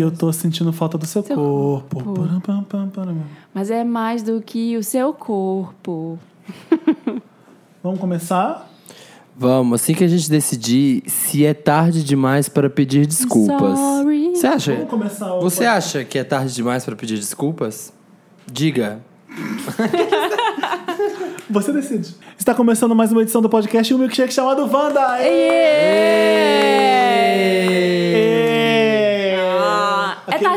Porque eu tô sentindo falta do seu, Seu corpo. corpo. Mas é mais do que o seu corpo. Vamos começar? Vamos, assim que a gente decidir se é tarde demais para pedir desculpas. Sorry. Você acha? Vamos começar o Você acha que é tarde demais para pedir desculpas? Diga. Você decide. Está começando mais uma edição do podcast, um milkshake chamado Wanda. Ah, é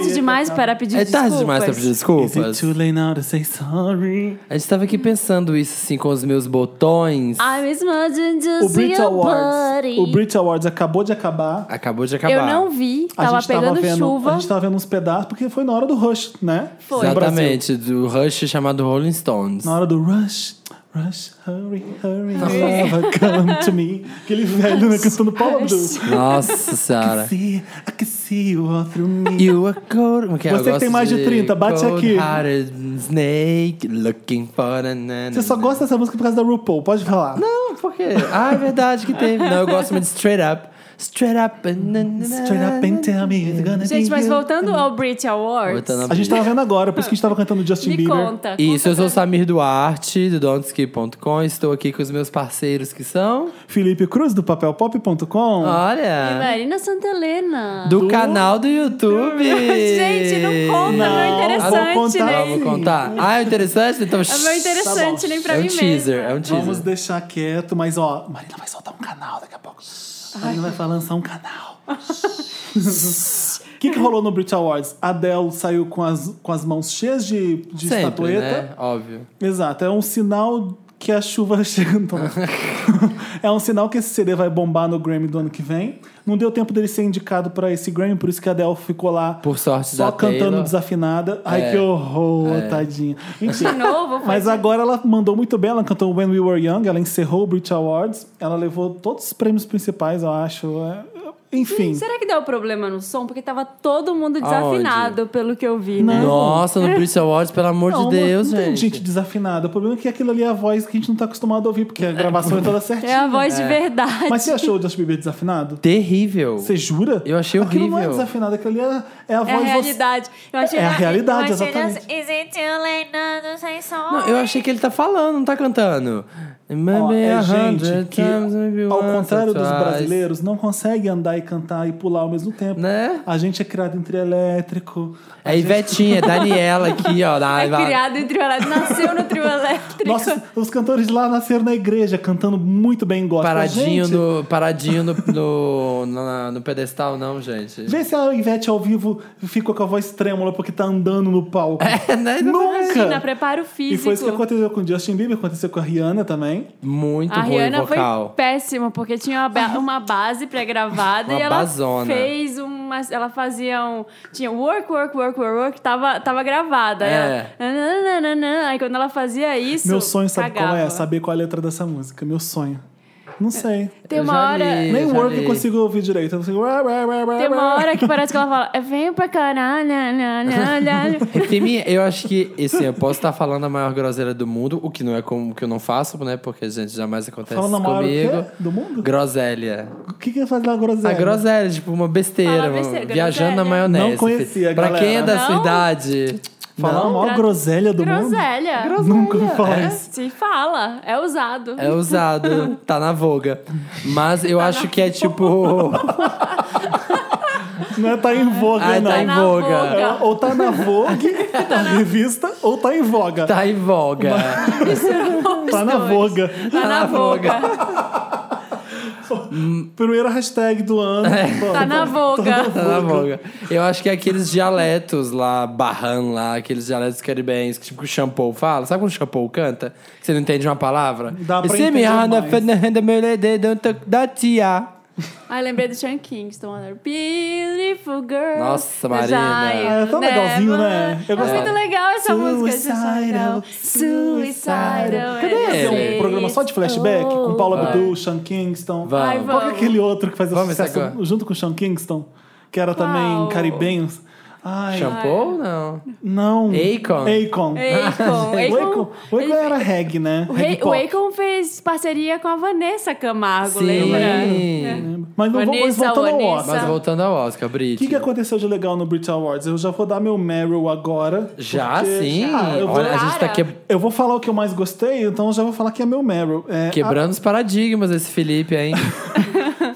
tarde demais para pedir É desculpas. tarde demais para pedir Is desculpas? it too late now to say sorry? A gente tava aqui pensando isso assim com os meus botões. I'm smudging to O Brit Awards. O Brit Awards acabou de acabar. Acabou de acabar. Eu não vi, A tava gente tava pegando vendo, chuva. A gente tava vendo uns pedaços, porque foi na hora do Rush, né? Foi. Exatamente, do Rush chamado Rolling Stones. Na hora do Rush. Rush, hurry, hurry, love, come to me. Aquele velho, né, cantando Paula Abdul. Nossa senhora. See, I can see you all through me. You are cold. É? Você que tem mais de 30, bate aqui. Snake looking for a Você só gosta dessa música por causa da RuPaul, pode falar. Não, por quê? Ah, é verdade que teve. Não, eu gosto muito de Straight Up. Straight Up. Straight up and tell me it's gonna Gente, be mas you. voltando ao Brit Awards, Voltando A gente tava vendo agora, por isso que a gente tava cantando Justin me Bieber. conta. Isso, eu sou o Samir Duarte, do don'tski.com. Estou aqui com os meus parceiros que são. Felipe Cruz, do papelpop.com. Olha! Marina Santa Helena. Do canal do YouTube! Gente, não conta, não, é Não, interessante, vou contar. né? Vamos contar. Ah, é interessante? Então. É meio interessante, Tá nem pra é um mim teaser, mesma. é um teaser. Vamos deixar quieto, mas ó, Marina vai soltar um canal daqui a pouco. Marina vai lançar um canal. O que, que rolou no Brit Awards? A Adele saiu com as, com as mãos cheias de, de Sempre, estatueta. né? Óbvio. Exato, é um sinal que a chuva chega. Então, é um sinal que esse CD vai bombar no Grammy do ano que vem. Não deu tempo dele ser indicado pra esse Grammy, por isso que a Adele ficou lá Por sorte só cantando Taylor. desafinada. Ai, É. que horror, tadinha. Enfim, De novo, mas agora ela mandou muito bem, ela cantou When We Were Young, ela encerrou o Brit Awards, ela levou todos os prêmios principais, eu acho. é, Enfim. Será que deu problema no som? Porque tava todo mundo desafinado, pelo que eu vi, né? Nossa, no British Awards, pelo amor Não, de Deus, não tem gente. gente desafinada. O problema é que aquilo ali é a voz que a gente não tá acostumado a ouvir, porque a gravação é toda certinha. É a voz de verdade. Mas você achou o Justin Bieber desafinado? Terrível. Você jura? Eu achei Aquilo não é horrível. desafinado, aquilo ali é, é a É a voz... realidade. Eu achei É a realidade, eu achei exatamente. Is it too late now to say sorry? Não, eu achei que ele tá falando, não tá cantando. Maybe é a gente que, times, maybe ao contrário dos brasileiros, não consegue andar e cantar e pular ao mesmo tempo. Né? A gente é criado em trio elétrico. É Ivetinha, é Daniela aqui, ó. Na, É criado em trio elétrico, nasceu no trio elétrico. Nossa, os cantores de lá nasceram na igreja, cantando muito bem gospel. Paradinho, Gente, no, paradinho no, no, na- no pedestal, não, gente. Vê se a Ivete ao vivo ficou com a voz trêmula porque tá andando no palco. É, né? Nunca! Imagina, preparo E físico. foi isso que aconteceu com o Justin Bieber, aconteceu com a Rihanna também. Muito A ruim Rihanna foi vocal. péssima, porque tinha uma, ba- uma base pré-gravada e ela basona. fez uma. Ela fazia um. Tinha work, work, work, work, work, tava, tava gravada. É. Ela, nananana, aí quando ela fazia isso. Meu sonho, sabe qual é? cagava. Saber qual é a letra dessa música. Meu sonho. Não sei. Tem Eu uma hora. li. Nem já work eu consigo ouvir direito. Eu consigo... Tem uma hora que parece que ela fala, "Eu venho pra cá, na, na, na, na, na." Eu acho que, assim, eu posso estar falando a maior groselha do mundo, o que não é como que eu não faço, né? Porque, gente, jamais acontece Fala na isso maior o comigo. quê? Do mundo? Groselha. O que que é fazer na groselha? A groselha, tipo, uma besteira, uma- besteira, viajando na groselha. maionese. Não conhecia, Pra galera. quem é da Não? sua idade. Falar a maior Gra- groselha do mundo? Groselha. Nunca ouvi falar É, isso. se fala, é usado. É usado, tá na voga. Mas eu acho que é tipo. Não é tá em voga, Ai, não. tá em na voga. É, ou tá na Vogue, na revista, ou tá em voga. Tá em voga. Tá na voga. Tá na voga. Primeira hashtag do ano. Tá na voga. Tá na voga. Eu acho que é aqueles dialetos lá, barran lá, aqueles dialetos caribenhos, que tipo que o shampoo fala. Sabe quando o shampoo canta? Que você não entende uma palavra? Dá pra Esse entender me anda mais. da tia. Ai, lembrei do Sean Kingston. Beautiful girl. Nossa, Marina. Ah, é tão legalzinho, né? Eu É muito legal essa música. Suicidal, Suicidal. Cadê É, esse? ele? Um programa só de flashback? Com Paulo Vai. Abdul, Sean Kingston. Vamos. Ai, Qual que é vamos. aquele outro que fazia Vamos sucesso agora. junto com o Sean Kingston? Que era também Qual? Ai, Shampoo? Não. não. Akon. Akon. Akon. O Akon, o era reggae, né? O, reggae o. Akon fez parceria com a Vanessa Camargo, Sim. lembra? É. Mas não vou mas Vanessa, voltando ao. Oscar. Mas voltando ao Oscar, O Brit. que, que aconteceu de legal no Brit Awards? Eu já vou dar meu Meryl agora. Já, porque- sim. Ah, eu, vou, Olha, a gente tá que- eu vou falar o que eu mais gostei, então eu já vou falar que é meu Meryl. É, quebrando os paradigmas esse Felipe, hein?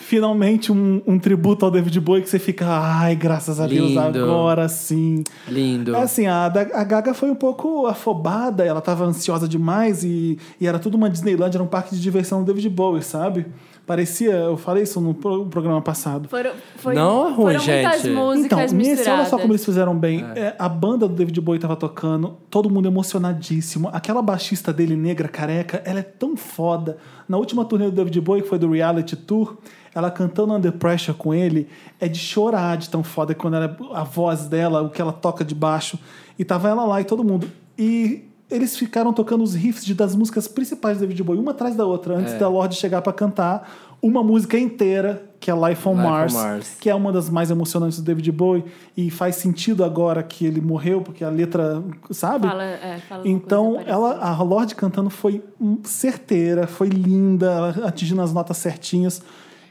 finalmente um, um tributo ao David Bowie que você fica, ai, graças a Deus, Lindo. agora sim. Lindo. É assim, a, a Gaga foi um pouco afobada, ela tava ansiosa demais e, e era tudo uma Disneyland, era um parque de diversão do David Bowie, sabe? Parecia, eu falei isso no pro- programa passado. Foram, foi, Não é ruim, foram muitas gente. músicas Então, nesse, misturadas. olha só como eles fizeram bem. É, a banda do David Bowie tava tocando, todo mundo emocionadíssimo. Aquela baixista dele, negra, careca, ela é tão foda. Na última turnê do David Bowie, que foi do Reality Tour, ela cantando Under Pressure com ele, é de chorar de tão foda quando ela, a voz dela, o que ela toca de baixo. E tava ela lá e todo mundo. E eles ficaram tocando os riffs de, das músicas principais do David Bowie, uma atrás da outra, antes É. da Lorde chegar pra cantar uma música inteira, que é Life on, Life on Mars, Mars. que é uma das mais emocionantes do David Bowie e faz sentido agora que ele morreu, porque a letra, sabe? Fala, é, fala Então, ela, a Lorde cantando foi hum, certeira, foi linda, ela atingindo as notas certinhas.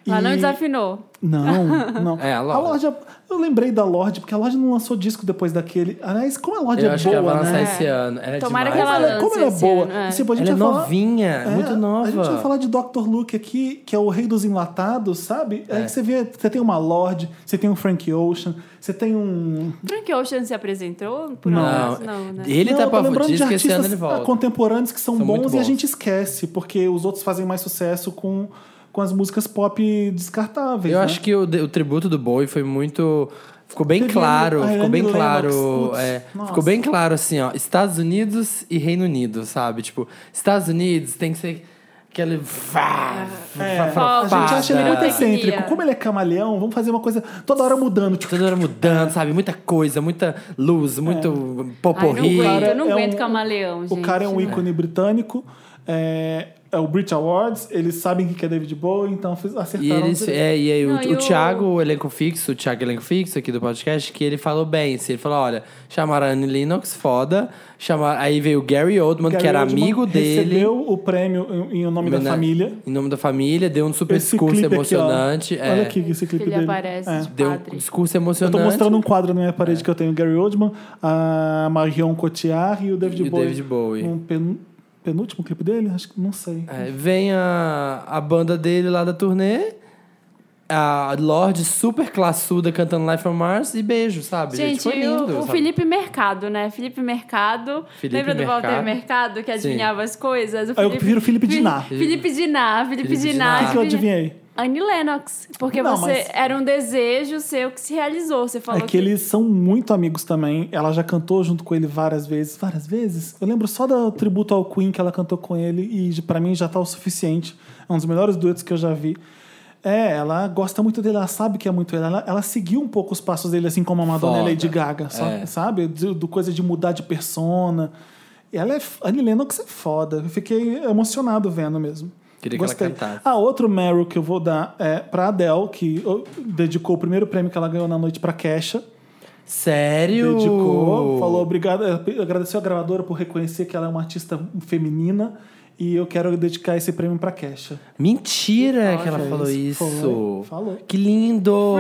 Ela não E- desafinou. Não, não. É, a Lorde. eu lembrei da Lorde, porque a Lorde não lançou disco depois daquele. Aliás, como a Lorde Eu é acho que ela boa, vai lançar né? esse ano. Ela é Tomara demais. que ela lance como ela é boa, ano, é. tipo, a gente Ela é falar- novinha, É, muito nova. A gente vai falar de Dr. Luke aqui, que é o rei dos enlatados, sabe? Aí É. você vê, você tem uma Lorde, você tem um Frank Ocean, você tem um. Frank Ocean se apresentou? Por Não. acaso? não né? Ele Não, tá eu tô pra lembrando diz de que esse ano artistas ele volta. contemporâneos que são, São muito bons, e a bons. gente esquece, porque os outros fazem mais sucesso com, com as músicas pop descartáveis. Eu né? acho que o, o tributo do Bowie foi muito. Ficou bem Teve claro, a ficou bem claro. Lennox, putz, é, ficou bem claro assim, ó. Estados Unidos e Reino Unido, sabe? Tipo, Estados Unidos tem que ser aquele. Vá, É, vá, a gente acha ele muito excêntrico. Como ele é camaleão, vamos fazer uma coisa toda hora mudando. Tipo, Toda hora mudando, sabe? Muita coisa, muita luz, muito Ai, não poporri. aguento, eu não é aguento um- camaleão, gente. O cara é um ícone britânico. É, é o Brit Awards, eles sabem que é David Bowie, então fiz- E acertaram. eles, é, e aí Não, o, e o o- Thiago, o elenco fixo, o Thiago elenco fixo aqui do podcast, que ele falou bem, assim, ele falou, olha, chamaram a Annie Lennox, foda, chamaram, aí veio o Gary Oldman, Gary que era Oldman amigo dele, Recebeu o prêmio em, em nome da né, família. em nome da família, deu um super Esse discurso clipe aqui, emocionante, é, Olha aqui esse clipe Que ele dele. aparece É. de deu um discurso Eu emocionante. tô mostrando um quadro na minha parede que eu tenho o Gary Oldman, a Marion Cotillard e o David E o Bowie. David Bowie. Um pen- penúltimo clipe dele? Acho que não sei. É, vem a, a banda dele lá da turnê, a Lorde super classuda cantando Life on Mars e beijo, sabe? Gente, foi lindo. o, o sabe? Felipe Mercado, né? Felipe Mercado. Felipe Lembra do Walter Mercado? Mercado que adivinhava as coisas? O Ah, eu prefiro Felipe Diná. Felipe Diná, Felipe, Felipe Diná. Diná. O que, eu adivinhei? Annie Lennox. Porque Não, você mas- era um desejo seu que se realizou. Você falou É que eles são muito amigos também. Ela já cantou junto com ele várias vezes. Várias vezes? Eu lembro só do tributo ao Queen que ela cantou com ele e pra mim já tá o suficiente. É um dos melhores duetos que eu já vi. É, ela gosta muito dele, ela sabe que é muito ele. Ela, ela seguiu um pouco os passos dele, assim como a Madonna e. Lady Gaga, só- É. sabe? Do, do coisa de mudar de persona. Ela é. A Annie Lennox é foda. Eu fiquei emocionado vendo mesmo. Queria que ela Gostei. cantasse. Ah, outro Meryl que eu vou dar é pra Adele, que dedicou o primeiro prêmio que ela ganhou na noite pra Kesha. Sério? Dedicou, falou obrigado, agradeceu a gravadora por reconhecer que ela é uma artista feminina e eu quero dedicar esse prêmio pra Kesha. Mentira que ela falou isso. falou, falou. Que lindo.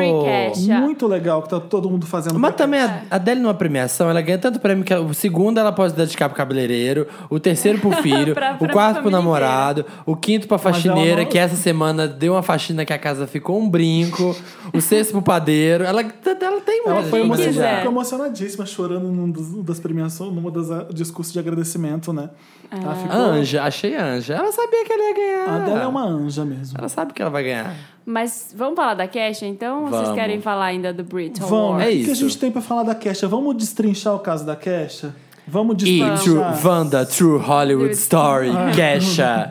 Muito legal que tá todo mundo fazendo. Mas pra também Kesha. a Adele numa premiação, ela ganha tanto prêmio que ela- o segundo ela pode dedicar pro cabeleireiro, o terceiro pro filho, Pra- o pra quarto pro namorado, o quinto pra ela faxineira, não- que essa semana deu uma faxina que a casa ficou um brinco, o sexto pro padeiro. Ela, ela tem Ela muito foi Quem emocionada, quiser. ficou emocionadíssima, chorando num dos, das premiações, numa das ah, discursos de agradecimento, né? Ela ficou. Anja, achei anja. Ela sabia que ela ia ganhar. A Adele é uma anja mesmo. Ela sabe que ela vai ganhar. Mas vamos falar da Kesha, então? Ou vocês Vamos. querem falar ainda do Brit Vamos. Award? É o que a isso. gente tem pra falar da Kesha? Vamos destrinchar o caso da Kesha? Vamos E destrinchar. True, Wanda, True Hollywood Story, Kesha.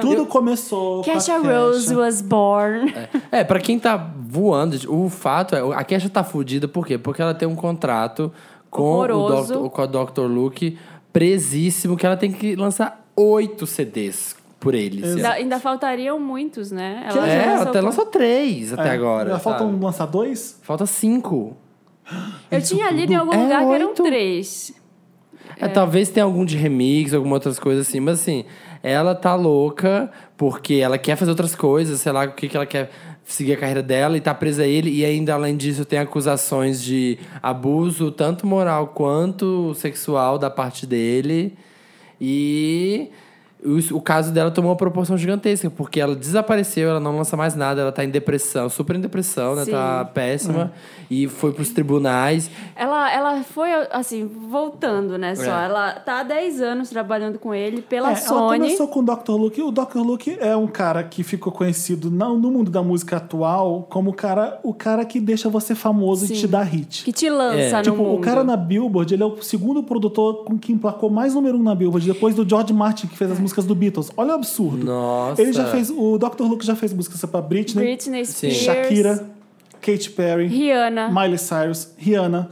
Tudo começou Kesha com a Rose was born. É, pra quem tá voando, o fato é, a Kesha tá fudida por quê? Porque ela tem um contrato com o, Horroroso. Dr., com a Dr. Luke presíssimo, que ela tem que lançar oito CDs por eles. Ainda, ainda faltariam muitos, né? Ela É, lançou até lançou três até É. agora. Já faltam sabe? lançar dois? Falta cinco. Eu Isso tinha lido em algum É lugar que eram três. É, talvez tenha algum de remix, alguma outras coisas assim, mas assim, ela tá louca porque ela quer fazer outras coisas, sei lá o que, que ela quer seguir a carreira dela e tá presa a ele, e ainda além disso tem acusações de abuso, tanto moral quanto sexual da parte dele. E o, o caso dela tomou uma proporção gigantesca, porque ela desapareceu, ela não lança mais nada, ela tá em depressão, super em depressão, né? Sim. Tá péssima. E foi pros tribunais. Ela, ela foi, assim, voltando, né? Só. É. Ela tá há 10 anos trabalhando com ele pela É, ela Sony. começou com o Dr. Luke. O Dr. Luke é um cara que ficou conhecido não no mundo da música atual como o cara, o cara que deixa você famoso e Sim. te dá hit. Que te lança É. no Tipo, mundo. o cara na Billboard, ele é o segundo produtor com que emplacou mais número um na Billboard, depois do George Martin, que fez as músicas do Beatles. Olha o absurdo. Nossa. Ele já fez. O Dr. Luke já fez músicas pra Britney, Britney. Spears. Shakira, Katy Perry, Rihanna. Miley Cyrus, Rihanna,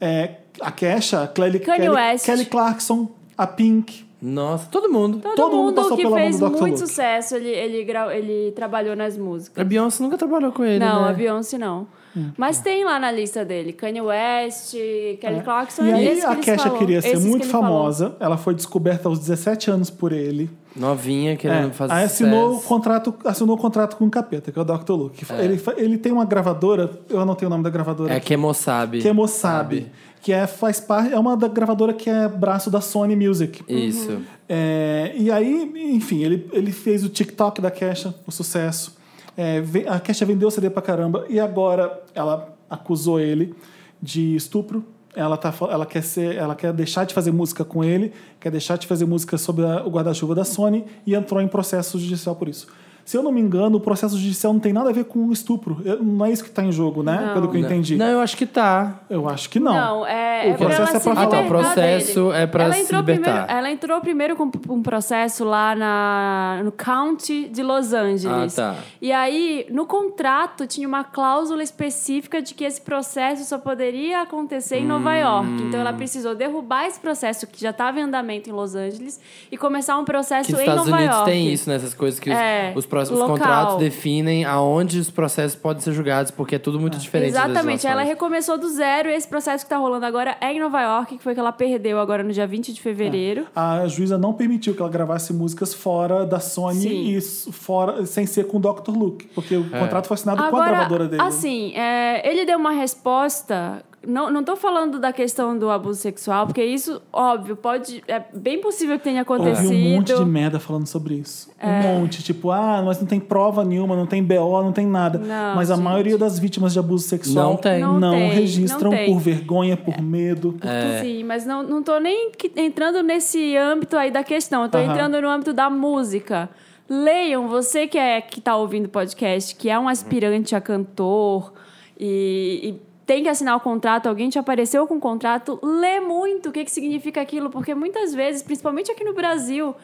é, a Kesha, Kelly, Kanye Kelly, West. Kelly Clarkson, a Pink. Nossa, todo mundo. Todo, todo mundo mundo, passou que pela mão fez do Dr. muito Luke. sucesso, ele, ele, ele trabalhou nas músicas. A Beyoncé nunca trabalhou com ele, Não, né? a Beyoncé não. Hum. Mas tem lá na lista dele. Kanye West, Kelly Clarkson. É. E aí esses que a eles Kesha falou. queria ser Esses que muito ele falou. famosa. Ela foi descoberta aos 17 anos por ele. Novinha, querendo É, fazer aí assinou o contrato, assinou o contrato com o Capeta, que é o Dr. Luke. Ele, fa- ele tem uma gravadora, eu anotei o nome da gravadora. É Kemo sabe. que é que é faz parte, é uma da gravadora que é braço da Sony Music. Isso. É, e aí, enfim, ele, ele fez o TikTok da Kesha, o sucesso. É, a Kesha vendeu o CD pra caramba e agora ela acusou ele de estupro. Ela, tá, ela, quer ser, ela quer deixar de fazer música com ele, quer deixar de fazer música sobre a- o guarda-chuva da Sony e entrou em processo judicial por isso. Se eu não me engano, o processo judicial não tem nada a ver com o estupro. Não é isso que está em jogo, né? Não. Pelo que eu entendi. Não, eu acho que tá. Eu acho que não. Não, é, O é pra processo ela é pra se falar. Ah, tá, o processo dele. é pra ela se entrou libertar. Primeiro, ela entrou primeiro com um processo lá na, no County de Los Angeles. Ah, tá. E aí, no contrato, tinha uma cláusula específica de que esse processo só poderia acontecer em Nova Hum. York. Então, ela precisou derrubar esse processo que já estava em andamento em Los Angeles e começar um processo Que nos em Estados Nova Unidos York. tem isso, né? Essas coisas que os, É, os, pró- os local. contratos definem aonde os processos podem ser julgados, porque é tudo muito diferente. das Exatamente, ela recomeçou do zero e esse processo que tá rolando agora é em Nova York, que foi que ela perdeu agora no dia 20 de fevereiro. A juíza não permitiu que ela gravasse músicas fora da Sony Sim. e s- fora, sem ser com o Dr. Luke, porque o É. contrato foi assinado com a Agora, gravadora dele. assim, é, ele deu uma resposta. Não, não tô falando da questão do abuso sexual, porque isso, óbvio, pode. É bem possível que tenha acontecido. Ouvi um monte de merda falando sobre isso. Um monte. Tipo, ah, mas não tem prova nenhuma, não tem BO, não tem nada. Não, mas a gente. maioria das vítimas de abuso sexual Não tem. não, Não tem, registram não tem. por vergonha, por medo. por É. Sim, mas não, não tô nem que- entrando nesse âmbito aí da questão. Eu tô Aham. entrando no âmbito da música. Leiam, você que é que tá ouvindo o podcast, que é um aspirante a cantor e, e tem que assinar o contrato, alguém te apareceu com um contrato, lê muito o que, que significa aquilo, porque muitas vezes, principalmente aqui no Brasil,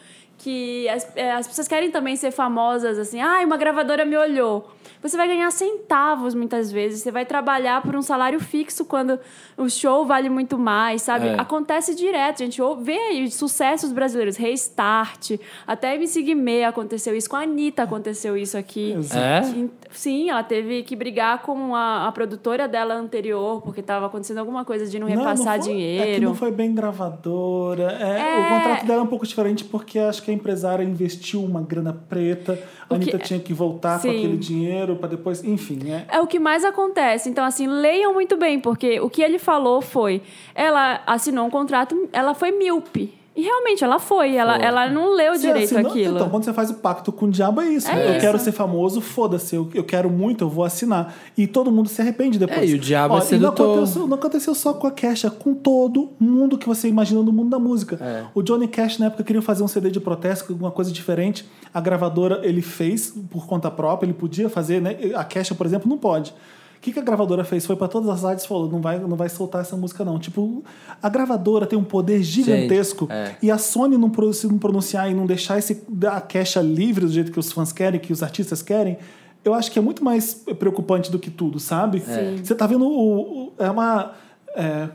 que as, é, as pessoas querem também ser famosas, assim, ah, uma gravadora me olhou. Você vai ganhar centavos muitas vezes, você vai trabalhar por um salário fixo quando o show vale muito mais, sabe? É. Acontece direto, a gente ouve- vê aí sucessos brasileiros, Restart, até MC Guimê aconteceu isso, com a Anitta aconteceu isso aqui. É? Sim, ela teve que brigar com a, a produtora dela anterior, porque estava acontecendo alguma coisa de não Não, repassar não foi- dinheiro. É que não foi bem gravadora. É, É. O contrato dela é um pouco diferente porque acho que a empresária investiu uma grana preta. A O que- Anitta tinha que voltar com Sim. aquele dinheiro para depois. Enfim, é. É o que mais acontece. Então, assim, leiam muito bem, porque o que ele falou foi: ela assinou um contrato, ela foi míope. E realmente ela foi, ela, Foi. ela não leu Você direito assinou- aquilo. Então, quando você faz o pacto com o diabo, é isso. É né? Eu isso. quero ser famoso, foda-se. Eu, eu quero muito, eu vou assinar. E todo mundo se arrepende depois. É, e o diabo é e não sedutor. aconteceu, não aconteceu só com a Kesha, com todo mundo que você imagina no mundo da música. É. O Johnny Cash, na época, queria fazer um CD de protesto, alguma coisa diferente. A gravadora, ele fez por conta própria, ele podia fazer, né? A Kesha, por exemplo, não pode. O que, que a gravadora fez? Foi para todas as rádios e falou: não vai, não vai soltar essa música, não. Tipo, a gravadora tem um poder gigantesco. é. E a Sony não, se não pronunciar e não deixar esse, a queixa livre do jeito que os fãs querem, que os artistas querem, eu acho que é muito mais preocupante do que tudo, sabe? Sim. Você tá vendo o. o- é uma. é,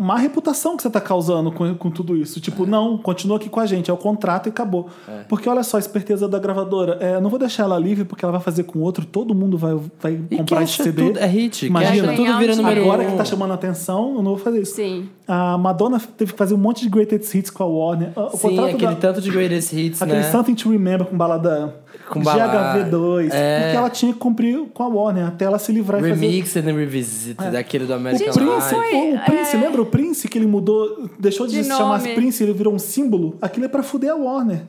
má reputação que você tá causando com, com tudo isso. Tipo, não, continua aqui com a gente, é o contrato e acabou. Porque olha só a esperteza da gravadora. É, não vou deixar ela livre porque ela vai fazer com outro, todo mundo vai, vai E comprar esse é CD. tudo, é hit. Imagina. É tudo vira um número Agora um. que tá chamando a atenção, eu não vou fazer isso. Sim. A Madonna teve que fazer um monte de greatest hits com a Warner. O Sim, contrato aquele da- tanto de greatest hits, Aquele né? Something to Remember com balada Com balada. GHV2. É. Porque ela tinha que cumprir com a Warner até ela se livrar e fazer. Remix and Revisit, daquele do American O Prince, Life. o Prince, é. lembra o Prince que ele mudou, deixou de, De se chamar. Prince, ele virou um símbolo? Aquilo é pra fuder a Warner.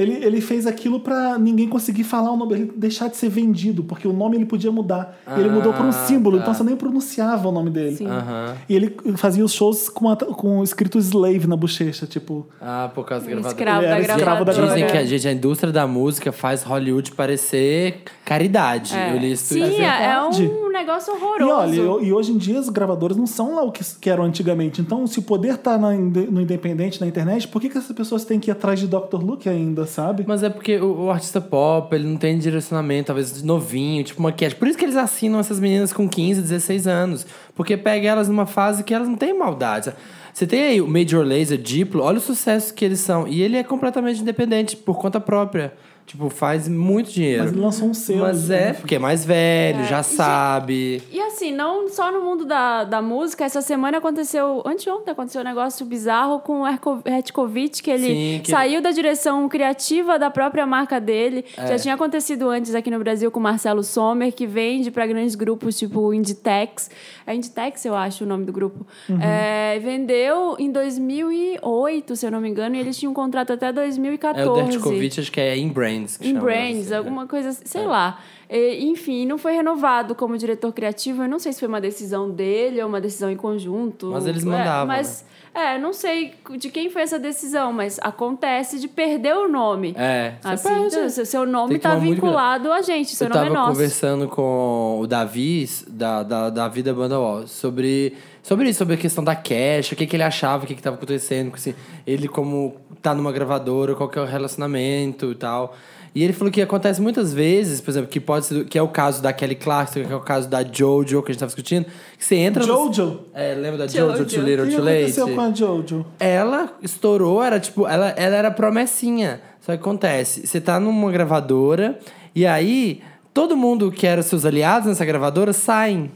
Ele, ele fez aquilo pra ninguém conseguir falar o nome, ele deixar de ser vendido, porque o nome ele podia mudar. E ele mudou pra um Ah, símbolo, tá. então você nem pronunciava o nome dele. Sim. Aham. E ele fazia os shows com, a- com escrito slave na bochecha, tipo. Ah, por causa da gravadora. Escravo Ele da gravadora. Dizem que a, gente, a indústria da música faz Hollywood parecer caridade. É. Eu li isso Sim, é, é um negócio E horroroso. olha, e- e hoje em dia as gravadoras não são lá o que, que eram antigamente. Então, se o poder tá na no independente, na internet, por que, que essas pessoas têm que ir atrás de Dr. Luke ainda, sabe? Mas é porque o, o artista pop, ele não tem direcionamento, talvez novinho, tipo uma cat. Por isso que eles assinam essas meninas com 15, 16 anos. Porque pega elas numa fase que elas não têm maldade. Você tem aí o Major Lazer, Diplo, olha o sucesso que eles são. E ele é completamente independente, por conta própria. Tipo, faz muito dinheiro. Mas ele lançou um selo. Mas é, né? porque é mais velho, já E, sabe. E assim, não só no mundo da, da música, essa semana aconteceu, anteontem aconteceu um negócio bizarro com o Retkovic, que ele Sim, que- saiu da direção criativa da própria marca dele. É. Já tinha acontecido antes aqui no Brasil com o Marcelo Sommer, que vende para grandes grupos tipo Inditex. É Inditex, eu acho o nome do grupo. Uhum. É, vendeu em 2008, se eu não me engano, e eles tinham um contrato até 2014. É o Dertkovic, acho que é In Brands. que Em Brands, assim, né? alguma coisa, assim, sei lá. E, enfim, não foi renovado como diretor criativo. Eu não sei se foi uma decisão dele ou uma decisão em conjunto. Mas eles É, mandavam, mas, é, não sei de quem foi essa decisão, mas acontece de perder o nome. É, Assim, então, seu- nome tá muito vinculado a gente, seu Eu nome é nosso. conversando com o Davi, da, da, da Vida Banda Wall, sobre, sobre isso, sobre a questão da cash, o que, que ele achava, o que, que tava acontecendo, assim, ele como tá numa gravadora, qual que é o relacionamento e tal. E ele falou que acontece muitas vezes, por exemplo, que pode ser, que é o caso da Kelly Clarkson, que é o caso da Jojo, que a gente tava discutindo, que você entra... no- Jojo? É, lembra da Jojo. Jojo, Too O Little que Too Late? aconteceu com a Jojo? Ela estourou, era tipo, ela, ela era promessinha. Só que acontece, você tá numa gravadora e aí todo mundo que era seus aliados nessa gravadora saem.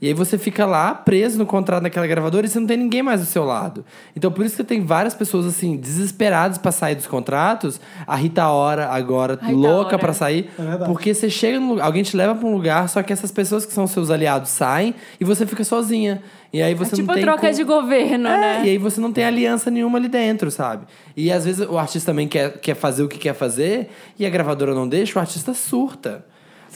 E aí você fica lá preso no contrato daquela gravadora e você não tem ninguém mais do seu lado. Então por isso que tem várias pessoas assim desesperadas pra sair dos contratos. A Rita Ora agora Rita louca Ora. pra sair, É verdade. porque você chega no lugar, alguém te leva pra um lugar, só que essas pessoas que são seus aliados saem e você fica sozinha. E aí você é tipo não tem troca como- de governo, é, né? e aí você não tem aliança nenhuma ali dentro, sabe? E às vezes o artista também quer, quer fazer o que quer fazer e a gravadora não deixa, o artista surta.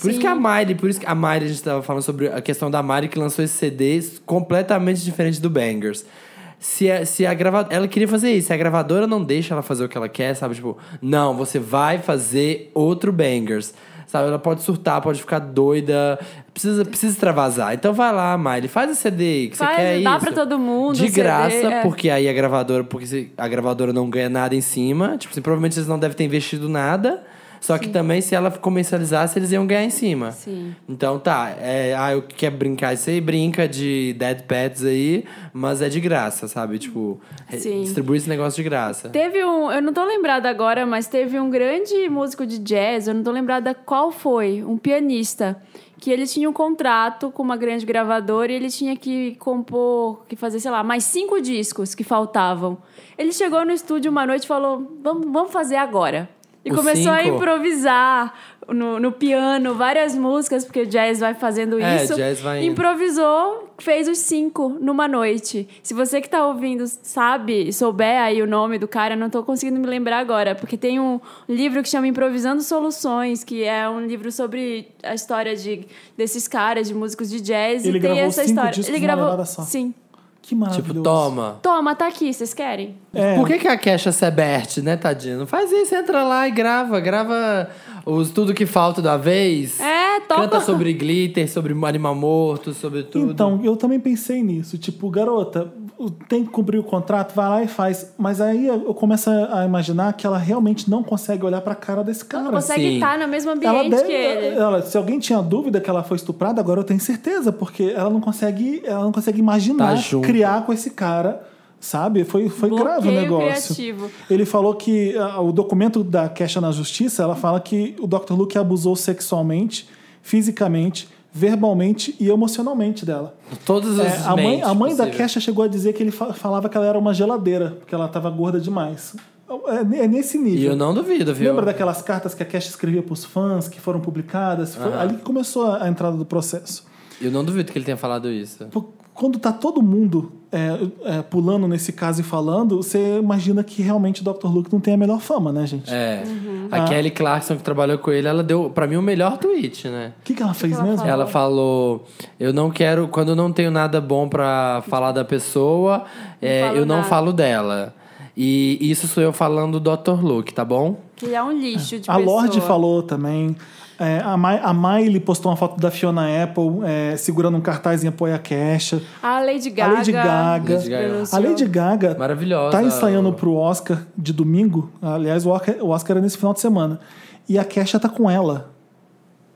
Por isso Sim. que a Miley, por isso que a Miley, a gente tava falando sobre a questão da Miley que lançou esse CD completamente diferente do Bangers. Se a, se a gravadora. Ela queria fazer isso, se a gravadora não deixa ela fazer o que ela quer, sabe? Tipo, não, você vai fazer outro Bangers. Sabe? Ela pode surtar, pode ficar doida, precisa, precisa extravasar. Então vai lá, Miley, faz o CD que Faz, você quer dá isso. pra todo mundo, De CD, graça, é. porque aí a gravadora, porque a gravadora não ganha nada em cima, tipo, assim, provavelmente eles não devem ter investido nada. Só que também, se ela comercializasse, eles iam ganhar em cima. Sim. Então tá, é, ah, eu quer brincar isso aí, brinca de Dead Pets aí, mas é de graça, sabe? Tipo, Sim. distribui esse negócio de graça. Teve um, eu não tô lembrada agora, mas teve um grande músico de jazz, eu não tô lembrada qual foi, um pianista, que ele tinha um contrato com uma grande gravadora e ele tinha que compor, que fazer, sei lá, mais cinco discos que faltavam. Ele chegou no estúdio uma noite e falou: vamos, vamos fazer agora. E Os começou a cinco? improvisar no, no piano várias músicas, porque o jazz vai fazendo É, isso. jazz vai. Improvisou, fez os cinco numa noite. Se você que tá ouvindo sabe, souber aí o nome do cara, não tô conseguindo me lembrar agora, porque tem um livro que chama Improvisando Soluções, que é um livro sobre a história de, desses caras, de músicos de jazz. Ele e tem gravou essa cinco história. discos Ele gravou. Sim. Que maravilhoso. Tipo, toma. Toma, tá aqui, vocês querem? É, Por que, que a Kesha Sebert, né, tadinha? Não faz isso, entra lá e grava. Grava os tudo que falta da vez. É, topa. Canta sobre glitter, sobre animal morto, sobre tudo. Então, eu também pensei nisso. Tipo, garota, tem que cumprir o contrato, vai lá e faz. Mas aí eu começo a imaginar que ela realmente não consegue olhar pra cara desse cara. Não consegue sim. estar no mesmo Ela ambiente deve, que ele. ela- se alguém tinha dúvida que ela foi estuprada, agora eu tenho certeza, porque ela não consegue, ela não consegue imaginar Tá criar com esse cara, sabe? Foi, foi grave o negócio. criativo. Ele falou que ah, o documento da Kesha na justiça, ela fala que o Dr. Luke abusou sexualmente, fisicamente, verbalmente e emocionalmente dela. Todos os É, a mãe, a mãe da possíveis. Kesha chegou a dizer que ele fa- falava que ela era uma geladeira, porque ela estava gorda demais. É, é nesse nível. E eu não duvido, viu? Lembra daquelas cartas que a Kesha escrevia para os fãs, que foram publicadas? Foi Aham. ali que começou a, a entrada do processo. Eu não duvido que ele tenha falado isso. Pô, Quando tá todo mundo é, é, pulando nesse caso e falando, você imagina que realmente o Dr. Luke não tem a melhor fama, né, gente? É. Uhum. A Ah. Kelly Clarkson que trabalhou com ele, ela deu, pra mim, o melhor tweet, né? O que, que ela fez ela mesmo? falou? Ela falou: Eu não quero, quando eu não tenho nada bom pra falar da pessoa, é, falo eu não nada." falo dela. E isso sou eu falando do Dr. Luke, tá bom? Que ele é um lixo de A pessoa. Lorde falou também. É, a, Mai, a Miley postou uma foto da Fiona Apple é, segurando um cartaz em apoio a Kesha. A Lady Gaga. A Lady Gaga. Lady Gaga. A Lady Gaga Maravilhosa. tá ensaiando pro Oscar de domingo. Aliás, o Oscar, o Oscar é nesse final de semana. E a Kesha tá com ela.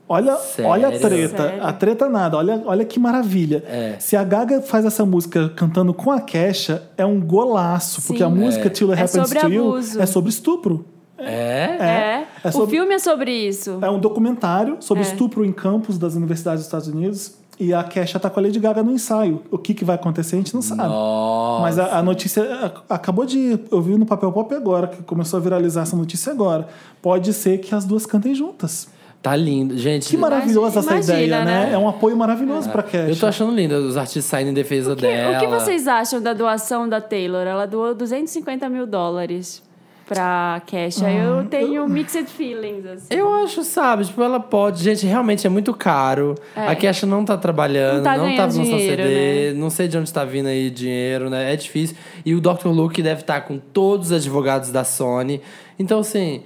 Olha, Sério? olha a treta. Sério? A treta nada. Olha, olha que maravilha. É. Se a Gaga faz essa música cantando com a Kesha, é um golaço. Porque a Sim. música Till It É Happens sobre to You abuso. é sobre estupro. É? É. É O sobre- filme é sobre isso. É um documentário sobre É. estupro em campos das universidades dos Estados Unidos. E a Kesha tá com a Lady Gaga no ensaio. O que, que vai acontecer, a gente não sabe. Nossa. Mas a, a notícia a- acabou de. Eu vi no papel pop agora, que começou a viralizar essa notícia agora. Pode ser que as duas cantem juntas. Tá lindo. Gente, Que maravilhosa essa Imagina, ideia, né? né? É um apoio maravilhoso pra Kesha. eu tô achando lindo os artistas saindo em defesa Que- dela. o que vocês acham da doação da Taylor? Ela doou 250 mil dólares pra Kesha. Ah, eu tenho mixed feelings, assim. Eu acho, sabe, tipo, ela pode. Gente, realmente é muito caro. É. A Kesha não tá trabalhando, Não tá não tá ganhando lançando dinheiro, CD, não sei de onde tá vindo aí dinheiro, né? É difícil. E o Dr. Luke deve estar com todos os advogados da Sony. Então, assim,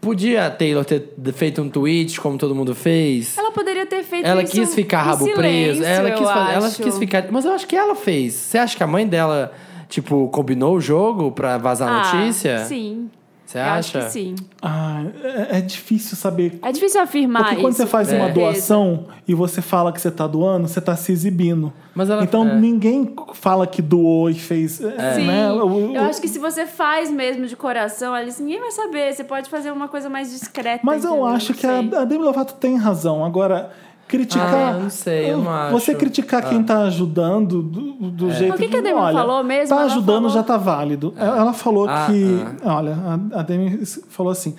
podia a Taylor ter feito um tweet, como todo mundo fez. Ela poderia ter feito Ela quis ficar rabo silêncio, preso. Ela eu quis, fazer- ela quis ficar. Mas eu acho que ela fez. Você acha que a mãe dela, tipo, combinou o jogo pra vazar a Ah, notícia? Sim. Você Eu acha? acho que sim. Ah, é, é difícil saber. É difícil afirmar Porque quando isso. você faz com uma doação e você fala que você tá doando, você tá se exibindo. Mas ela- então é. ninguém fala que doou e fez. é, Sim, Né? O- eu acho que se você faz mesmo de coração, Alice, ninguém vai saber. Você pode fazer uma coisa mais discreta. Mas eu acho que a, a Demi Lovato tem razão. Agora, criticar. Ah, não sei, eu não Você acho. criticar quem tá ajudando do, do jeito O que que a Demi olha, falou mesmo? Tá ajudando, falou- já tá válido. Ela falou Ah, que. Olha, a, a Demi falou assim.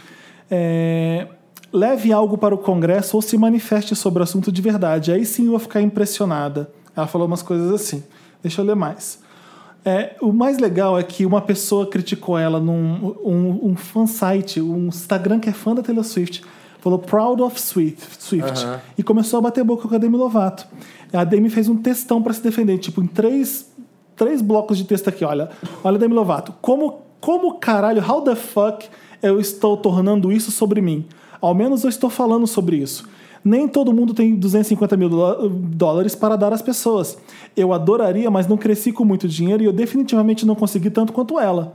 é, leve algo para o Congresso ou se manifeste sobre o assunto de verdade. Aí sim eu vou ficar impressionada. Ela falou umas coisas assim. Deixa eu ler mais. É, o mais legal é que uma pessoa criticou ela num um, um fansite, um Instagram que é fã da Taylor Swift, falou Proud of Swift, Swift Aham. e começou a bater boca com a Demi Lovato. A Demi fez um textão para se defender, tipo, em três, três blocos de texto aqui, olha. Olha, Demi Lovato, como, como caralho, how the fuck eu estou tornando isso sobre mim? Ao menos eu estou falando sobre isso. Nem todo mundo tem 250 mil dó- dólares para dar às pessoas. Eu adoraria, mas não cresci com muito dinheiro e eu definitivamente não consegui tanto quanto ela.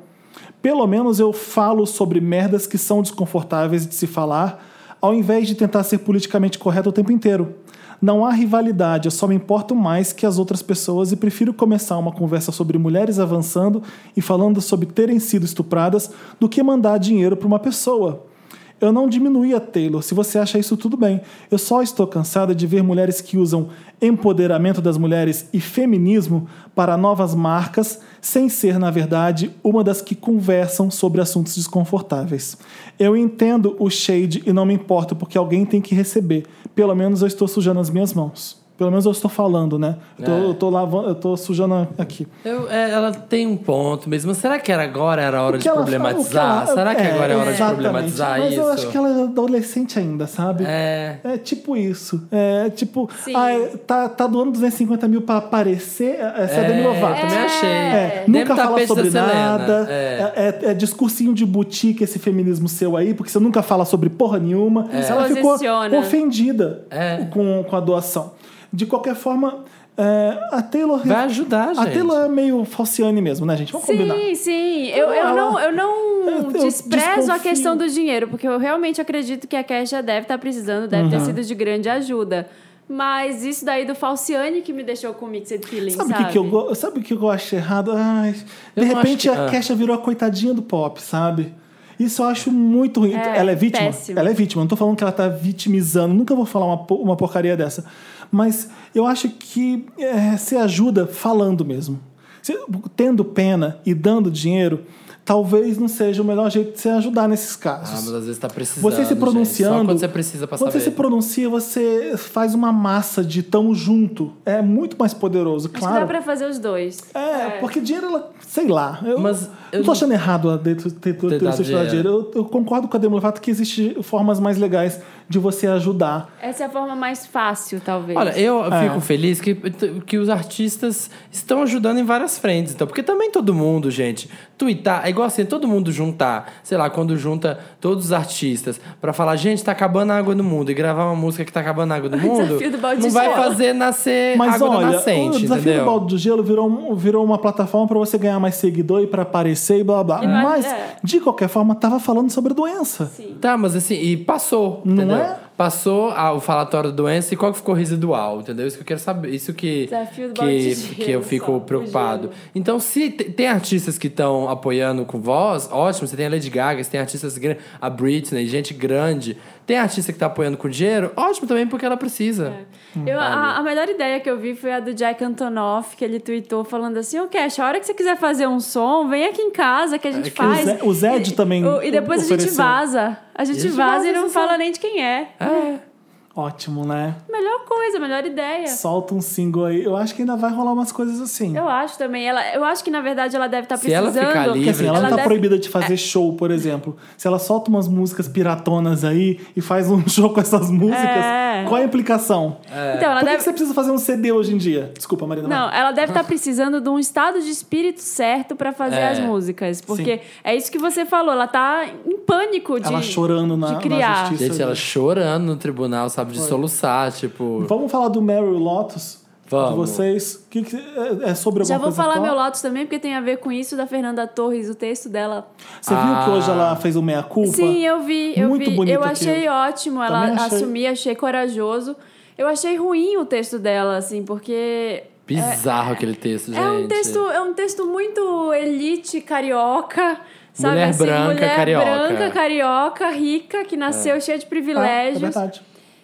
Pelo menos eu falo sobre merdas que são desconfortáveis de se falar, ao invés de tentar ser politicamente correto o tempo inteiro. Não há rivalidade, eu só me importo mais que as outras pessoas e prefiro começar uma conversa sobre mulheres avançando e falando sobre terem sido estupradas do que mandar dinheiro para uma pessoa. Eu não diminuí a Taylor, se você acha isso tudo bem. Eu só estou cansada de ver mulheres que usam empoderamento das mulheres e feminismo para novas marcas, sem ser, na verdade, uma das que conversam sobre assuntos desconfortáveis. Eu entendo o shade e não me importo porque alguém tem que receber. Pelo menos eu estou sujando as minhas mãos. Pelo menos eu estou falando, né? Eu tô, É. eu tô lavando, eu tô sujando aqui. Eu- é, ela tem um ponto mesmo. Será que era agora era a hora de fala- problematizar? que ela- Será que é, agora é hora de problematizar Mas isso? eu acho que ela é adolescente ainda, sabe? É. É tipo isso. É tipo, ah, é, tá, tá doando 250 mil pra aparecer. Essa é, a Demi É, Lovato. também né? achei. É, nunca fala tapete da sobre nada. É. É, é- é discursinho de boutique esse feminismo seu aí, porque você nunca fala sobre porra nenhuma. Ela ficou ofendida É. com, com a doação. De qualquer forma, É, a Taylor. Vai ajudar, A gente. Taylor é meio falciane mesmo, né, gente? Vamos combinar. Sim, sim. Eu, eu Ela- não, eu não Eu- desprezo a desconfio. questão do dinheiro, porque eu realmente acredito que a Kesha deve estar precisando, deve Uhum. ter sido de grande ajuda. Mas isso daí do Falciane que me deixou com mixed feelings, Sabe sabe? o que, que eu sabe o que eu acho errado? Ai, de repente acho a ah. Kesha virou a coitadinha do pop, sabe? Isso eu acho muito ruim. É, ela é vítima? péssimo. Ela é vítima. Não tô falando que ela tá vitimizando. Nunca vou falar uma, uma porcaria dessa. Mas eu acho que é, você ajuda falando mesmo. Você- tendo pena e dando dinheiro, talvez não seja o melhor jeito de você ajudar nesses Ah, casos. mas às vezes tá precisando. Você se gente. pronunciando. Só quando você precisa pra Quando você se pronuncia, você faz uma massa de tamo junto. É muito mais poderoso, Acho que claro. dá pra fazer os dois. É, porque dinheiro, ela, sei lá. Eu, Mas eu não tô achando errado a ter, ter, ter dinheiro. dinheiro. Eu, eu concordo com a Demi Lovato que existem formas mais legais de você ajudar. Essa é a forma mais fácil, talvez. Olha, eu É. fico feliz que, que os artistas estão ajudando em várias frentes. Então, porque também todo mundo, gente, twittar, é igual assim, todo mundo juntar, sei lá, quando junta todos os artistas pra falar, gente, tá acabando a água no mundo e gravar uma música que tá acabando a água no mundo, do balde não de vai gelo. fazer nascer Mas água olha, nascente, o desafio entendeu? do balde do gelo virou, virou uma plataforma para você ganhar mais seguidor e para aparecer e blá blá. E vai- Mas, é. de qualquer forma, tava falando sobre a doença. Sim. Tá, mas assim, e passou, Não entendeu? é? Passou o falatório da doença e qual que ficou residual, entendeu? Isso que eu quero saber, isso que, Desafio do que, gelo, que eu fico só, preocupado. Então, se te- tem artistas que estão apoiando com voz, ótimo, você tem a Lady Gaga, você tem artistas grandes, a Britney, gente grande. Tem artista que tá apoiando com dinheiro, ótimo também, porque ela precisa. Eu, a, a melhor ideia que eu vi foi a do Jack Antonoff, que ele tweetou falando assim: Ô Cash, a hora que você quiser fazer um som, vem aqui em casa que a gente É que faz. o Zed- o Zed E- também o- E depois a gente ofereceu. vaza. A gente E a gente vaza vaza e não fala som. nem de quem é. É. Ótimo, né? Melhor coisa, melhor ideia. Solta um single aí. Eu acho que ainda vai rolar umas coisas assim. Eu acho também. Ela, eu acho que, na verdade, ela deve estar Se ela precisando. ficar livre, Porque assim, ela, não tá deve- proibida de fazer show, por exemplo. Se ela solta umas músicas piratonas aí e faz um show com essas músicas, É. qual é a implicação? Então, ela Por que, deve. que você precisa fazer um CD hoje em dia? Desculpa, Marina. vai. Não, ela deve estar precisando de um estado de espírito certo pra fazer É. as músicas. Porque é isso que você falou, ela tá em pânico de. Ela chorando na, de na criar. justiça. Gente, ela chorando no tribunal, sabe, de soluçar, tipo... Vamos falar do Mary Lotus? De Vamos. vocês. Que que- é, é sobre alguma Já vou coisa falar atual? meu Lotus também, porque tem a ver com isso da Fernanda Torres, o texto dela. Você viu que Ah. hoje ela fez o Meia Culpa? Sim, eu vi, eu Muito vi. bonito eu achei aquilo. ótimo ela Também achei. assumir, achei corajoso. Eu achei ruim o texto dela, assim, porque Bizarro aquele texto, gente. é um texto, é um texto muito elite carioca. Sabe Mulher assim, branca, mulher carioca. branca, carioca, rica, que nasceu cheia de É, é privilégios. verdade.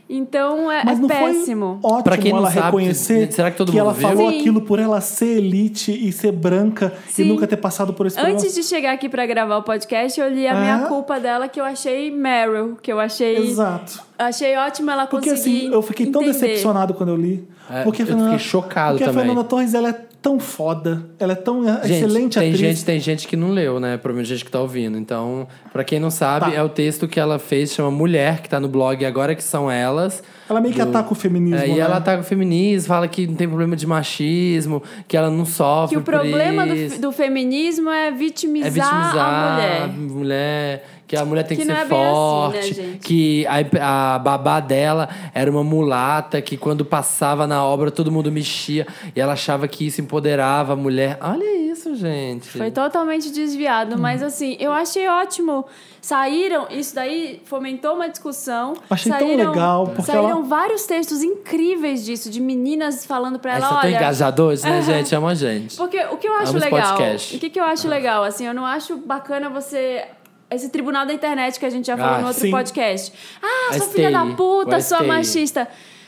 Então é, Mas é não péssimo. foi ótimo Pra quem não ela sabe, reconhecer será que todo ela mundo viu? falou Sim. aquilo por ela ser elite e ser branca Sim. e nunca ter passado por esse problema? Antes de chegar aqui pra gravar o podcast, eu li a É? minha culpa dela que eu achei Meryl, que eu achei Exato. achei ótimo ela Porque conseguir assim, eu fiquei tão entender. decepcionado quando eu li. É, porque eu Fernanda- fiquei chocado porque também. a Fernanda Torres, ela é tão foda. Ela é tão Gente, excelente tem atriz. gente, tem gente que não leu, né? Provavelmente gente que tá ouvindo. Então, pra quem não sabe, Tá. é o texto que ela fez, chama Mulher, que tá no blog agora, que são elas. Ela meio que do- ataca o feminismo, É, e né? ela ataca o feminismo, fala que não tem problema de machismo, que ela não sofre Que o por problema isso. do, do feminismo é vitimizar, É vitimizar a mulher. mulher, que a mulher tem que, Que ser é bem assim, né, forte, que a, a babá dela era uma mulata, que quando passava na obra todo mundo mexia e ela achava que isso empoderava a mulher. Olha isso, gente. Foi totalmente desviado, mas Uhum. assim, eu achei ótimo. Saíram, isso daí fomentou uma discussão. Achei tão saíram, legal, porque saíram ela- vários textos incríveis disso, de meninas falando pra ela, tão olha... engajadores, né, gente? Ama a gente. Porque o que eu acho Amo legal, o que, que eu acho legal, assim, eu não acho bacana você... Esse tribunal da internet que a gente já falou Ah, no outro sim. podcast. Ah, sua STI, filha da puta, sua machista.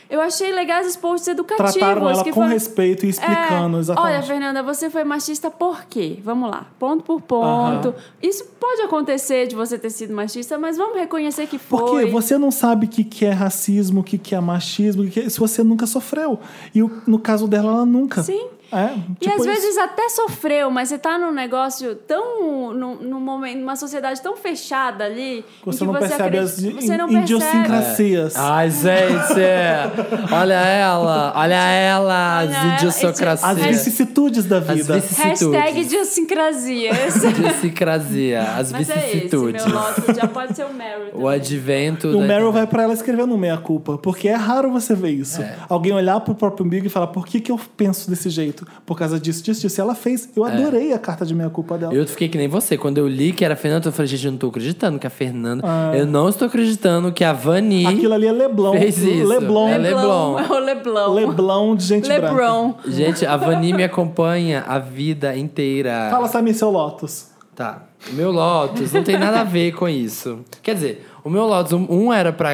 Eu achei legais os posts educativos. Trataram ela que com foram- respeito e explicando É, exatamente. Olha, Fernanda, você foi machista por quê? Vamos lá, ponto por ponto. Isso pode acontecer de você ter sido machista, mas vamos reconhecer que foi. Porque você não sabe o que, que é racismo, o que, que é machismo, que que é- se você nunca sofreu. E no caso dela, ela nunca. Sim. É, E tipo às isso. vezes até sofreu, mas você tá num negócio tão. num, num momento, numa sociedade tão fechada ali. em Você que não percebe acredita- as você não idiosincrasias. Ai, gente! olha ela! Olha ela! Olha As ela, idiosincrasias. As vicissitudes da As vida. vicissitudes. Hashtag idiosincrasias. Idiosincrasia. As Mas é esse, vicissitudes. meu Lotus. Já pode ser o Meryl. o advento O da- Meryl vai pra ela escrevendo meia culpa, porque é raro você ver isso. É. Alguém olhar pro próprio umbigo e falar, por que, que eu penso desse jeito? Por causa disso, disso, disso. E ela fez. Eu adorei a carta de meia culpa dela. Eu fiquei que nem você. Quando eu li que era a Fernanda, eu falei, gente, eu não tô acreditando que a Fernanda. Ah. Eu não estou acreditando que a Vani. Aquilo ali é Leblon. Fez isso. Leblon. É Leblon. É o Leblon. Leblon de gente branca. Lebron. Gente, a Vani me acompanha a vida inteira. Fala, Samir, seu Lotus. Tá. O meu Lotus não tem nada a ver com isso. Quer dizer, o meu Lotus, um- um era pra,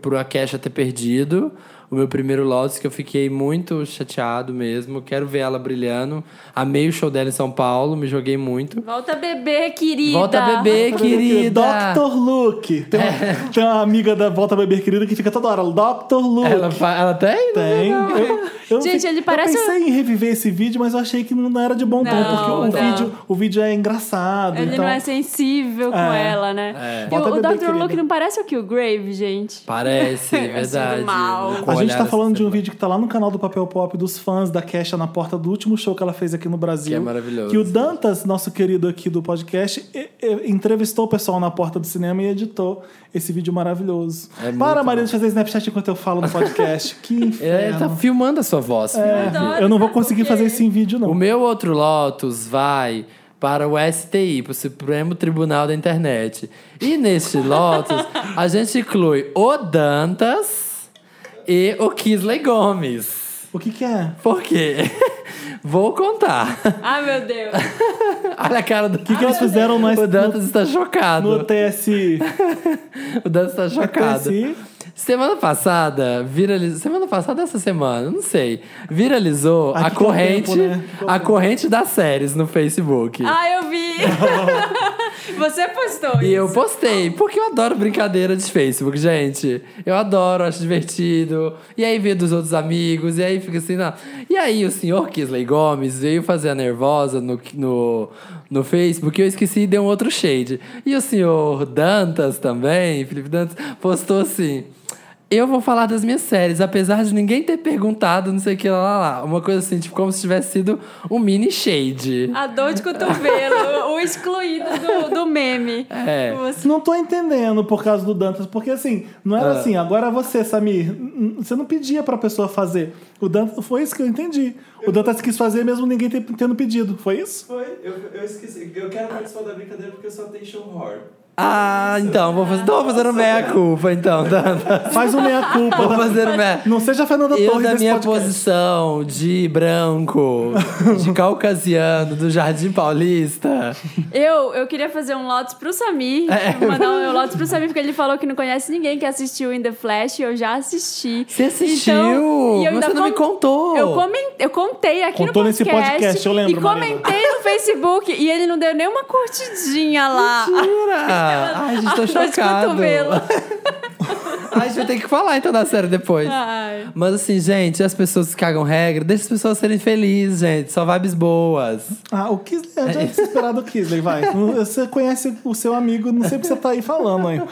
pra Kesha ter perdido. O meu primeiro Lotus, que eu fiquei muito chateado mesmo. Quero ver ela brilhando. Amei o show dela em São Paulo, me joguei muito. Volta bebê, querida. Volta a beber, querida. Dr. Luke. Tem uma, tem uma amiga da Volta a Beber Querida que fica toda hora. Dr. Luke. Ela, ela tem? Tem. Eu, eu Gente, ele parece Eu pensei em reviver esse vídeo, mas eu achei que não era de bom tom, Não, porque o vídeo, o vídeo é engraçado. Ele então... não é sensível com É. ela, né? É. E Volta o, o Dr. querida. Luke não parece o Killgrave, gente? Parece, Eu verdade. mal. A gente tá falando de um vídeo que tá lá no canal do Papel Pop dos fãs da Kesha na porta do último show que ela fez aqui no Brasil. Que é maravilhoso. Que o Dantas, nosso querido aqui do podcast, e- e- entrevistou o pessoal na porta do cinema e editou esse vídeo maravilhoso. É Para, Maria, bom. de fazer Snapchat enquanto eu falo no podcast. que É, inferno. tá filmando a sua voz. É, adoro, eu não vou conseguir por quê? fazer isso em vídeo, O não. meu outro Lotus vai para o STI, para o Supremo Tribunal da Internet. E neste Lotus, a gente inclui o Dantas e o Kisley Gomes. O que que é? Por quê? Vou contar. Ai, meu Deus. Olha a cara do... O que que eles fizeram no- O Dantas está chocado. No TSI. O Dantas está chocado. TSI? Semana passada, viralizou. Semana passada, essa semana, não sei. Viralizou Aqui a corrente, tempo, né? A corrente das séries no Facebook. Ah, eu vi. Você postou E eu isso. postei, porque eu adoro brincadeira de Facebook, gente. Eu adoro, acho divertido. E aí vê dos outros amigos, e aí fica assim, não. E aí o senhor Kisley Gomes veio fazer a nervosa no, no, no Facebook, eu esqueci e deu um outro shade. E o senhor Dantas também, Felipe Dantas, postou assim. Eu vou falar das minhas séries, apesar de ninguém ter perguntado, não sei o que lá, lá, lá. Uma coisa assim, tipo, como se tivesse sido um mini shade. A dor de cotovelo, o excluído do, do meme. É. Você- Não tô entendendo por causa do Dantas, porque assim, não era Ah. assim, agora você, Samir. Você não pedia pra pessoa fazer. O Dantas foi isso que eu entendi. O Dantas quis fazer mesmo ninguém tendo pedido. Foi isso? Foi, eu, eu esqueci. Eu quero participar da brincadeira porque eu só tenho show horror. Ah, então, vou fazer. Tô fazendo meia culpa, então, Dantas. Faz o meia-culpa. Vou da- fazer meia. Não seja a Fernanda Eu, Torres da desse minha podcast. posição de branco, de caucasiano, do Jardim Paulista. Eu, eu queria fazer um Lotus pro Samir. É. Mandar um Lotus pro Samir, porque ele falou que não conhece ninguém que assistiu In The Flash. Eu já assisti. Você assistiu? Então, e eu Mas ainda você não me con- contou. Eu, comen- eu contei aqui Contou no nesse podcast. podcast, eu lembro, E Marina. comentei no Facebook. E ele não deu nenhuma curtidinha lá. Mentira! Ai, gente, tô chocado. Ai, a gente vai ter que falar então da série depois. Ai. Mas assim, gente, as pessoas que cagam regra, deixa as pessoas serem felizes, gente. Só vibes boas. Ah, o Kisley, eu já tinha esperado o Kisley, vai. Você conhece o seu amigo, não sei porque você tá aí falando aí.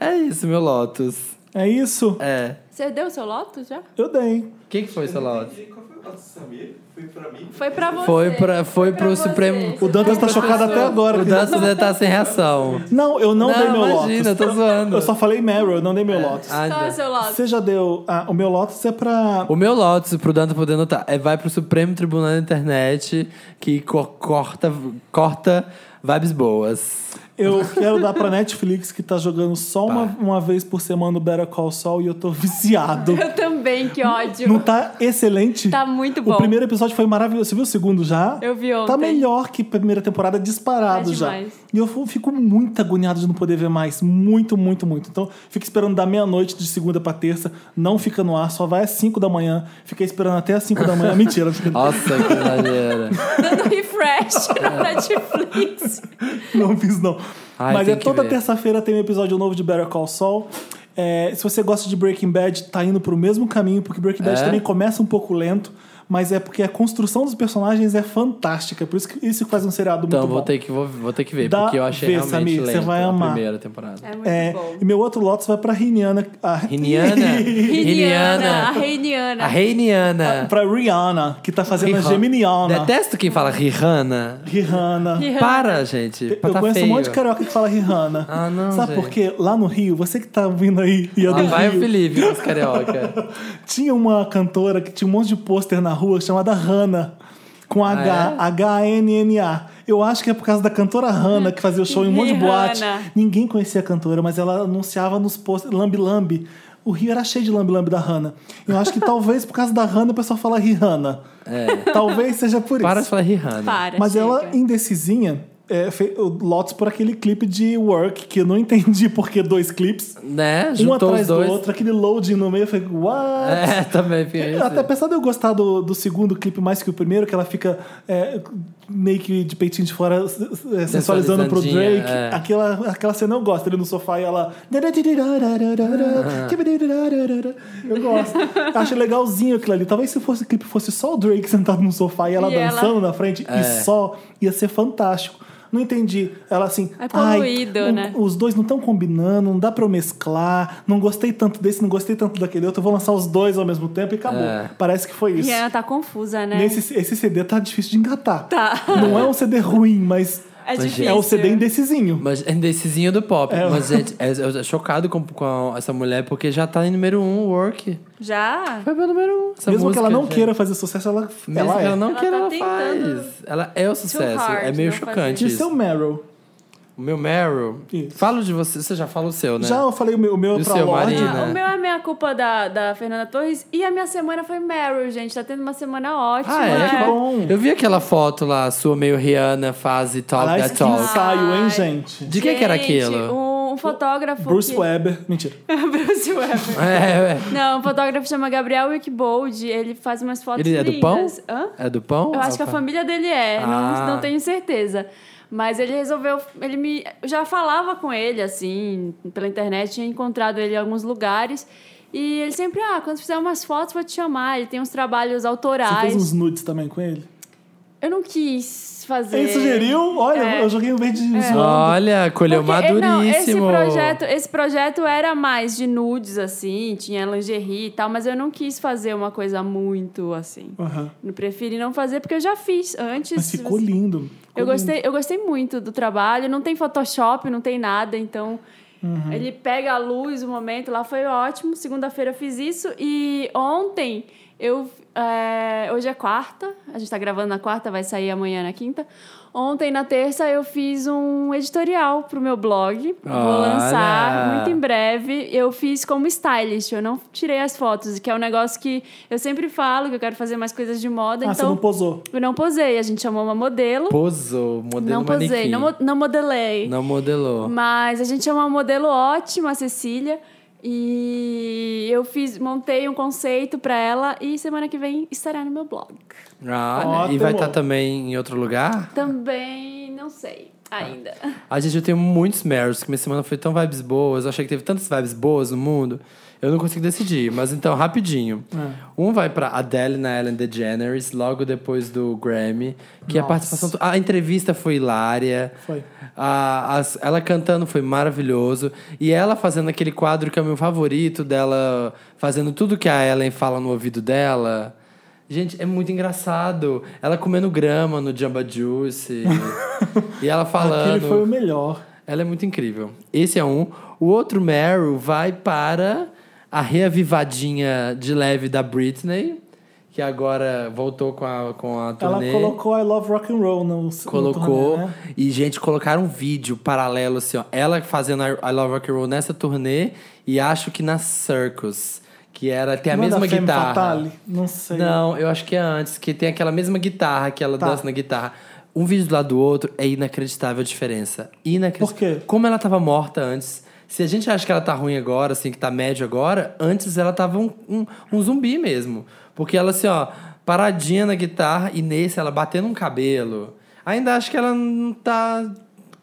É isso, meu Lotus. É isso? É. Você deu o seu Lotus já? Eu dei. O que, que foi, seu Lotus? Qual foi o do Samir? Foi pra mim? Foi pra você. Foi, pra, foi pra pro você. Supremo. O Dantas tá chocado até agora. O Dantas deve estar sem reação. Não, eu não, dei meu imagina, eu Lotus. tô zoando. Eu só falei Meryl, eu não dei meu Lotus. Ah, Qual é o seu Lotus? Você já deu. Ah, o meu Lotus é pra. O meu Lotus, pro Danta poder notar, é vai pro Supremo Tribunal da Internet que co- corta, corta vibes boas. Eu quero dar pra Netflix que tá jogando só uma, uma vez por semana o Better Call Saul e eu tô viciado. Eu também, que ódio. Não tá excelente? Tá muito bom. O primeiro episódio foi maravilhoso. Você viu o segundo já? Eu vi ontem. Tá melhor que a primeira temporada disparado Tá já. demais. E eu fico muito agoniado de não poder ver mais. Muito, muito, muito. Então, fico esperando da meia-noite de segunda pra terça. Não fica no ar, só vai às 5 da manhã. Fiquei esperando até às 5 da manhã. Mentira, fica- Nossa, que exagera. Dando refresh na Netflix. não fiz não. Ai, Mas é toda terça-feira tem um episódio novo de Better Call Saul. É, se você gosta de Breaking Bad, tá indo pro mesmo caminho, porque Breaking Bad É? também começa um pouco lento, mas é porque a construção dos personagens é fantástica. Por isso que isso que faz um seriado Então muito vou bom. ter, que, vou, vou ter que ver, Dá porque eu achei ver, realmente Samir, você lento vai a amar. primeira temporada. É muito É, bom. e meu outro Lotus vai pra Riniana. A, Riniana? A Riniana. Reiniana. A Reiniana. pra Rihanna, que tá fazendo a Rihanna. Geminiana. Detesto quem fala Rihanna. Rihanna. Rihanna. Para, gente. Eu tá conheço feio. um monte de carioca que fala Rihanna. Ah, não, Sabe gente. por quê? Lá no Rio, você que tá vindo aí e é do vai o Rio, Felipe, os carioca. tinha uma cantora que tinha um monte de pôster na rua chamada Hannah, com H, é? H-A-N-N-A. Eu acho que é por causa da cantora Hannah, que fazia o show em um monte de boate. Ninguém conhecia a cantora, mas ela anunciava nos posters Lambi Lambi. O Rio era cheio de Lambi Lambi da Hannah. Eu acho que talvez por causa da Hannah o pessoal fala Rihanna. É. Talvez seja por Para de isso. falar Rihanna. Para, Mas chega. ela, indecisinha, é, fe- o Lotus por aquele clipe de Work, que eu não entendi por que dois clipes. Né? Um atrás os dois. do outro, aquele loading no meio, eu falei, what? É, também Eu isso. Até apesar de eu gostar do, do segundo clipe mais que o primeiro, que ela fica é, meio que de peitinho de fora é, sensualizando pro Drake. É. Aquela, aquela cena eu gosto, ele no sofá e ela. Eu gosto. Acho legalzinho aquilo ali. Talvez se fosse o clipe fosse só o Drake sentado no sofá e ela E ela- dançando na frente É. e só, ia ser fantástico. Não entendi. Ela assim. É "Ai, poluído, não- né?" Os dois não estão combinando, não dá pra eu mesclar. Não gostei tanto desse, não gostei tanto daquele outro. Eu vou lançar os dois ao mesmo tempo e acabou. É. Parece que foi isso. Rihanna tá confusa, né? Nesse, esse CD tá difícil de engatar. Tá. Não é um CD ruim, mas É Mas, difícil. é o CD indecisinho. Mas é indecisinho do pop. É. Mas, gente, é- eu tô chocado com, com essa mulher, porque já tá em número um, Work. Já? Foi pro número um. Essa Mesmo que ela música, não gente. queira fazer sucesso, ela, Mesmo ela que é. ela não Ela queira, tá ela tentando faz. Ela é o sucesso. hard é meio chocante E isso. seu Meryl? O meu Meryl. Isso. Fala de você. Você já fala o seu, né? Já eu falei o meu, o meu E o pra seu, Lorde. Ah, o meu é minha culpa da, da Fernanda Torres e a minha semana foi Meryl, gente. Tá tendo uma semana ótima. Ah, é? Que bom. Eu vi aquela foto lá, sua meio Rihanna, fase Talk Aliás, That que Talk. ensaio, hein, gente? De que que era aquilo? Um, um fotógrafo. Bruce que... Weber. Mentira. Bruce Weber. É, é. Não, um fotógrafo chama Gabriel Wickbold. Ele faz umas fotos Ele é do pão? lindas. Hã? É do pão? Eu acho que a família dele é, Ah. não, não tenho certeza. Mas ele resolveu, ele me, eu já falava com ele assim, pela internet, tinha encontrado ele em alguns lugares. E ele sempre, ah, quando fizer umas fotos, vou te chamar. Ele tem uns trabalhos Você autorais. fez uns nudes também com ele? Eu não quis fazer. Ele sugeriu? Olha, É. eu joguei um verde zoando. Olha, colheu Porque, eh, não, esse maduríssimo. projeto, esse projeto era mais de nudes, assim, tinha lingerie e tal, mas eu não quis fazer uma coisa muito assim. Aham. Eu preferi não fazer porque eu já fiz antes. Mas ficou lindo. Ficou Eu gostei, eu gostei muito do trabalho. Não tem Photoshop, não tem nada, então Uhum. ele pega a luz, o momento lá foi ótimo. Segunda-feira eu fiz isso e ontem eu é, hoje é quarta, a gente tá gravando na quarta, vai sair amanhã na quinta. Ontem na terça eu fiz um editorial pro meu blog. Vou Olha! lançar muito em breve. Eu fiz como stylist, eu não tirei as fotos, que é um negócio que eu sempre falo que eu quero fazer mais coisas de moda, Ah, você então não posou. eu não posei. A gente chamou uma modelo. Posou, modelo Não posei, não, não modelei. Não modelou. Mas a gente é uma modelo ótima, a Cecília. E eu fiz, montei um conceito pra ela e semana que vem estará no meu blog. Ah, Ótimo. e vai estar também em outro lugar? Também não sei ainda. A gente, eu tenho muitos Meryls, que minha semana foi tão vibes boas. Eu achei que teve tantas vibes boas no mundo. Eu não consigo decidir, mas então, rapidinho. É. Um vai pra Adele na Ellen DeGeneres, logo depois do Grammy. Que a Nossa. participação... A entrevista foi hilária. Foi. A, as- ela cantando foi maravilhoso. E ela fazendo aquele quadro que é o meu favorito dela, fazendo tudo que a Ellen fala no ouvido dela. Gente, é muito engraçado. Ela comendo grama no Jamba Juice. e ela falando. Aquele foi o melhor. Ela é muito incrível. Esse é um. O outro Meryl vai para a reavivadinha de leve da Britney, que agora voltou com a, com a Ela turnê. colocou I Love Rock and Roll no no Colocou. turnê, né? E, gente, colocaram um vídeo paralelo, assim, ó. Ela fazendo I Love Rock and Roll nessa turnê e acho que na Circus. Que era, tem a Não mesma guitarra. Fatale? Não sei. Não, eu acho que é antes, que tem aquela mesma guitarra que ela Tá. dança na guitarra. Um vídeo do lado do outro é inacreditável a diferença. Inacreditável. Por quê? Como ela tava morta antes. Se a gente acha que ela tá ruim agora, assim, que tá médio agora, antes ela tava um, um, um zumbi mesmo. Porque ela, assim, ó, paradinha na guitarra e nesse ela batendo um cabelo. Ainda acho que ela não tá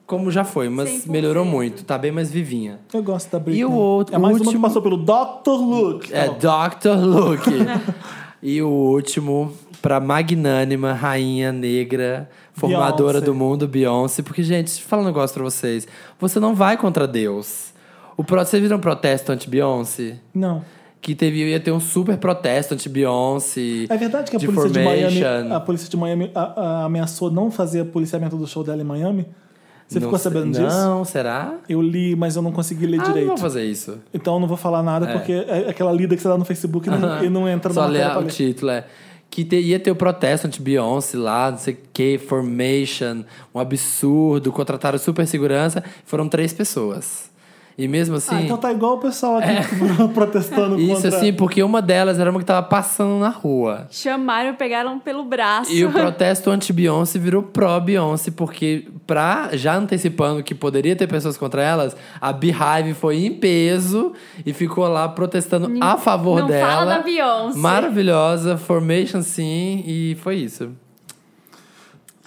como já foi, mas 100%. melhorou muito. Tá bem mais vivinha. Eu gosto da Britney. E o outro- É mais o uma que último- passou pelo Dr. Luke. É Tá bom. Dr. Luke. E o último, pra magnânima rainha negra, formadora Beyoncé. do mundo, Beyoncé. Porque, gente, deixa eu falar um negócio pra vocês. Você não vai contra Deus. O pro... Vocês viram um protesto anti-Beyoncé? Não. Que teve, ia ter um super protesto anti-Beyoncé. É verdade que a polícia de Miami, a polícia de Miami a- a- ameaçou não fazer policiamento do show dela em Miami? Você Não ficou sei- sabendo disso? Não, será? Eu li, mas eu não consegui ler Ah, não direito. vou fazer isso. Então eu não vou falar nada, É. porque é aquela lida que você dá no Facebook e não, e não entra Só na ler matéria pra o ler. título, é. Que te- ia ter o protesto anti-Beyoncé lá, não sei o que, Formation, um absurdo, contrataram super segurança, foram três pessoas. E mesmo assim. Ah, então tá igual o pessoal aqui protestando Isso contra... assim, porque uma delas era uma que tava passando na rua. Chamaram, pegaram pelo braço. E o protesto anti-Beyoncé virou pró-Beyoncé, porque, pra, já antecipando que poderia ter pessoas contra elas, a Beehive foi em peso e ficou lá protestando a favor não dela. fala da Beyoncé. Maravilhosa, Formation sim, e foi isso.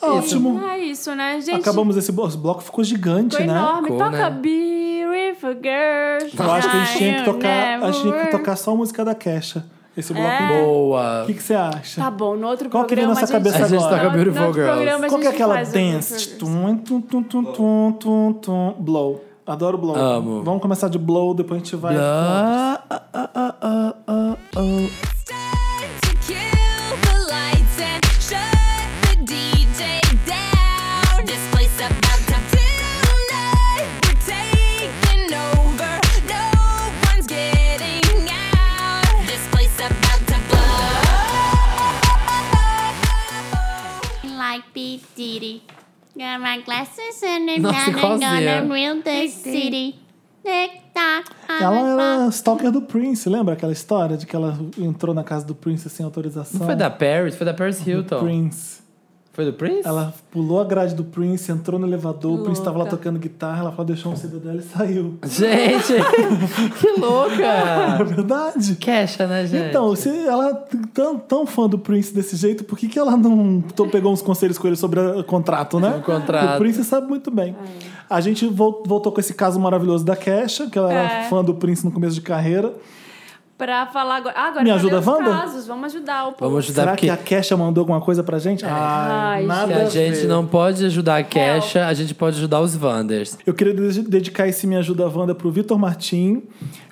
Ótimo. É isso, né, gente? Acabamos esse bloco. Esse bloco ficou gigante, Ficou né? enorme. Ficou, Toca né? Beautiful Girls. Eu acho que a gente tinha que tocar, a gente tinha que tocar só a música da Kesha. Esse bloco É. Boa. O que, que você acha? Tá bom, no outro Qual que vem programa na sua a gente... cabeça A gente agora? toca Beautiful no outro Girls. Qual que é aquela dance? Beautiful. Tum, tum, tum, tum, tum, tum, tum. Blow. Adoro blow. Amo. Vamos começar de blow, depois a gente vai. Ah, ah, ah, ah, ah, ah, ah. Diddy. Got my glasses and I'm Nossa, gonna rule the city. Ela era stalker do Prince, lembra aquela história de que ela entrou na casa do Prince sem autorização? Não foi da Paris, foi da Paris Hilton. Prince. Foi do Prince? Ela pulou a grade do Prince, entrou no elevador, o Prince tava lá Louca. tocando guitarra, ela falou, deixou um CD dela e saiu. Gente, que É louca! verdade? Queixa, né, gente? Então, se ela é tão, tão fã do Prince desse jeito, por que, que ela não pegou uns conselhos com ele sobre o contrato, né? O contrato. O Prince sabe muito bem. A gente vol- voltou com esse caso maravilhoso da Kesha, que ela era É. fã do Prince no começo de carreira. Pra falar agora. Ah, agora Me ajuda, os Wanda? casos. Vamos ajudar o povo. Vamos ajudar Será porque que a Kesha mandou alguma coisa pra gente? Ai, Ai, nada se a gente não pode ajudar a Kesha, a gente pode ajudar os Wanders. Eu queria de- dedicar esse Me Ajuda Wanda pro Vitor Martim,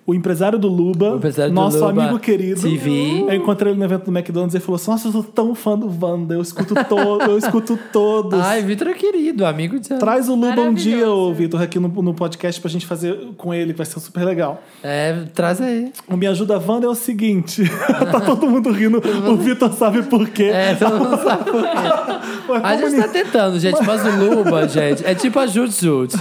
o empresário do Luba, empresário do nosso Luba amigo querido. TV. Eu encontrei ele no evento do McDonald's e ele falou assim: Nossa, eu sou tão fã do Wanda, eu escuto, to eu escuto todos. Ai, Vitor é querido, amigo de... Traz o Luba um dia, ô, Vitor, aqui no, no podcast pra gente fazer com ele, que vai ser super legal. É, traz aí. O Me Ajuda Wanda é o seguinte: tá todo mundo rindo, o Vitor sabe por quê. É, todo mundo sabe por quê. Mas A gente tá tentando, gente, mas o Luba, gente, é tipo a Jut Jut.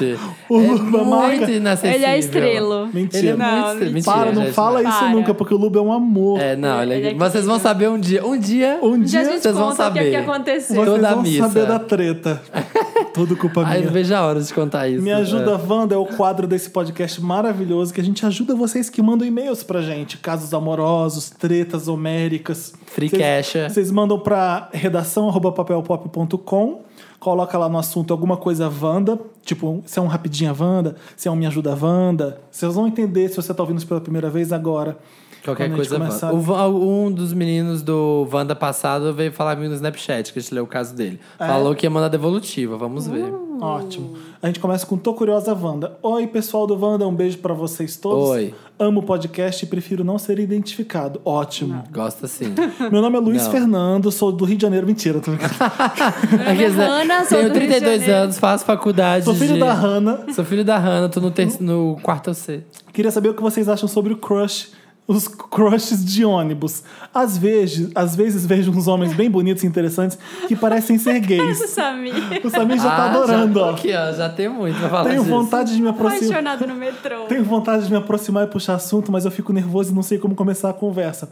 O é Luba marca- muito inacessível. Ele é estrelo. Mentira. Ele é Não, muito Mentira, Para, não gente, fala isso Para. nunca, porque o Luba é um amor. É, não, ele é... Ele é Mas vocês vão saber um dia. Um dia... Um dia a gente vocês vão conta o que, é que saber. aconteceu. vocês toda a vão missa. saber da treta. Tudo culpa Ai, minha. não vejo a hora de contar isso. Me ajuda, É. Wanda, é o quadro desse podcast maravilhoso que a gente ajuda vocês que mandam e-mails pra gente. Casos amorosos, tretas homéricas. Free Vocês- Casha. Vocês mandam pra redação arroba papelpop.com. Coloca lá no assunto alguma coisa Wanda. Tipo, se é um Rapidinha Wanda, se é um Me Ajuda Wanda. Vocês vão entender se você tá ouvindo isso pela primeira vez agora. Qualquer coisa. começar-. O um dos meninos do Wanda passado veio falar comigo no Snapchat, que a gente leu o caso dele. É? Falou que ia mandar devolutiva, vamos ver. Ótimo. A gente começa com Tô Curiosa Wanda. Oi, pessoal do Wanda, um beijo pra vocês todos. Oi. Amo o podcast e prefiro não ser identificado. Ótimo. Gosta sim. Meu nome é Luiz Não. Fernando, sou do Rio de Janeiro. Mentira, tô brincando. Aqueles, né? Hanna, sou Tenho do Rio de 32 Janeiro. anos, faço faculdade. Sou filho de- da Hannah. Sou filho da Hannah, tô no, terceiro, no quarto C. Queria saber o que vocês acham sobre o crush, os crushes de ônibus. Às vezes, às vezes vejo uns homens bem bonitos e interessantes que parecem ser gays. Samir. O Samir já tá Ah, adorando, já, ó. Aqui, ó, já tem muito pra falar Tenho disso. vontade de me aproximar. Apaixonado no metrô. Tenho vontade de me aproximar e puxar assunto, mas eu fico nervoso e não sei como começar a conversa.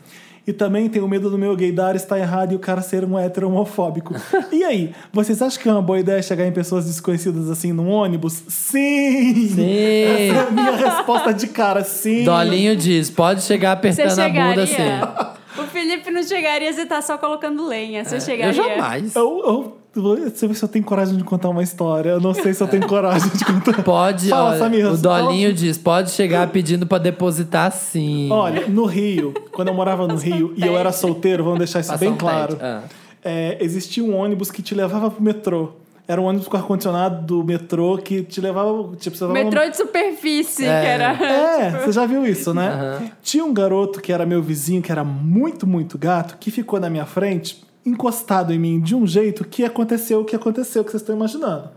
E também tenho medo do meu gaydar estar errado e o cara ser um hétero homofóbico. E aí, vocês acham que é uma boa ideia chegar em pessoas desconhecidas assim num ônibus? Sim! Sim. Essa é a minha resposta de cara, sim! Dolinho diz, pode chegar apertando a bunda assim. O Felipe não chegaria, você tá só colocando lenha. Você Eu chegaria? jamais. Eu, eu, Deixa eu ver se eu tenho coragem de contar uma história. Eu não sei se eu tenho coragem de contar. Pode, Fala, olha, Samir, o fala- Dolinho diz, pode chegar pedindo pra depositar sim. Olha, no Rio, quando eu morava no Rio e eu era solteiro, vamos deixar isso Passa bem um claro. Ah. é, existia um ônibus que te levava pro metrô. Era um ônibus com ar-condicionado do metrô que te levava. Tipo, você levava Metrô de superfície, É. que era. É, você já viu isso, né? Tinha um garoto que era meu vizinho, que era muito, muito gato, que ficou na minha frente, encostado em mim de um jeito que aconteceu o que aconteceu, que vocês estão imaginando.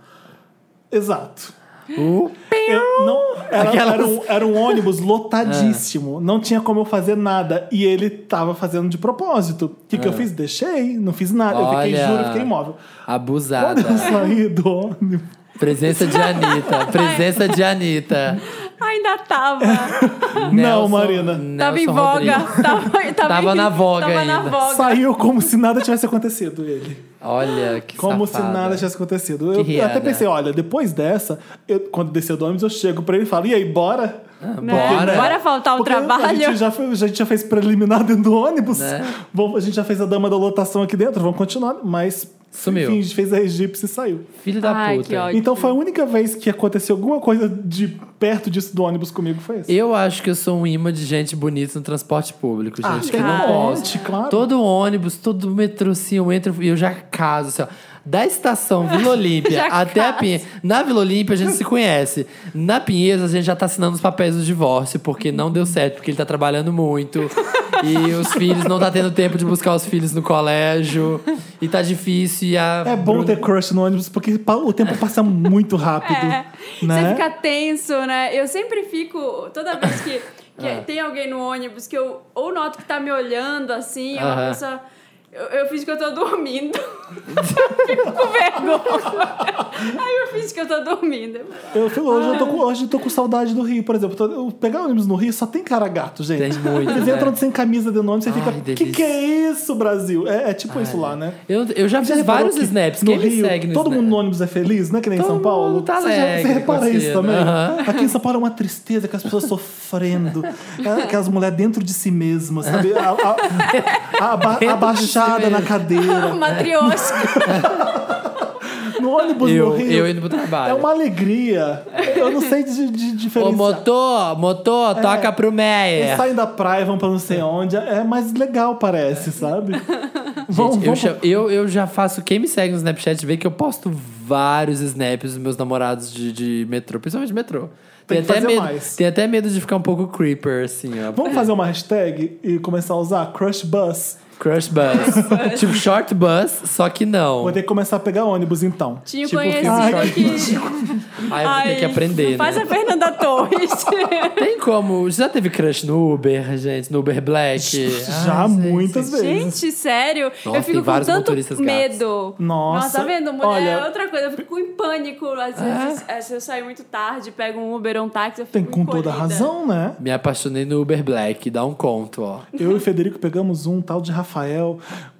Exato. Uh, Eu não, era, Aquelas- era um, era um ônibus lotadíssimo, não tinha como eu fazer nada. E ele tava fazendo de propósito. O que, que eu fiz? Deixei, não fiz nada. Eu fiquei, Olha. juro, fiquei imóvel. abusada. Quando eu saí do ônibus, Presença de Anitta. Presença de Anitta. Ainda tava. Não, Nelson- Marina. tava em Nelson voga. Rodrigues. Tava, tava, Tava em- na voga Tava na ainda. voga. saiu como se nada tivesse acontecido, ele. Olha, que Como safada. se nada tivesse acontecido. Que Eu, eu até riada. pensei, olha, depois dessa, eu- quando descer do ônibus, eu chego pra ele e falo, e aí, bora? Né? Bora. Bora faltar o Porque A trabalho. gente, já a gente já fez preliminar dentro do ônibus. Né? Vamos- a gente já fez a dama da lotação aqui dentro, vamos continuar. Mas, Sumiu. enfim, a gente fez a egípcia e saiu. Filho da Ai, puta. Então foi a única vez que aconteceu alguma coisa de perto disso do ônibus comigo, foi isso. Eu acho que eu sou um imã de gente bonita no transporte público, gente. Ah, que tem não posso. claro. Todo ônibus, todo metrô, assim, eu entro e eu já caso, assim, ó. Da estação Vila Olímpia até a. Pinheiros. Na Vila Olímpia a gente se conhece. Na Pinheiros a gente já tá assinando os papéis do divórcio, porque não deu certo, porque ele tá trabalhando muito. e os filhos não tá tendo tempo de buscar os filhos no colégio. E tá difícil. E a É bom Bruna- ter crush no ônibus, porque o tempo passa muito rápido. É. né? Você fica tenso, né? Eu sempre fico. Toda vez que, que Ah. tem alguém no ônibus que eu ou noto que tá me olhando assim, é uma pessoa. Eu, eu fiz que eu tô dormindo. Fico com vergonha. Aí eu fiz que eu tô dormindo. Eu, hoje, eu tô com, hoje eu tô com saudade do Rio, por exemplo. Tô- Eu pegar ônibus no Rio só tem cara gato, gente. Tem muito, Eles né? entram sem camisa dentro do ônibus, você Ai, fica. Que delícia. que é isso, Brasil? É, é tipo isso lá, né? Eu, eu já reparou vários que snaps. No Rio, segue no todo Snap? mundo no ônibus é feliz, não é que nem em Todo São Paulo? mundo tá você, já, você repara isso também? Aham. Aqui em São Paulo é uma tristeza, que as pessoas sofrendo. É, Aquelas mulheres dentro de si mesmas, sabe? A, de abaixada na cadeira. Matriosca. No ônibus Eu, no Rio. eu indo pro trabalho. É uma alegria. Eu não sei de, de Ô, diferenciar. motor, motor, É. toca pro Eles Meyer. saem da praia, vão pra não sei onde. É mais legal, parece, sabe? Vão- Gente, eu, vão- cha- eu, eu já faço. Quem me segue no Snapchat vê que eu posto vários snaps dos meus namorados de, de metrô, principalmente de metrô. Tem Tem até, medo, mais. tem até medo de ficar um pouco creeper, assim, ó. Vamos fazer uma hashtag e começar a usar Crush Bus. Crush bus. tipo short bus, só que não. Vou ter que começar a pegar ônibus, então. Tinha Tipo conhecido Ai, que. Aí eu vou ter que aprender, Faz né? a Fernanda Torres. Tem como. Já teve crush no Uber, gente? No Uber Black? Já Ai, muitas gente. vezes. Gente, sério? Nossa, eu fico com tanto medo. Nossa, tá vendo? Mulher olha- é outra coisa. Eu fico em pânico. Às vezes, é, se eu sair muito tarde, pego um Uber ou um táxi, eu fico Tem com toda encolhida. razão, né? Me apaixonei no Uber Black, dá um conto, ó. Eu e o Federico pegamos um tal de Rafael.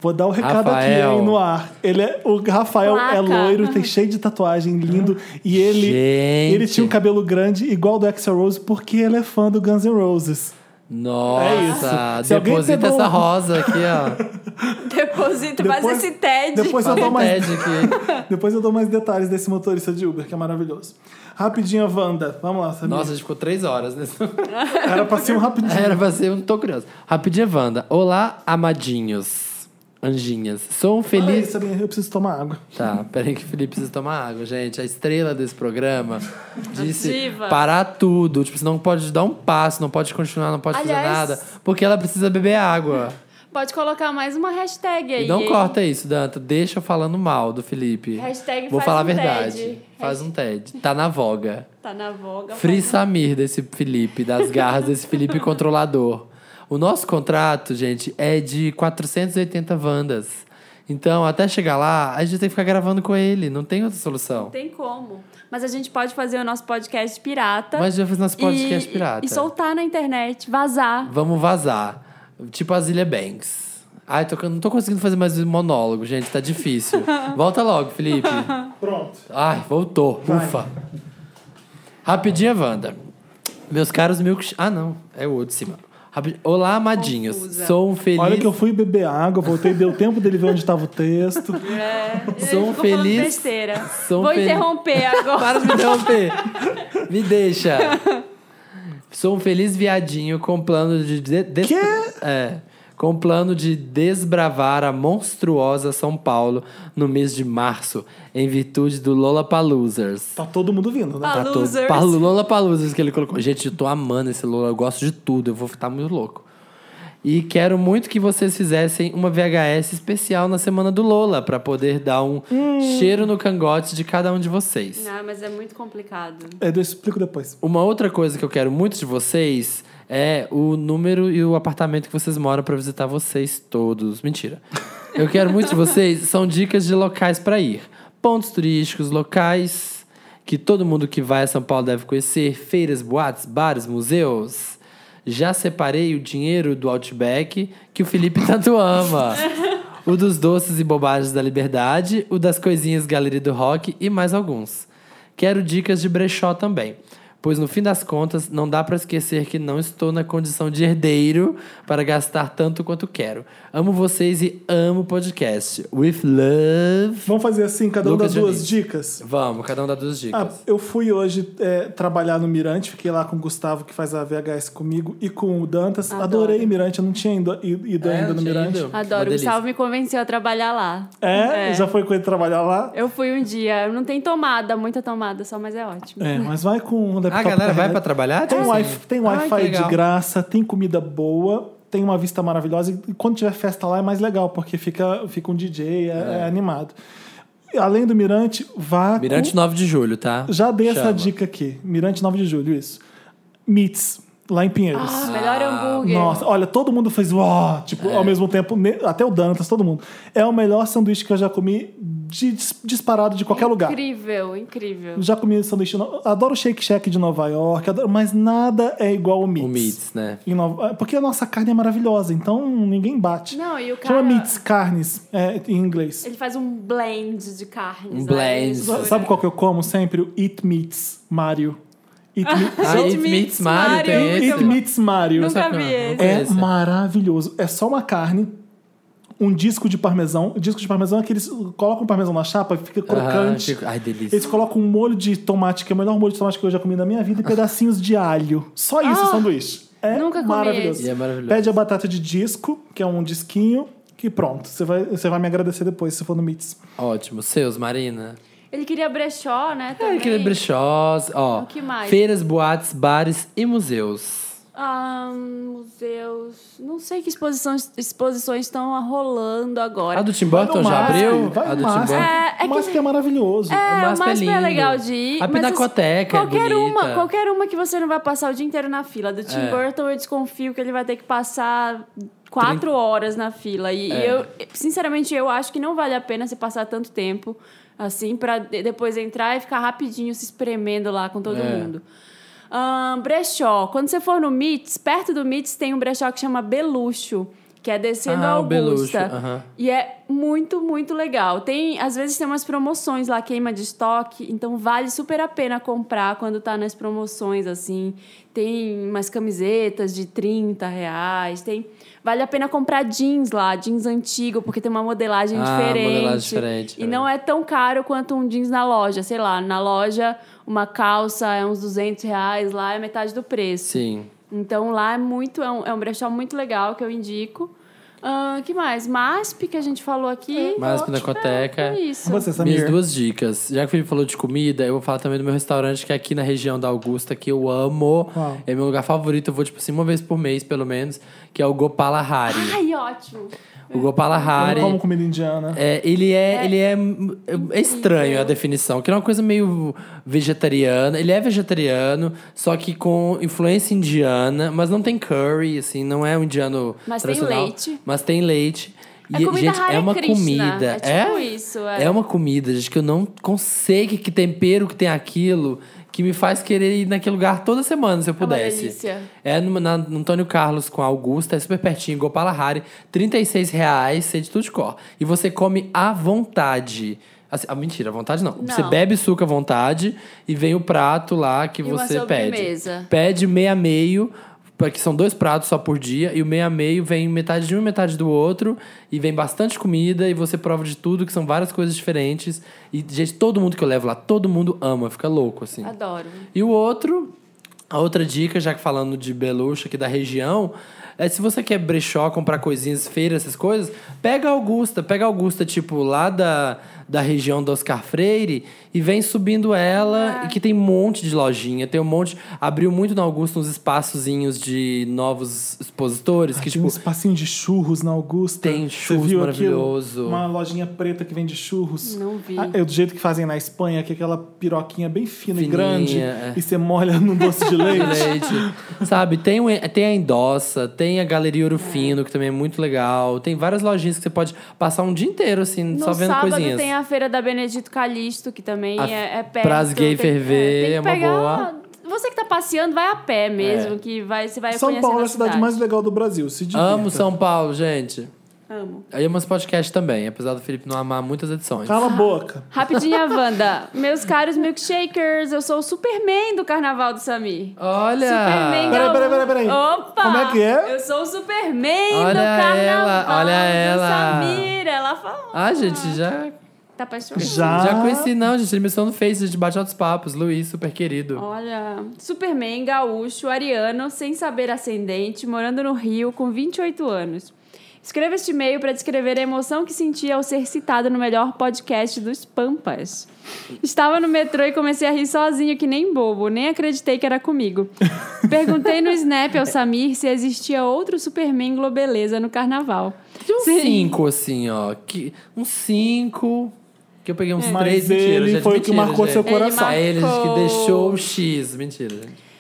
Vou dar o recado aqui Rafael. aí no ar. Ele é, o Rafael Placa. é loiro, tem cheio de tatuagem, lindo. E ele, Gente. ele tinha um cabelo grande, igual do Axel Rose, porque ele é fã do Guns N' Roses. Nossa, É deposita essa um- rosa aqui, ó. Deposita, faz esse TED. Depois eu, dou um mais, TED aqui. depois eu dou mais detalhes desse motorista de Uber, que é maravilhoso. Rapidinho, Wanda. Vamos lá, Samir. Nossa, a gente ficou três horas nesse. Era pra ser um rapidinho. Era pra ser, eu não tô curioso. Rapidinho, Wanda. Olá, amadinhos. Anjinhas. Sou um Feliz. feliz. Samir, eu preciso tomar água. Tá, peraí que o Felipe precisa tomar água, gente. A estrela desse programa disse Diva. parar tudo. Tipo, você não pode dar um passo, não pode continuar, não pode Aliás- fazer nada. Porque ela precisa beber água. Pode colocar mais uma hashtag aí. E não hein? corta isso, Danta. Deixa eu falando mal do Felipe. Hashtag Vou faz falar a um verdade. TED. Faz um TED. Tá na voga. Tá na voga. Free Samir desse Felipe, das garras desse Felipe controlador. O nosso contrato, gente, é de 480 Wandas. Então, até chegar lá, a gente tem que ficar gravando com ele. Não tem outra solução. Não tem como. Mas a gente pode fazer o nosso podcast pirata. Mas já fez nosso podcast e, pirata. E soltar na internet, vazar. Vamos vazar. Tipo a Zilia Banks. Ai, tô, não tô conseguindo fazer mais monólogo, gente. Tá difícil. Volta logo, Felipe. Pronto. Ai, voltou. Vai. Ufa. Rapidinho, Wanda. Meus caros milkshakes. Ah, não. É o outro de cima. Olá, amadinhos. Confusa. Sou um feliz. Olha que eu fui beber água, voltei, deu tempo dele ver onde estava o texto. É, Sou um feliz- besteira. sou Vou fel- interromper agora. Para de me interromper. me deixa. Sou um feliz viadinho com plano de. de, Quê? É. Com plano de desbravar a monstruosa São Paulo no mês de março, em virtude do Lollapaloozers. Tá todo mundo vindo, né? Ah, Tá todo Losers. Paulo Lollapaloozers que ele colocou. Gente, eu tô amando esse Lola, eu gosto de tudo, eu vou ficar muito louco. E quero muito que vocês fizessem uma VHS especial na semana do Lola, pra poder dar um cheiro no cangote de cada um de vocês. Não, mas é muito complicado. É, eu explico depois. Uma outra coisa que eu quero muito de vocês é o número e o apartamento que vocês moram pra visitar vocês todos. Mentira. Eu quero muito de vocês, são dicas de locais pra ir. Pontos turísticos, locais que todo mundo que vai a São Paulo deve conhecer, feiras, boates, bares, museus. Já separei o dinheiro do Outback que o Felipe tanto ama. O dos doces e bobagens da liberdade, o das coisinhas Galeria do Rock e mais alguns. Quero dicas de brechó também, pois no fim das contas não dá pra esquecer que não estou na condição de herdeiro para gastar tanto quanto quero. Amo vocês e amo o podcast. With love. Vamos fazer assim, cada um Lucas dá duas Dionísio. dicas. Vamos, cada um dá duas Ah, dicas. eu fui hoje é, trabalhar no Mirante, fiquei lá com o Gustavo, que faz a VHS comigo, e com o Dantas. Adoro. Adorei Mirante, eu não tinha ido, ido É, ainda no Mirante. ido? Adoro. O. Gustavo me convenceu a trabalhar lá. É? Já foi com ele trabalhar lá? Eu fui um dia. Não tem tomada, muita tomada só, mas é ótimo. É, mas vai com o A laptop galera vai pra trabalhar? Tem, Tipo wi assim, tem ai, Wi-Fi que de legal. graça, tem comida boa, tem uma vista maravilhosa. E quando tiver festa lá é mais legal, porque fica, fica um DJ, é, é animado. E Além do Mirante, vá. com- Mirante 9 de julho, tá? Já dei essa Chama. dica aqui. Mirante 9 de julho, isso. Meats, lá em Pinheiros. Ah, melhor hambúrguer. Nossa, olha, todo mundo fez uau, tipo, É. ao mesmo tempo, até o Dantas, todo mundo. É o melhor sanduíche que eu já comi de- dis- disparado de qualquer lugar. Incrível, incrível. Já comi sanduíche. Adoro o Shake Shack de Nova York, adoro- mas nada é igual ao Meats. O Meats, né? Em Nova- Porque a nossa carne é maravilhosa, então ninguém bate. Não, e o cara. Chama Meats, carnes, é, em inglês. Ele faz um blend de carnes. Um blend. Mistura. Sabe qual que eu como sempre? O Eat Meats Mario. Meats- Ah, It Meats Meets Mario, Mario. tem esse? Eat Meats Mario. Nunca vi esse. É maravilhoso. É só uma carne, um disco de parmesão. O disco de parmesão é que eles colocam o parmesão na chapa e fica crocante. Fica- Ai, delícia. Eles colocam um molho de tomate, que é o melhor molho de tomate que eu já comi na minha vida, e pedacinhos de alho. Só isso, o sanduíche. É Nunca comi maravilhoso. esse. E é maravilhoso. Pede a batata de disco, que é um disquinho, que pronto. Você vai, você vai me agradecer depois se for no Meats. Ótimo. Seus, Marina? Ele queria brechó, né? É, Também. aquele brechós, ó. O que mais? Feiras, boates, bares e museus. Ah, museus. Não sei que exposições exposições estão rolando agora. A do Tim Burton já abriu? Vai a do Tim. Burton? É, é o MASP que- é maravilhoso. É, O o MASP é MASP é, lindo. legal de ir. A mas, assim, Pinacoteca é qualquer bonita. uma, qualquer uma que você não vai passar o dia inteiro na fila. Do Tim É. Burton, eu desconfio que ele vai ter que passar quatro horas na fila. E É. eu, sinceramente, eu acho que não vale a pena você passar tanto tempo assim de- depois entrar e ficar rapidinho se espremendo lá com todo É. mundo. Ahn, brechó. Quando você for no Mits, perto do Mits tem um brechó que chama Beluxo, que é descendo Ah, a o Beluxo, Augusta. aham. E é muito, muito legal. Tem, às vezes tem umas promoções lá, queima de estoque, então vale super a pena comprar quando tá nas promoções, assim. Tem umas camisetas de 30 reais, tem... Vale a pena comprar jeans lá, jeans antigo, porque tem uma modelagem Ah, diferente. modelagem diferente, E é. não é tão caro quanto um jeans na loja. Sei lá, na loja uma calça é uns 200 reais, lá é metade do preço. Sim. Então lá é muito, é um, é um brechó muito legal que eu indico. Ah, que mais? MASP, que a gente falou aqui. Mais ótimo. Pinacoteca. É isso. Você, Samir. Minhas duas dicas. Já que o Felipe falou de comida, eu vou falar também do meu restaurante, que é aqui na região da Augusta, que eu amo. Qual? É meu lugar favorito, eu vou, tipo assim, uma vez por mês, pelo menos, que é o Gopala Hari. Ai, ótimo. O Gopala Eu Hari. não como comida indiana. É, ele é, ele é, é estranho a definição, que é uma coisa meio vegetariana. Ele é vegetariano, só que com influência indiana, mas não tem curry, assim, não é um indiano Mas tem tradicional. leite. Mas tem leite. É E, comida gente, Hare é uma Krishna. comida. É tipo isso, é. É uma comida, gente, que eu não consigo que tempero que tem aquilo que me faz querer ir naquele lugar toda semana, se eu É pudesse. delícia. É no, na, no Antônio Carlos com a Augusta, é super pertinho, Gopala Hari, 36 reais, sei de tudo de cor. E você come à vontade. Assim, ah, mentira, à vontade não. Não. Você bebe suco à vontade e vem o prato lá que E você pede. Pede meio a meio, porque são dois pratos só por dia, e o meio a meio vem metade de um e metade do outro, e vem bastante comida, e você prova de tudo, que são várias coisas diferentes. E, gente, todo mundo que eu levo lá, todo mundo ama, fica louco, assim. Adoro. E o outro, a outra dica, já que falando de Beluxa aqui da região, é se você quer brechó, comprar coisinhas, feira, essas coisas, pega a Augusta, pega a Augusta, tipo, lá da, da região do Oscar Freire e vem subindo ela, e que tem um monte de lojinha, tem um monte. Abriu muito na Augusta uns espaçozinhos de novos expositores, que, Tinha tipo, um espacinho de churros na Augusta. Tem Você churros viu maravilhoso. Aquilo? Uma lojinha preta que vende churros. Não vi. Ah, é do jeito que fazem na Espanha, que é aquela piroquinha bem fina Fininha, e grande. é. E você molha no doce de leite. leite. Sabe, tem, tem a Endossa, tem a Galeria Ouro Fino, que também é muito legal. Tem várias lojinhas que você pode passar um dia inteiro, assim, No só vendo sábado coisinhas. tem a feira da Benedito Calixto, que também A- é, é perto. pras gay Tem- ferver, tem que é uma pegar- boa. Você que tá passeando, vai a pé mesmo, É. que vai, você vai São Paulo é a cidade cidade. mais legal do Brasil. Se divirta. Amo São Paulo, gente. Amo. Aí amo esse podcast também, apesar do Felipe não amar muitas edições. Cala a boca. Rapidinha, Wanda. Meus caros milkshakers, eu sou o Superman do Carnaval do Samir. Olha! Superman Peraí, peraí, peraí, peraí. Opa! Como é que é? Eu sou o Superman Olha do Carnaval ela, olha do ela. Samir. Ela falou. Ah, gente, já, Tá apaixonado? Já, já conheci, não, gente. Eles estão no Face, a gente bate outros papos. Luiz, super querido. Olha, Superman, gaúcho, ariano, sem saber ascendente, morando no Rio, com 28 anos. Escreva este e-mail para descrever a emoção que senti ao ser citado no melhor podcast dos Pampas. Estava no metrô e comecei a rir sozinho, que nem bobo, nem acreditei que era comigo. Perguntei no Snap ao Samir se existia outro Superman Globeleza no carnaval. De um assim, ó. Que, um cinco porque eu peguei uns é. mas três ele mentiras. Gente. foi o que marcou gente. seu coração. Marcou... Ele que deixou o X. Mentira, gente.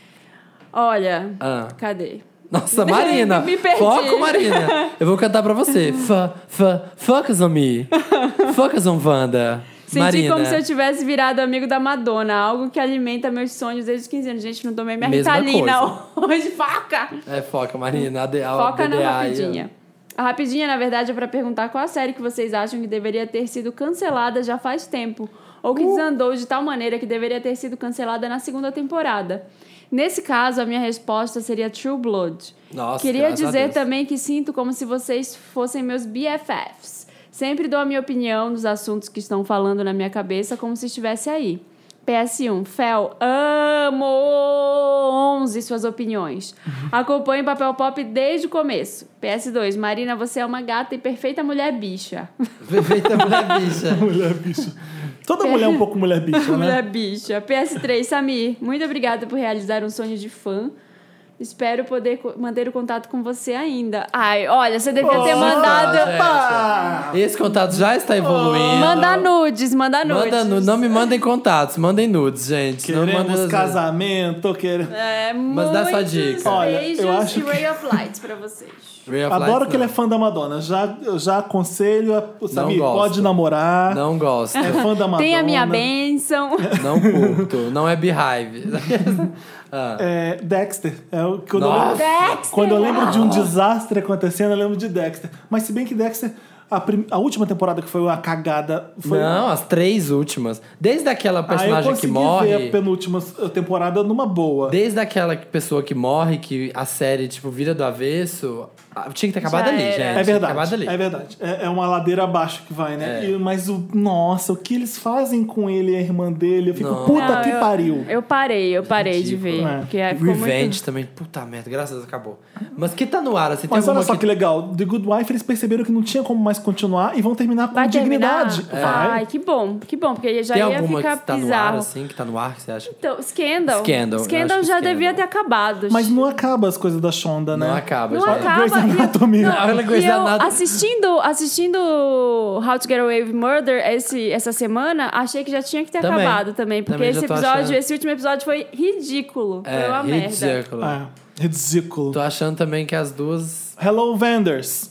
Olha, ah. cadê? Nossa, Marina! me perdi. Foco, Marina! Eu vou cantar pra você. Fã, fã, focus on me. Focus on Wanda. Senti Marina. como se eu tivesse virado amigo da Madonna, algo que alimenta meus sonhos desde os 15 anos. Gente, não tomei minha Mesma Ritalina coisa. hoje. Foca! É, foca, Marina. A, a, foca na rapidinha. Eu... A rapidinha, na verdade, é pra perguntar qual a série que vocês acham que deveria ter sido cancelada já faz tempo. Ou Uh. que desandou de tal maneira que deveria ter sido cancelada na segunda temporada. Nesse caso, a minha resposta seria True Blood. Nossa, Queria dizer também que sinto como se vocês fossem meus BFFs. Sempre dou a minha opinião dos assuntos que estão falando na minha cabeça como se estivesse aí. PS1, Fel, amo 11 suas opiniões. Acompanho Papel Pop desde o começo. PS2, Marina, você é uma gata e perfeita mulher bicha. Perfeita mulher bicha. Mulher bicha. Toda mulher é um pouco mulher bicha, né? mulher bicha. PS3, Samir, muito obrigada por realizar um sonho de fã. Espero poder manter o contato com você ainda. Ai, olha, você devia ter mandado. Opa! Esse contato já está evoluindo. Manda nudes, manda nudes. Manda nu- não me mandem contatos, mandem nudes, gente. Não Queremos mandem- casamento, queremos... É, Mas dá sua dica. Olha, eu acho e que- Ray of Lights pra vocês. Ray of Adoro que ele é fã da Madonna. Já, eu já aconselho gosto. pode namorar. Não gosto. É fã da Madonna. Tem a minha bênção. Não curto. Não é Beehive. ah. É, Dexter. É o que eu Nossa! Dexter. Quando eu lembro de um desastre acontecendo, eu lembro de Dexter. Mas se bem que Dexter, a, prim- a última temporada que foi a cagada, foi. Não, as três últimas. Desde aquela eu personagem que consegui ver morre. a penúltima temporada numa boa. Desde aquela pessoa que morre, que a série, tipo, vira do avesso, ah, tinha que ter acabado Já ali, era. gente. É verdade. ali. É verdade. É, é uma ladeira abaixo que vai, né? É. E- mas o. Nossa, o que eles fazem com ele e a irmã dele, eu fico, Não. puta Não, que eu- pariu. Eu parei, eu parei de Ridículo. ver. É. Porque é, ficou Revenge muito... também, puta merda, graças a Deus acabou. Mas que tá no ar, assim, tem Mas olha só que... que... legal. The Good Wife, eles perceberam que não tinha como mais continuar e vão terminar com Vai dignidade. terminar? Vai. Ai, que bom, que bom, porque já Tem ia alguma ficar que tá no ar, bizarro. assim, que tá no ar, que você acha? Então, Scandal. Scandal, Scandal já Scandal. devia ter acabado. Mas não acaba as coisas da Shonda, né? Não acaba, Não acaba. Anatomy. Não, Ela é e eu, Anatomy. assistindo, assistindo How to Get Away with Murder esse, essa semana, achei que já tinha que ter Também. acabado também. Porque Também esse episódio, achando. esse último episódio foi ridículo. foi uma É, merda. ridículo. É, ridículo. Tô achando também que as duas... Hello, Vendors.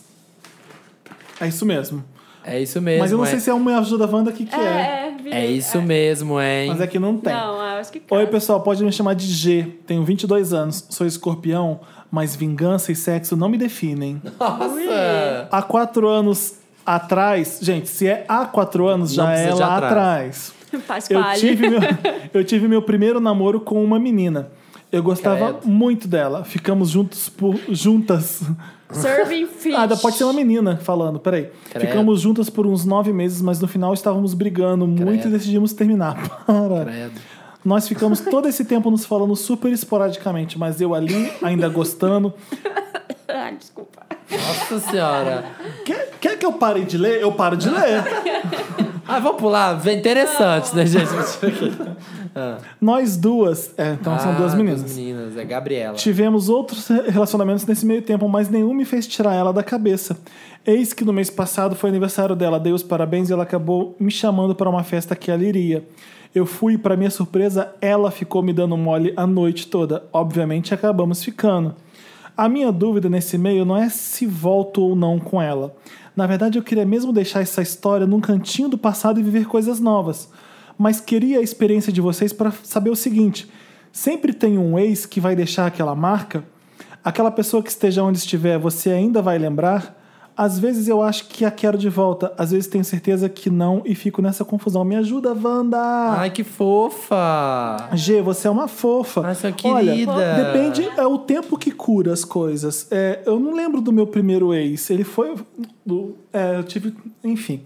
É isso mesmo. É isso mesmo, Mas eu não é. sei se é uma ajuda Wanda que, que é. É, é, É isso mesmo, hein? Mas é que não tem. Não, que Oi, pessoal, pode me chamar de G. Tenho 22 anos, sou escorpião, mas vingança e sexo não me definem. Nossa! Há quatro anos atrás, gente, se é há quatro anos, já é lá atrás. atrás. Faz Eu tive, meu, eu tive meu primeiro namoro com uma menina. Eu gostava Credo. muito dela. Ficamos juntos por juntas. Serving fish. Ah, pode ser uma menina falando, peraí. Credo. Ficamos juntas por uns nove meses, mas no final estávamos brigando muito e Credo. decidimos terminar. Para. Credo. Nós ficamos todo esse tempo nos falando super esporadicamente, mas eu ali, ainda gostando. Ah, desculpa. Nossa senhora. Quer, quer que eu pare de ler? Eu paro de ler. Ah, vamos pular. Vem interessante, né, gente? Nós duas, é, então são Ah, duas meninas. Duas meninas, é Gabriela. Tivemos outros relacionamentos nesse meio tempo, mas nenhum me fez tirar ela da cabeça. Eis que no mês passado foi aniversário dela, dei os parabéns e ela acabou me chamando para uma festa que ela iria. Eu fui para minha surpresa, ela ficou me dando mole a noite toda. Obviamente, acabamos ficando. A minha dúvida nesse meio não é se volto ou não com ela. Na verdade, eu queria mesmo deixar essa história num cantinho do passado e viver coisas novas. Mas queria a experiência de vocês para saber o seguinte: sempre tem um ex que vai deixar aquela marca? Aquela pessoa que esteja onde estiver, você ainda vai lembrar? Às vezes eu acho que a quero de volta, às vezes tenho certeza que não e fico nessa confusão. Me ajuda, Wanda! Ai, que fofa. G, você é uma fofa. Ai, sua Olha, querida. depende, é o tempo que cura as coisas. É, eu não lembro do meu primeiro ex. Ele foi. Do, é, eu tive. Enfim.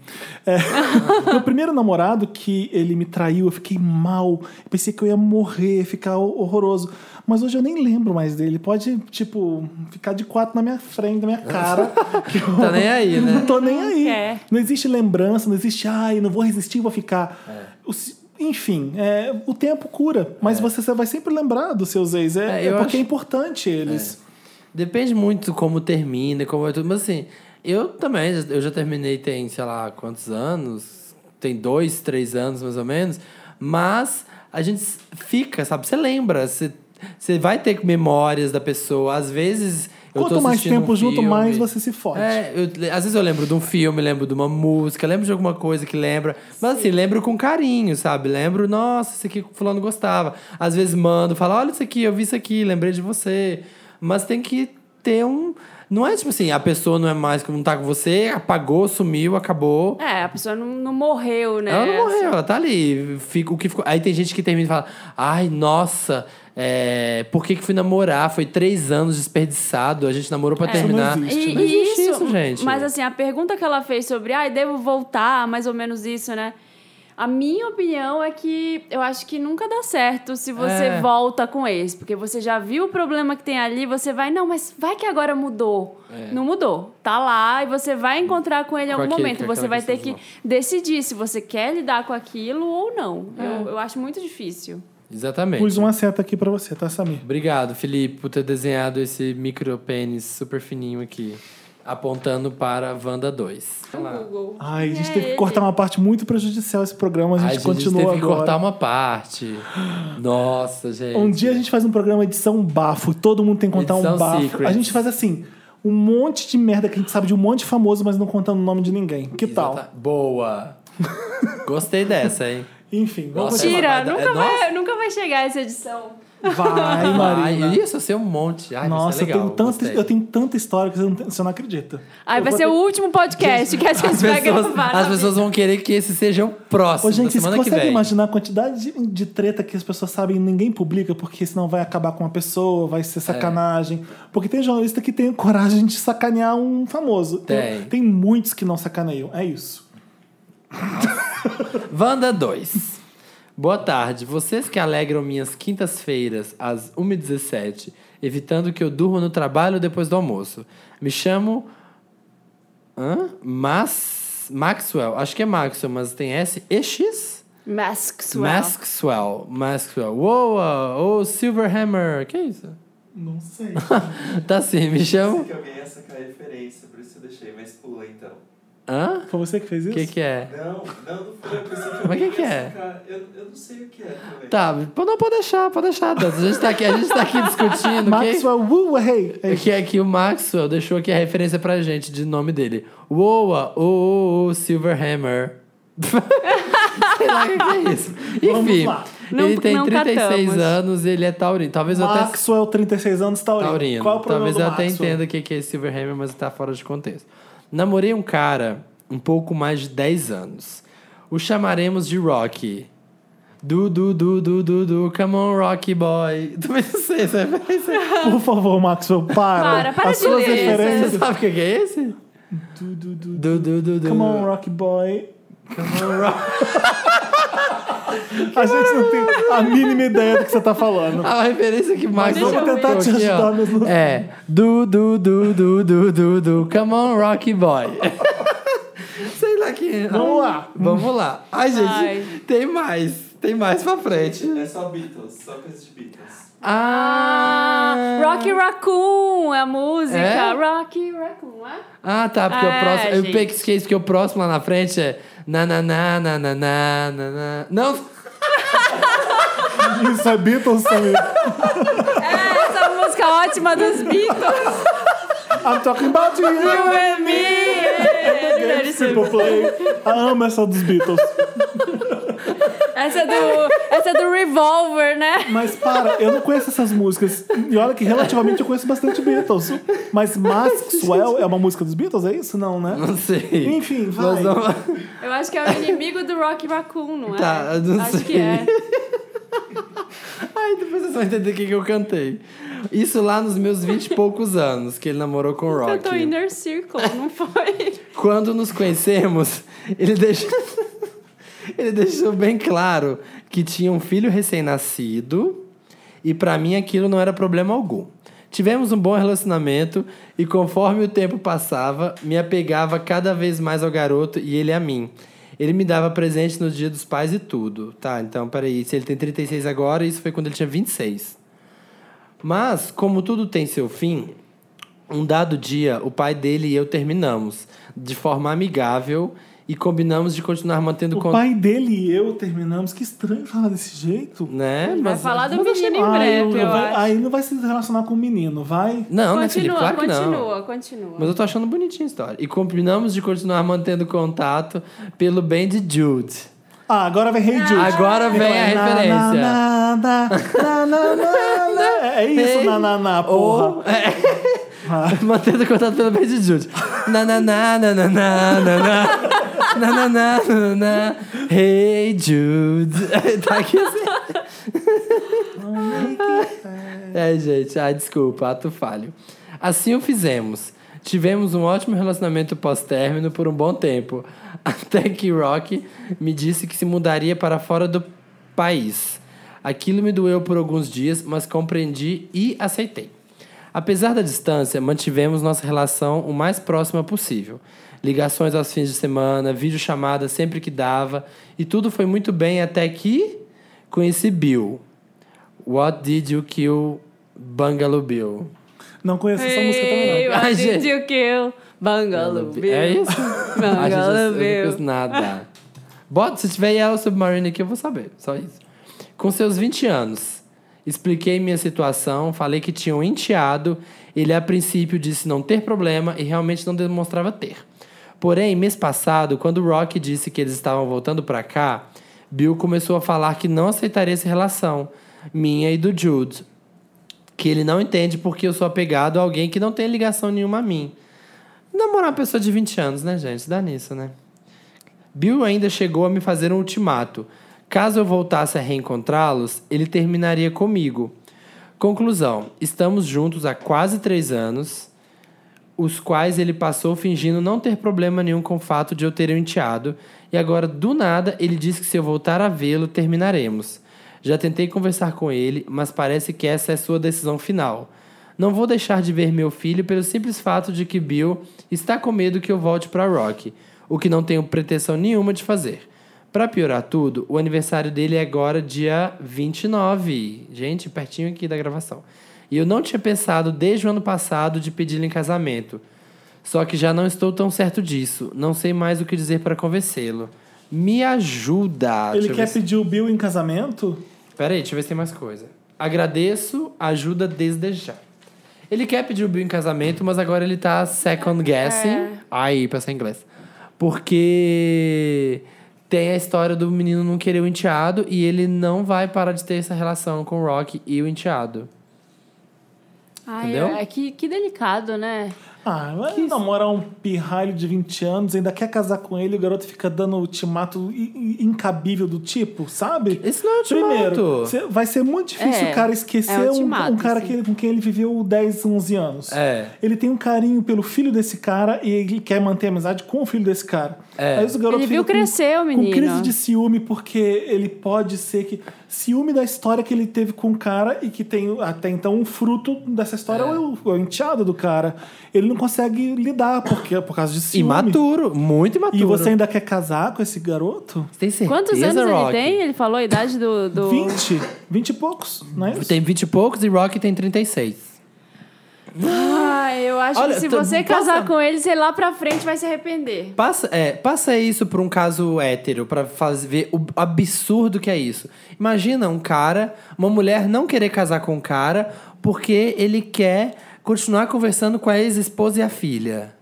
É, meu primeiro namorado, que ele me traiu, eu fiquei mal. Eu pensei que eu ia morrer, ficar horroroso. Mas hoje eu nem lembro mais dele. Pode, tipo, ficar de quatro na minha frente, na minha cara. que eu- Tá nem aí, né? Não tô nem aí. É. Não existe lembrança, não existe, ai, não vou resistir, vou ficar. É. Os- enfim, é, o tempo cura, mas você vai sempre lembrar dos seus ex. É, É, é porque é acho- importante eles. Depende muito de como termina, como é tudo. Mas assim, eu também, eu já terminei tem, sei lá, quantos anos? Tem dois, três anos mais ou menos. Mas a gente fica, sabe? Você lembra, você, você vai ter memórias da pessoa. Às vezes. Eu tô Quanto mais tempo um junto, mais você se fode. É, eu- às vezes eu lembro de um filme, lembro de uma música, lembro de alguma coisa que lembra. Mas assim, lembro com carinho, sabe? Lembro, nossa, isso aqui o fulano gostava. Às vezes mando, falo, olha isso aqui, eu vi isso aqui, lembrei de você. Mas tem que ter um. Não é tipo assim, a pessoa não é mais, não tá com você, apagou, sumiu, acabou. É, a pessoa não, não morreu, né? Ela não morreu, ela tá ali. Fica, o que ficou... Aí tem gente que termina e fala: Ai, nossa, é, por que, que fui namorar? Foi três anos desperdiçado, a gente namorou pra não terminar. existe. E, Não existe isso, isso, gente. Mas assim, a pergunta que ela fez sobre, ai, devo voltar, mais ou menos isso, né? A minha opinião é que eu acho que nunca dá certo se você É. volta com esse, porque você já viu o problema que tem ali, você vai, não, mas vai que agora mudou. Não mudou. Tá lá e você vai encontrar com ele em algum aquele- momento. Você vai ter que decidir se você quer lidar com aquilo ou não. É. Eu, eu acho muito difícil. Exatamente. Pus uma seta aqui pra você, tá, Samir? Obrigado, Felipe, por ter desenhado esse micro pênis super fininho aqui, apontando para a Wanda 2. Vamos lá. Google. Ai, a gente É teve que cortar uma parte muito prejudicial esse programa, a gente Ai, gente, continua teve que agora. cortar uma parte. Nossa, gente. Um dia a gente faz um programa edição bafo, todo mundo tem que contar um Edição bafo. Secrets. A gente faz assim, um monte de merda que a gente sabe de um monte de famoso, mas não contando o nome de ninguém. Que tal? Exata- Boa. Gostei dessa, hein? Enfim, vamos Nossa. Tira, vai nunca, é, vai, nunca vai chegar essa edição. Vai, Ai, Marina. isso, eu sei um monte. Ai, Nossa, ser legal. eu, tenho tanta, gostei. eu tenho tanta história que você não, você não acredita. Aí Eu vai ser ter- o último podcast que a gente As vai pessoas, gravar. as pessoas vão querer que esse seja o próximo Ô, gente, conseguem vem. imaginar a quantidade de, de treta que as pessoas sabem e ninguém publica, porque senão vai acabar com uma pessoa, vai É. ser sacanagem. Porque tem jornalista que tem coragem de sacanear um famoso. Tem. tem muitos que não sacaneiam. É isso. Wanda 2. Boa tarde. Vocês que alegram minhas quintas-feiras às 1h17, evitando que eu durma no trabalho depois do almoço. Me chamo. Hã? Mas. Maxwell. Acho que é Maxwell, mas tem S e X? Maxwell. Maxwell. Maxwell. Uou, ô Silverhammer. Que isso? Não sei. Tá assim, me Eu chamo. sei que alguém ia sacar a referência, por isso eu deixei, mas pula então. Hã? Foi você que fez O isso? que que é? Não, não, não foi. Eu pensei que Mas alguém que que é? Eu, eu não sei o que é também. Tá, não, pode deixar, pode deixar. Dantas. A gente tá aqui, a gente tá aqui discutindo. que- Maxwell Wu, hey. É que aqui o Maxwell deixou aqui a referência pra gente de nome dele. Woa, o Silverhammer. Sei lá o que que é isso. Vamos Enfim, lá. Não- ele tem não 36 catamos. anos e ele é taurino. Talvez eu até... Maxwell, 36 anos, taurino. Taurino. Qual é o problema Talvez do eu até Maxwell? entenda o que que é Silverhammer, mas tá fora de contexto. Namorei um cara um pouco mais de 10 anos. O chamaremos de Rocky. Du, du, du, du, du, du, come on, Rocky Boy. Também não sei essa referência. Por favor, Maxwell, para. Para, para As de suas ler. Você referências. sabe o que que é esse? Du, du, du, Du, du, du, du. Come on, Rocky Boy. Come on, Rocky. A gente não tem a mínima ideia do que você tá falando. A referência que mais Deixa eu tentar te ajudar mesmo. É. Du, du, du, du, du, du, du, come on, Rocky Boy. Sei lá que. Vamos lá. Vamos lá. Ai, gente, Ai. tem mais. Tem mais pra frente. É só Beatles, só coisa de Beatles. Ah, Ah, Rocky Raccoon é a música. É? Rocky Raccoon, é? Ah, tá, porque É, o próximo. Eu gente. esqueci porque o próximo lá na frente é. Na na na na na na na na. Não! Isso é Beatles também. É, essa música ótima dos Beatles. I'm talking about you. You and me. People play. Ah, amo essa dos Beatles. Essa é do, essa é do Revolver, né? Mas para, eu não conheço essas músicas. E olha que relativamente eu conheço bastante Beatles. Mas Maxwell é uma música dos Beatles, é isso? Não, né? Não sei. Enfim, vai. Vamos- Eu acho que é o inimigo do Rocky Raccoon, não é? Tá, eu não acho sei. que é. Ai, depois vocês vão entender o que, que eu cantei. Isso lá nos meus vinte e poucos anos, que ele namorou com o Rocky. Cantou Inner Circle, não foi? Quando nos conhecemos, ele deixou, ele deixou bem claro que tinha um filho recém-nascido e pra mim aquilo não era problema algum. Tivemos um bom relacionamento e conforme o tempo passava, me apegava cada vez mais ao garoto e ele a mim. Ele me dava presente no dia dos pais e tudo. Tá, então peraí, se ele tem 36 agora, isso foi quando ele tinha 26. Mas, como tudo tem seu fim, um dado dia, o pai dele e eu terminamos de forma amigável e combinamos de continuar mantendo O contato. pai dele e eu terminamos. Que estranho falar desse jeito. Né? Vai Mas, falar do menino em breve, eu vai- acho. Aí não vai se relacionar com o menino, vai? Não, né, Felipe? Continua, Claro que não. continua, continua. Mas eu tô achando bonitinha a história. E combinamos de continuar mantendo contato pelo bem de Jude. Ah, agora vem Hey Jude. Agora vem a referência. Na, na, na, na, na, na. É isso, Hey, na, na, na, porra. É, mantendo contato pelo bem de Jude. Na na na na na na na na. Na, na, na, na, na. Hey Jude. tá aqui assim. É, gente, ai, desculpa, ato falho. Assim o fizemos. Tivemos um ótimo relacionamento pós-término por um bom tempo. Até que Rock me disse que se mudaria para fora do país. Aquilo me doeu por alguns dias, mas compreendi e aceitei. Apesar da distância, mantivemos nossa relação o mais próxima possível. Ligações aos fins de semana, videochamadas sempre que dava, e tudo foi muito bem até que conheci Bill. What did you kill Bungalow Bill? Não conheço essa música também, não. What gente. did you kill? Bungalow Bill. É isso? Eu, Bungalow eu não Bill. conheço nada. Bota, se tiver Yellow Submarine aqui, eu vou saber. Só isso. Com seus 20 anos, expliquei minha situação, falei que tinha um enteado. Ele, a princípio, disse não ter problema e realmente não demonstrava ter. Porém, mês passado, quando Rock disse que eles estavam voltando pra cá, Bill começou a falar que não aceitaria essa relação, minha e do Jude. Que ele não entende porque eu sou apegado a alguém que não tem ligação nenhuma a mim. Namorar uma pessoa de 20 anos, né, gente? Dá nisso, né? Bill ainda chegou a me fazer um ultimato. Caso eu voltasse a reencontrá-los, ele terminaria comigo. Conclusão: estamos juntos há quase três anos, os quais ele passou fingindo não ter problema nenhum com o fato de eu ter enteado, e agora, do nada, ele diz que se eu voltar a vê-lo, terminaremos. Já tentei conversar com ele, mas parece que essa é sua decisão final. Não vou deixar de ver meu filho pelo simples fato de que Bill está com medo que eu volte para Rock, o que não tenho pretensão nenhuma de fazer. Para piorar tudo, o aniversário dele é agora dia 29. Gente, pertinho aqui da gravação. E eu não tinha pensado desde o ano passado de pedi-lo em casamento. Só que já não estou tão certo disso. Não sei mais o que dizer para convencê-lo. Me ajuda. Ele quer se- pedir o Bill em casamento? Peraí, deixa eu ver se tem mais coisa. Agradeço, ajuda desde já. Ele quer pedir o Bill em casamento, mas agora ele tá second guessing. É. Aí, pensar em inglês. Porque tem a história do menino não querer o enteado e ele não vai parar de ter essa relação com o Rock e o enteado. Ai, Entendeu? é que, que delicado, né? Ah, vai namorar um pirralho de 20 anos, ainda quer casar com ele, o garoto fica dando ultimato incabível do tipo, sabe? Isso não é ultimato. Primeiro, vai ser muito difícil É, o cara é esquecer um, ultimato, um cara que com quem ele viveu 10, 11 anos. É. Ele tem um carinho pelo filho desse cara e ele quer manter amizade com o filho desse cara. É. Aí os garotos Ele viu crescer o menino. Com crise de ciúme, porque ele pode ser que. Ciúme da história que ele teve com o cara e que tem até então um fruto dessa história é, o, é o enteado do cara. Ele não consegue lidar porque, por causa de ciúme. Imaturo, muito imaturo. E você ainda quer casar com esse garoto? Tem certeza, Quantos anos Rock? ele tem? Ele falou a idade do. do... 20, 20 e poucos, não é isso? Tem 20 e poucos e Rock tem 36. Ah, eu acho Olha, que se você passa- casar com ele, você lá pra frente vai se arrepender. Passa, é, passa isso pra um caso hétero, pra fazer ver o absurdo que é isso. Imagina um cara, uma mulher não querer casar com um cara porque ele quer continuar conversando com a ex-esposa e a filha.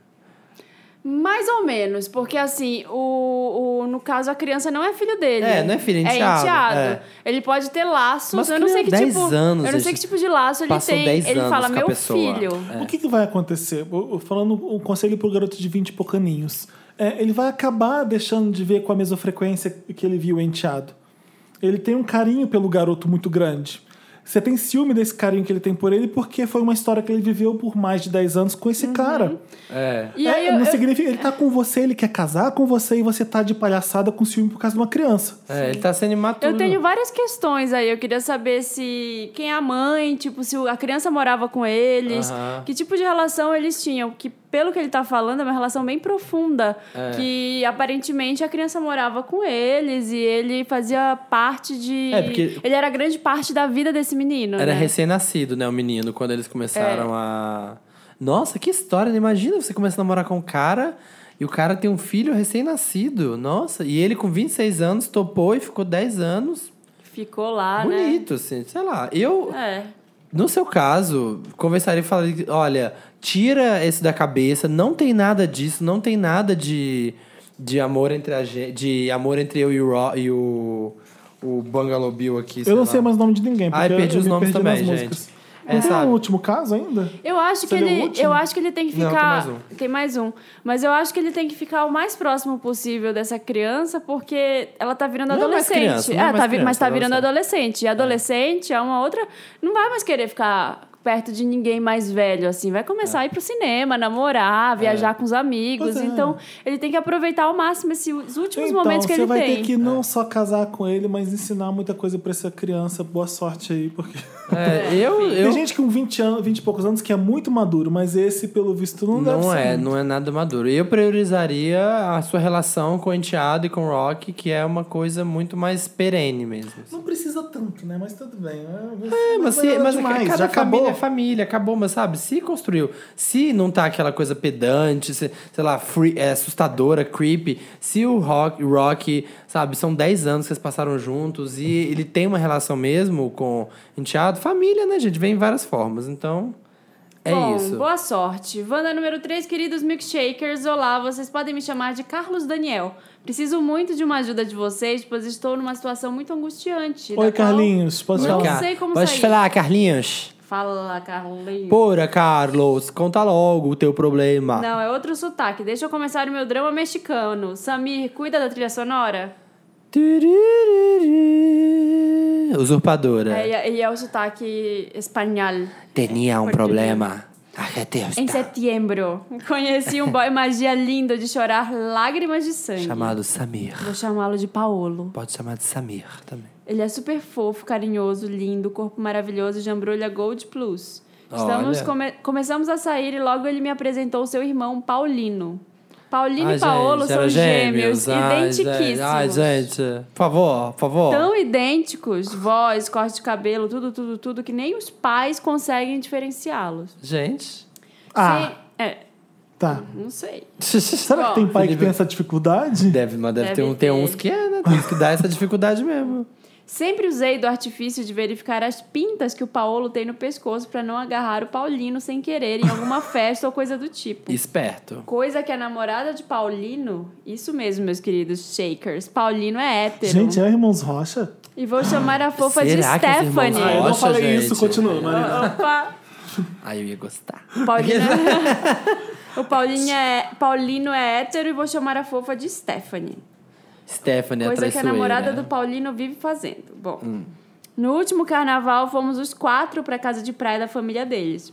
Mais ou menos, porque assim, o, o, no caso, a criança não é filho dele. É, não é filho, é enteado, é. Ele pode ter laços, Mas eu não sei que 10 tipo. anos, eu não sei que tipo de laço ele tem. 10 ele fala, meu pessoa." filho. O que, que vai acontecer? Eu- Falando um conselho pro garoto de 20 e poucaninhos. É, ele vai acabar deixando de ver com a mesma frequência que ele viu o enteado. Ele tem um carinho pelo garoto muito grande. Você tem ciúme desse carinho que ele tem por ele porque foi uma história que ele viveu por mais de 10 anos com esse cara. É. E É, aí eu, não eu- significa ele tá com você, ele quer casar com você e você tá de palhaçada com ciúme por causa de uma criança. É, ele tá sendo imaturo. Eu tenho várias questões aí. Eu queria saber se quem é a mãe, tipo, se a criança morava com eles, Aham. que tipo de relação eles tinham. Que, pelo que ele tá falando, é uma relação bem profunda. É. Que aparentemente a criança morava com eles e ele fazia parte de. É, porque- Ele era grande parte da vida desse menino. Era né? recém-nascido, né, o menino, quando eles começaram É. a. Nossa, que história, né? Imagina você começa a namorar com um cara e o cara tem um filho recém-nascido. Nossa, e ele com 26 anos topou e ficou 10 anos. Ficou lá, né? Bonito, assim, sei lá. Eu, É. no seu caso, conversaria e falaria: olha, tira esse da cabeça, não tem nada disso, não tem nada de, de amor entre a gente, de amor entre eu e o, Ro, e o, o Bungalow Bill aqui. Eu não lá. sei mais o nome de ninguém. Ai, porque perdi eu os me nomes perdi também, gente. músicas. É, não tem sabe? um último caso ainda? Eu acho que Você o ele, eu acho que ele tem que Não, tem ficar, mais um. tem mais um, mas eu acho que ele tem que ficar o mais próximo possível dessa criança, porque ela tá virando Não é mais adolescente. criança, não é É, mais tá vi- mas criança, tá é virando adolescente. adolescente. E adolescente é uma outra, não vai mais querer ficar perto de ninguém mais velho assim, vai começar a ir pro cinema, namorar, viajar com os amigos. É. Então, ele tem que aproveitar ao máximo esses últimos Então, momentos que você ele vai tem. ter que não só casar com ele, mas ensinar muita coisa pra essa criança. Boa sorte aí, porque. É, eu, eu, Tem gente com 20, anos, 20 e poucos anos que é muito maduro, mas esse, pelo visto, não, deve Não ser. é, muito. não é nada maduro. Eu priorizaria a sua relação com o Enteado e com o Rock, que é uma coisa muito mais perene mesmo. Não precisa tanto, né? Mas tudo bem. É, mas, se, mas cada já família acabou. É família, acabou, mas sabe, se construiu, se não tá aquela coisa pedante, se, sei lá, free, é, assustadora, creepy, se o Rock, Rock, sabe, são 10 anos que eles passaram juntos e ele tem uma relação mesmo com o enteado, família, né, gente, vem em várias formas, então é Bom, isso. boa sorte. Wanda número 3, queridos milkshakers. Olá, vocês podem me chamar de Carlos Daniel. Preciso muito de uma ajuda de vocês, pois estou numa situação muito angustiante. Oi, Carlinhos, Não falar? sei como Pode sair. falar, Carlinhos? Fala, Carlinhos. Porra, Carlos, conta logo o teu problema. Não, é outro sotaque. Deixa eu começar o meu drama mexicano. Samir, cuida da trilha sonora? Usurpadora. É, e é- é o sotaque espanhol. Tinha um problema. Em setembro, conheci um boy magia lindo de chorar lágrimas de sangue. Chamado Samir. Vou chamá-lo de Paolo. Pode chamar de Samir também. Ele é super fofo, carinhoso, lindo, corpo maravilhoso de embrulha Gold Plus. Estamos come- começamos a sair e logo ele me apresentou seu irmão Paulino. Paulino Ai, e Paolo gente, são gêmeos, Ai, identiquíssimos. gente. Ai, gente. Por favor, por favor. Tão idênticos, voz, corte de cabelo, tudo, tudo, tudo, que nem os pais conseguem diferenciá-los. Gente. Ah, é, tá. não sei. Será que tem pai que tem essa dificuldade? Deve, mas deve, Deve ter, um, ter ter. uns que é, né? Tem uns que dá essa dificuldade mesmo. Sempre usei do artifício de verificar as pintas que o Paolo tem no pescoço pra não agarrar o Paulino sem querer em alguma festa ou coisa do tipo. Esperto. Coisa que a namorada de Paulino, isso mesmo, meus queridos shakers, Paulino é hétero. Gente, é Irmãos Rocha? E vou chamar a fofa de Será que os irmãos Stephanie. Ah, eu não Rocha, falei gente. isso, continua, Marina. Opa! Aí eu ia gostar. Paulino é... o Paulinho é... Paulino é hétero e vou chamar a fofa de Stephanie. Stephanie, a Coisa que a namorada do Paulino vive fazendo. Bom, no último carnaval fomos os quatro pra casa de praia da família deles.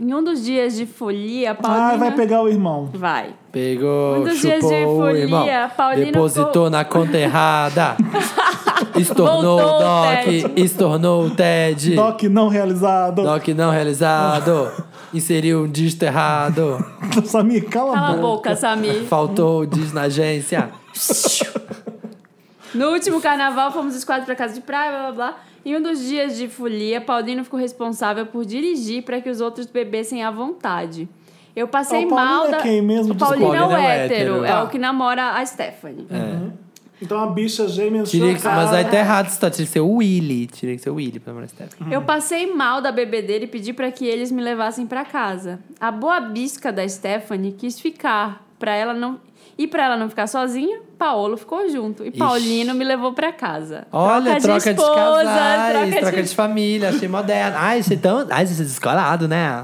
Em um dos dias de folia, Paulina... Ah, vai pegar o irmão. Vai. Pegou, Um dos dias de folia, irmão. Paulino Depositou na conta errada. Estornou Voltou o Doc. Estornou o Ted. Doc não realizado. Doc não realizado. Inseriu um dígito errado. Samir, cala, Cala a a boca. boca, Samir. Faltou o dígito na agência. No último carnaval, fomos os quatro pra casa de praia, blá blá blá. Em um dos dias de folia, Paulino ficou responsável por dirigir para que os outros bebessem à vontade. Eu passei O Paulino mal é da. quem mesmo? O Paulino é o Desculpa. hétero, é Tá. o que namora a Stephanie. Então a bicha gêmea Teria que, chocada. mas aí tá errado tá? Tinha que ser o Willy. Tinha que ser o Willy pra namorar Stephanie. Eu passei mal da bebedeira e pedi para que eles me levassem para casa. A boa bisca da Stephanie quis ficar para ela não e para ela não ficar sozinha, Paolo ficou junto e Paulino me levou para casa. Olha, troca de, esposa, casais, troca, troca de... família, achei moderno. Ai, achei tão. Ai, você é descolado, né?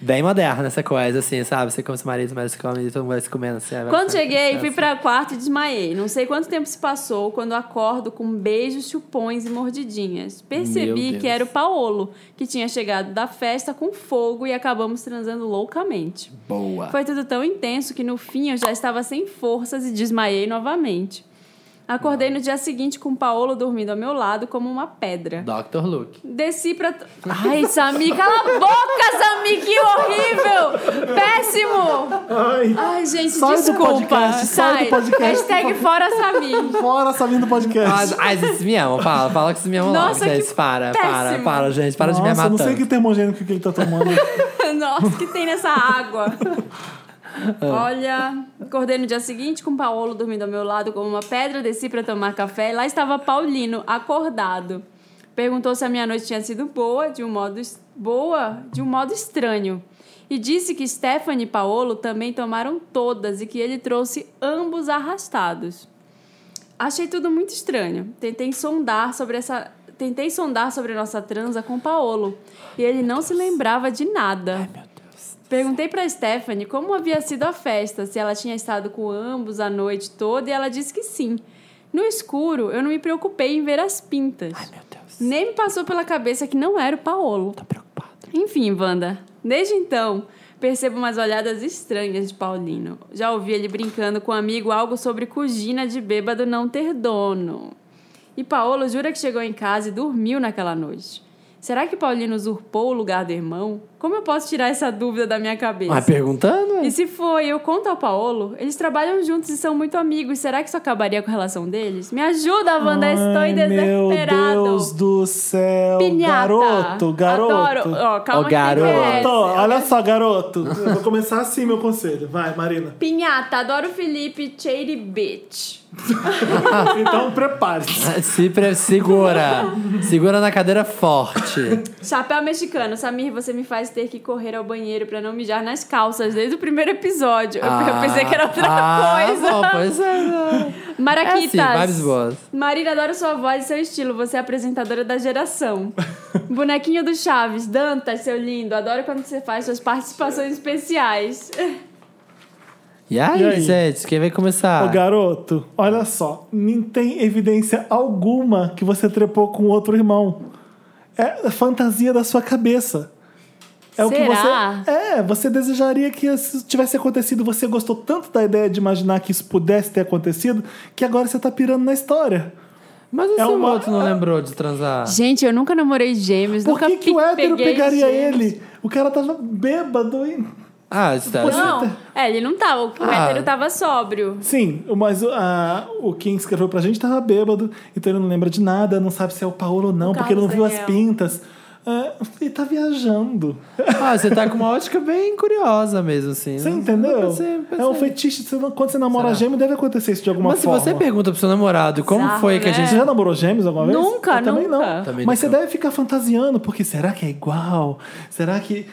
Bem moderno essa coisa, assim, sabe? Você come seu marido, seu marido se come e todo mundo vai se comendo assim. Quando ficar- cheguei, fui assim. para quarto e desmaiei. Não sei quanto tempo se passou quando acordo com beijos, chupões e mordidinhas. Percebi que era o Paolo, que tinha chegado da festa com fogo e acabamos transando loucamente. Boa. Foi tudo tão intenso que no fim eu já estava sem forças e desmaiei novamente. Acordei no dia seguinte com o Paolo dormindo ao meu lado como uma pedra. Dr. Luke. Desci pra. Ai, Samir, cala a boca, Samir, que horrível! Péssimo! Ai, Ai, gente, Sai do desculpa. podcast, sai do podcast, Hashtag fora Samir. fora Samir do podcast. Ai, vocês me amam, fala, fala que vocês me amam logo, Nossa, que gente. Para, para, péssimo. para, gente. Para de me Nossa, amar não sei tanto. que termogênico que ele tá tomando. Nossa, o que tem nessa água? Olha, acordei no dia seguinte com o Paolo dormindo ao meu lado como uma pedra, desci para tomar café e lá estava Paulino, acordado. Perguntou se a minha noite tinha sido boa, de um modo boa, de um modo estranho. E disse que Stephanie e Paolo também tomaram todas e que ele trouxe ambos arrastados. Achei tudo muito estranho. Tentei sondar sobre essa. Tentei sondar sobre nossa transa com Paolo. E ele não se lembrava de nada. Perguntei pra Stephanie como havia sido a festa, se ela tinha estado com ambos a noite toda, e ela disse que sim. No escuro, eu não me preocupei em ver as pintas. Meu Deus, Nem me passou pela cabeça que não era o Paolo. tô preocupado. Enfim, Wanda, desde então, percebo umas olhadas estranhas de Paulino. Já ouvi ele brincando com um amigo algo sobre cugina de bêbado não ter dono. E Paolo jura que chegou em casa e dormiu naquela noite. Será que Paulino usurpou o lugar do irmão? Como eu posso tirar essa dúvida da minha cabeça? Mas perguntando, é? E se foi, eu conto ao Paolo. Eles trabalham juntos e são muito amigos. Será que isso acabaria com a relação deles? Me ajuda, Wanda. Estou Ai, Meu desesperado. Deus do céu. Pinhata. Garoto, garoto. Adoro. Ó, calma Ó, que tem garoto. Olha só, garoto. Eu vou começar assim, meu conselho. Vai, Marina. Pinhata, adoro o Felipe Shady Bitch. Então, prepare-se. Se pre- segura. segura na cadeira forte. Chapéu mexicano. Samir, você me faz ter que correr ao banheiro pra não mijar nas calças desde o primeiro episódio. Eu- eu pensei que era outra ah, coisa. Bom, pois é. Maraquitas. É assim, vibes boas. Marina, adoro sua voz e seu estilo. Você é apresentadora da geração. Bonequinho do Chaves. Dantas, seu lindo. Adoro quando você faz suas participações especiais. E aí, E aí? gente, quem vai começar? Ô, garoto, olha só. Nem tem evidência alguma que você trepou com outro irmão. É fantasia da sua cabeça. É o que Será? você. É, você desejaria que isso tivesse acontecido. Você gostou tanto da ideia de imaginar que isso pudesse ter acontecido que agora você tá pirando na história. Mas esse É uma- outro não lembrou de transar. Gente, eu nunca namorei gêmeos. Por nunca que, que o hétero pegaria gêmeos. ele? O cara tava bêbado, hein? Ah, isso tá. Não, é, ele não tava. O Ah. hétero tava sóbrio. Sim, mas ah, o quem escreveu pra gente tava bêbado, então ele não lembra de nada, não sabe se é o Paulo ou não, O porque ele não viu Carlos as Daniel. pintas. Ah, ele tá viajando. Ah, você tá com uma ótica bem curiosa mesmo, assim. Você Não- entendeu? pensei- pensei. É um fetiche. você não- Quando você namora Será? gêmeo, deve acontecer isso de alguma Mas se forma. você pergunta pro seu namorado como foi que a né? gente. Você já namorou gêmeos alguma vez? Nunca, Eu também nunca. não. Também Mas nunca. você deve ficar fantasiando, porque será que é igual? Será que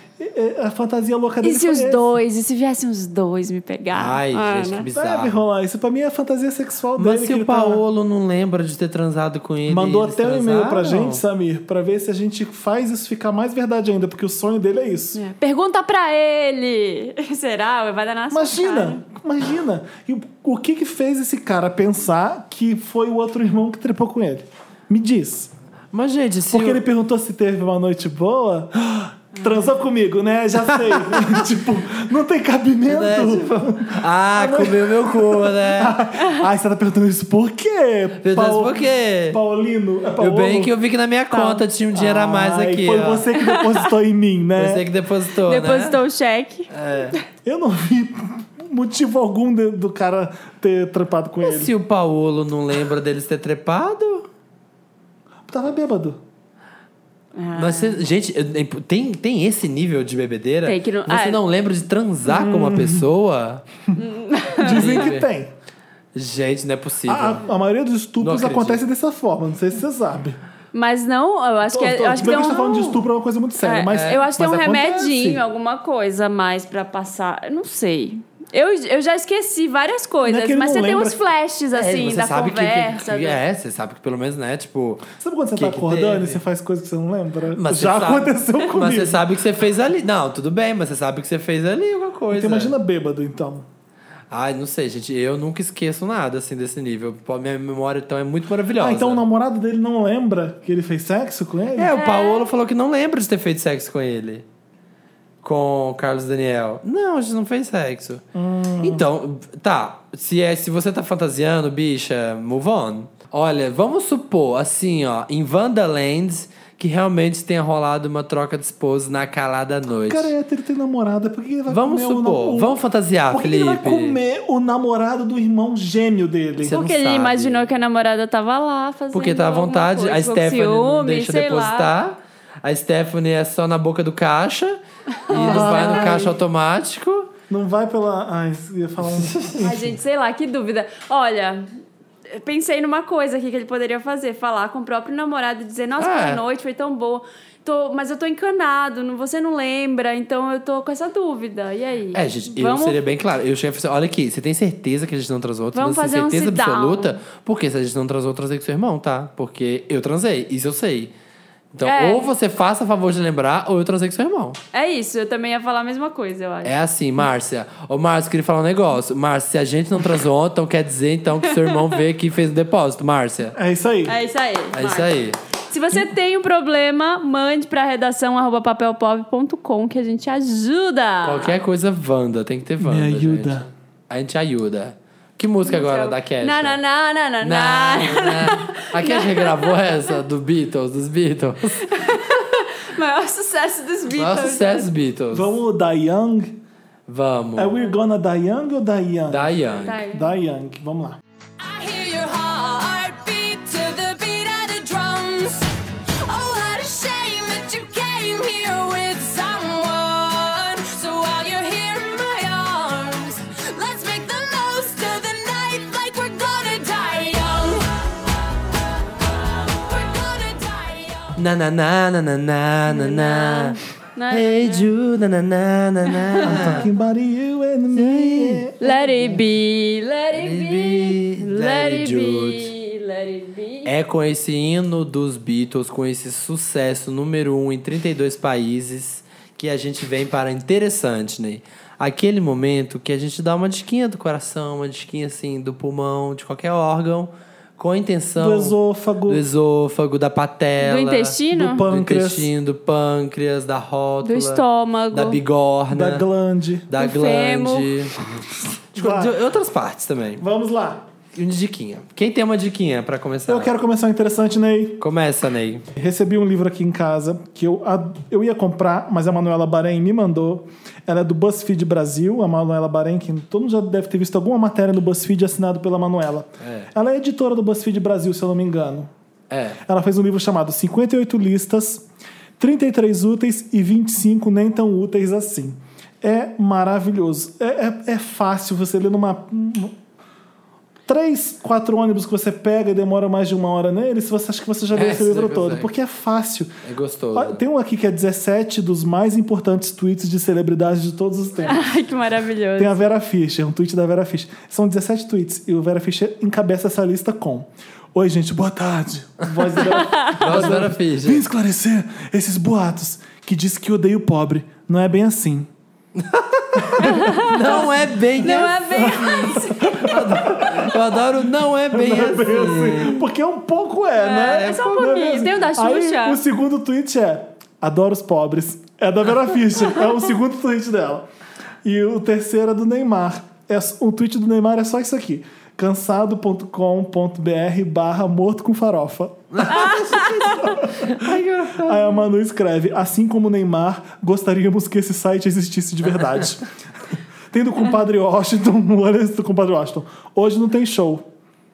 a fantasia louca dele E se os esse. dois? E se viessem os dois me pegar? Ai, Ah, gente, que né? Deve bizarro. rolar. Isso pra mim é a fantasia sexual dele. Mas se que o tá- Paolo não lembra de ter transado com ele. Mandou até um e-mail pra gente, Samir, pra ver se a gente faz isso ficar mais verdade ainda, porque o sonho dele é isso. É. Pergunta pra ele! Será? Vai dar na sua Imagina, cara. imagina. E o, o que que fez esse cara pensar que foi o outro irmão que trepou com ele? Me diz. Mas, gente, se. Porque o- ele perguntou se teve uma noite boa. Transou comigo, né? Já sei. tipo, não tem cabimento. né, tipo, Ah, comeu meu cu, né? Ai, você tá perguntando isso por quê? Perguntando por quê? Paulino. É Eu bem que eu vi que na minha Tá. conta tinha um dinheiro a mais Ai, aqui. Foi ó. você que depositou em mim, né? Você que depositou, Depositou né? o cheque. Eu não vi motivo algum de- do cara ter trepado com ele. Se o Paolo não lembra deles ter trepado? Tava bêbado. Mas você- gente, eu- tem, tem esse nível de bebedeira? Tem que não- Você ah, não lembra de transar com uma pessoa? Dizem que tem. Gente, não é possível. A, a maioria dos estupros acontece dessa forma, não sei se você sabe. Mas não, eu acho que, é- eu acho que bem tem a gente tá falando de um... estupro é uma coisa muito séria, É, mas eu acho que tem um acontece. remedinho, alguma coisa a mais pra passar. Eu não sei. Eu, eu já esqueci várias coisas, é mas você tem uns flashes, assim, É, você da sabe que- conversa. que, da- É, você sabe que pelo menos, né, tipo... Sabe quando você Que tá que acordando teve? e você faz coisas que você não lembra? Mas Já sabe- aconteceu comigo. Mas você sabe que você fez ali. Não, tudo bem, mas você sabe que você fez ali alguma coisa. Então imagina bêbado, então. Ai, não sei, gente. Eu nunca esqueço nada, assim, desse nível. Minha memória, então, é muito maravilhosa. Ah, então o namorado dele não lembra que ele fez sexo com ele? É, o Paulo falou que não lembra de ter feito sexo com ele. Com o Carlos Daniel. Não, a gente não fez sexo. Hum. Então, tá. Se, é, se você tá fantasiando, bicha, move on. Olha, vamos supor, assim, ó, em Vandaland, que realmente tenha rolado uma troca de esposos na calada noite. O cara é hétero ter namorada, por que ele vai Vamos comer o supor, nam- o- vamos fantasiar, Por que Felipe. ele vai comer o namorado do irmão gêmeo dele? Você não Porque ele sabe. imaginou que a namorada tava lá fazendo Porque tá à vontade, coisa, a Stephanie não ciúme, deixa sei lá. depositar. A Stephanie é só na boca do caixa e não vai no caixa automático. Não vai pela. Ai, eu ia falar um. Ai, gente, sei lá, que dúvida. Olha, eu pensei numa coisa aqui que ele poderia fazer: falar com o próprio namorado e dizer, nossa, É. aquela noite foi tão boa. Tô, mas eu tô encanado, não- você não lembra, então eu tô com essa dúvida. E aí? É, gente, eu Vamos- seria bem claro. Eu cheguei a falar, olha aqui, você tem certeza que a gente não transou? Vamos fazer tem um certeza sit-down. absoluta? Porque se a gente não transou, eu transei com seu irmão, tá? Porque eu transei, isso eu sei. Então, É. ou você faça favor de lembrar, ou eu transei com seu irmão. É isso, eu também ia falar a mesma coisa, eu acho. É assim, Márcia. Ô, Márcia, queria falar um negócio. Márcia, se a gente não transou, então quer dizer então que seu irmão veio aqui e fez o depósito, Márcia. É isso aí. É isso aí. É isso aí. Se você tem um problema, mande pra redação arroba papelpop.com que a gente ajuda. Qualquer coisa, Wanda. Tem que ter Wanda. Me ajuda. gente. A gente ajuda. Que música agora da Kesha? Na, na, na, na, na, Na. A Kesha gravou essa do Beatles, dos Beatles. Maior sucesso dos Beatles. Maior sucesso, Beatles. Vamos da Young. Vamos. É We Gonna Die Young ou Die Young? Da Young. Die Young. Vamos lá. I hear your heart Na na na na na na na na. Hey Jude, na na na na na. Talking about you and me. Let it be, let it be, let it be. É com esse hino dos Beatles, com esse sucesso número um em 32 países, que a gente vem para interessante, né? Aquele momento que a gente dá uma disquinha do coração, uma disquinha assim do pulmão, de qualquer órgão, com a intenção Do esôfago. do esôfago, da patela, Do intestino? do do pâncreas. intestino, do pâncreas, da rótula, Do estômago. da bigorna, Da glande. da Do fêmur. glande, de, de outras partes também. Vamos lá. E uma diquinha. Quem tem uma diquinha pra começar? Eu quero começar interessante, Ney. Começa, Ney. Recebi um livro aqui em casa que eu, eu ia comprar, mas a Manuela Bahrein me mandou. Ela é do BuzzFeed Brasil, a Manuela Bahrein, que todo mundo já deve ter visto alguma matéria no BuzzFeed assinado pela Manuela. É. Ela é editora do BuzzFeed Brasil, se eu não me engano. É. Ela fez um livro chamado 58 listas, 33 úteis e 25 nem tão úteis assim. É maravilhoso. É, é, é fácil você ler numa. Três, quatro ônibus que você pega e demora mais de uma hora nele, se você acha que você já leu É, esse livro todo. consegue. Porque é fácil. É gostoso. Tem um aqui que é 17 dos mais importantes tweets de celebridades de todos os tempos. Ai, que maravilhoso. Tem a Vera Fischer, um tweet da Vera Fischer. São 17 tweets e o Vera Fischer encabeça essa lista com: Oi, gente, boa tarde. Voz da Vera, Voz da Vera Vim Fischer. esclarecer esses boatos que diz que odeio o pobre. Não é bem assim. Não é bem Não assim. é bem assim. Eu adoro não é bem Não é bem assim. assim. Porque um pouco é, né? é só um Não pouquinho. assim. Tem o da Aí, Xuxa? o segundo tweet é: Adoro os pobres. É da Vera Fischer. é o segundo tweet dela. E o terceiro é do Neymar. É, o tweet do Neymar é só isso aqui. cansado.com.br barra morto com farofa. Aí a Manu escreve: Assim como o Neymar, gostaríamos que esse site existisse de verdade. tem do compadre Washington, olha esse do compadre Washington. Hoje não tem show.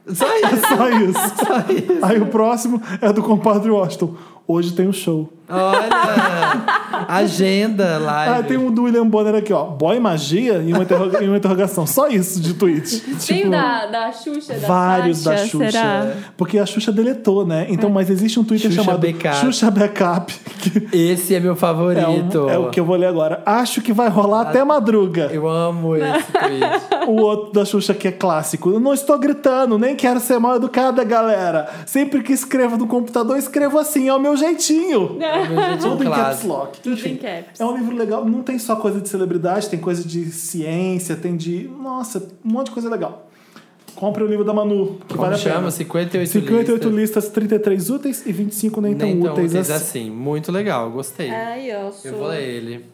Só É isso. só isso. Só isso. Aí o próximo é do compadre Washington. Hoje tem um show. Olha. Agenda live. Ah, tem um do William Bonner aqui, ó. Boy magia e uma, interroga- e uma interrogação. Só isso de tweet. Tem Tipo, da, da Xuxa, da vários Sasha, da Xuxa. será? Porque a Xuxa deletou, né? Então, mas existe um Twitter Xuxa chamado Backup. Xuxa Backup. Que Esse é meu é, favorito. um- é o que eu vou ler agora. Acho que vai rolar até madruga. Eu amo esse tweet. O outro da Xuxa que é clássico. Eu não estou gritando, nem quero ser mal educada, galera. Sempre que escrevo no computador, escrevo assim, é o meu jeitinho. Meu jeito Tudo em caps lock. Tudo Enfim, em caps. É um livro legal. Não tem só coisa de celebridade, tem coisa de ciência, tem de. Nossa, um monte de coisa legal. Compre o livro da Manu, que Como vale a chama? pena. 58 58 listas. listas, 33 úteis e 25 nem tão Nem tão úteis úteis assim. assim. Muito legal, gostei. Ai, eu Eu vou ler ele.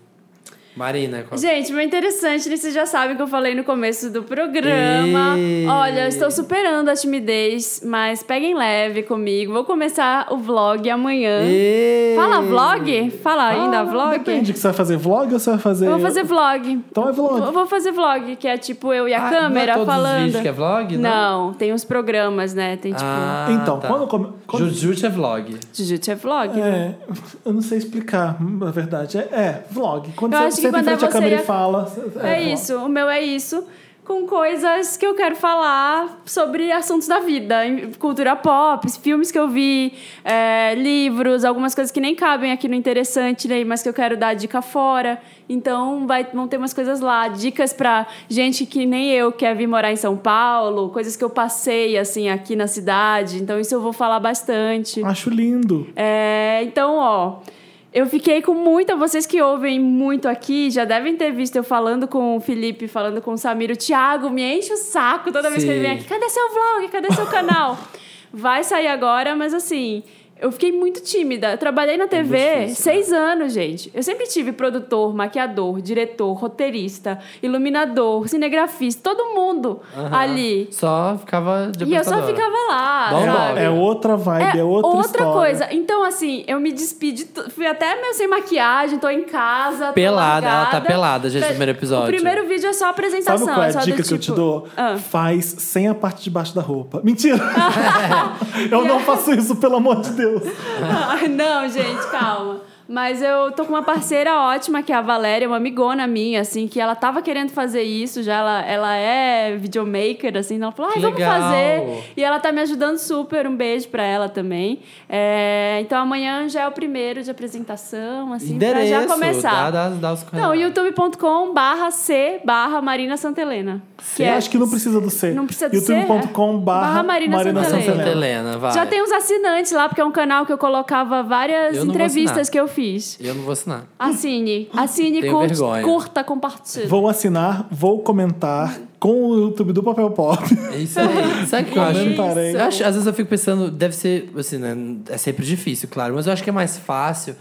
Marina, qual... Gente, muito interessante, né? vocês já sabem que eu falei no começo do programa. Ei. Olha, eu estou superando a timidez, mas peguem leve comigo. Vou começar o vlog amanhã. Ei. Fala vlog? Fala ainda Ah, vlog? Depende, que você vai fazer vlog ou você vai fazer. Eu vou fazer vlog. Então é vlog. Eu vou fazer vlog, que é tipo eu e a Ah, câmera não é todos falando. Os vídeos que é vlog? Não. Não, tem uns programas, né? Tem tipo. Ah, Então, tá. quando come- quando- Jujutsu é vlog. Jujutsu é vlog, né? É, eu não sei explicar, na verdade. É, é vlog. Quando Eu você senta em quando é frente à câmera e a- e fala. É, vlog. isso, o meu é isso. Com coisas que eu quero falar sobre assuntos da vida, cultura pop, filmes que eu vi, é, livros, algumas coisas que nem cabem aqui no interessante, né? Mas que eu quero dar dica fora. Então vai, vão ter umas coisas lá, dicas pra gente que nem eu quer vir morar em São Paulo, coisas que eu passei assim aqui na cidade. Então isso eu vou falar bastante. Acho lindo. É, então, ó, eu fiquei com muita. Vocês que ouvem muito aqui já devem ter visto eu falando com o Felipe, falando com o Samir. O Thiago me enche o saco toda vez que ele vem aqui. Cadê seu vlog? Cadê seu canal? Vai sair agora, mas assim. Eu fiquei muito tímida. Eu trabalhei na TV É difícil, né? seis anos, gente. Eu sempre tive produtor, maquiador, diretor, roteirista, iluminador, cinegrafista, todo mundo Aham. ali. Só ficava de E eu só ficava lá. Bom, sabe? É outra vibe, é, outra, história. coisa. Então, assim, eu me despedi. Fui até meio sem maquiagem, tô em casa. Pelada, ela tá pelada, gente, no primeiro episódio. O primeiro vídeo é só apresentação. Sabe qual é é só a dica que eu te tipo- dou? Ah. Faz sem a parte de baixo da roupa. Mentira! eu não faço isso, pelo amor de Deus. Ai, não, gente, calma. Mas eu tô com uma parceira ótima, que é a Valéria, uma amigona minha, assim, que ela tava querendo fazer isso já. Ela, ela é videomaker, assim, então ela falou, ai, Que vamos legal. fazer. E ela tá me ajudando super. Um beijo pra ela também. É, então amanhã já é o primeiro de apresentação, assim, Endereço, pra já começar. Dá, dá, dá os Não, youtube.com barra C barra Marina Santelena. Que Eu é, acho que não precisa do C. Não precisa do C, youtube.com barra Barra Marina Marina Santelena. Santelena. Santa Helena, vai. já tem uns assinantes lá, porque é um canal que eu colocava várias Eu entrevistas que eu fiz. Eu não vou assinar. Assine. Assine, Tenho curte, vergonha. curta, compartilha. Vou assinar, vou comentar com o YouTube do Papel Pop. É isso aí. Sabe o que eu acho? Comentarei. Eu acho? Às vezes eu fico pensando, deve ser, assim, né? É sempre difícil, claro. Mas eu acho que é mais fácil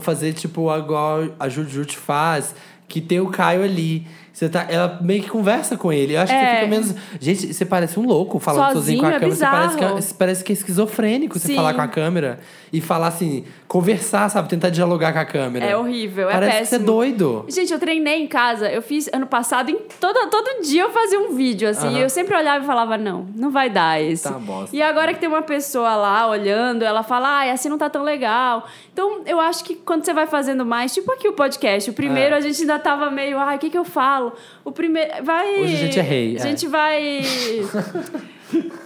fazer, tipo, igual a Jujut faz, que tem o Caio ali. Você tá, ela meio que conversa com ele. Eu acho que É. você fica menos. Gente, você parece um louco falando sozinho, Sozinho, com a é câmera. Você parece que, bizarro. você parece que é esquizofrênico você Sim. falar com a câmera e falar assim, conversar, sabe? Tentar dialogar com a câmera. É horrível, é Parece que você é péssimo. doido. Gente, eu treinei em casa. Eu fiz ano passado, em todo, todo dia eu fazia um vídeo, assim. Aham. E eu sempre olhava e falava, não, não vai dar esse. Tá bosta. E agora que tem uma pessoa lá olhando, ela fala, ai, assim não tá tão legal. Então, eu acho que quando você vai fazendo mais, tipo aqui o podcast, o primeiro É. a gente ainda tava meio, ai, o que que eu falo? O primeiro, vai... Hoje a gente é rei, A é. gente vai...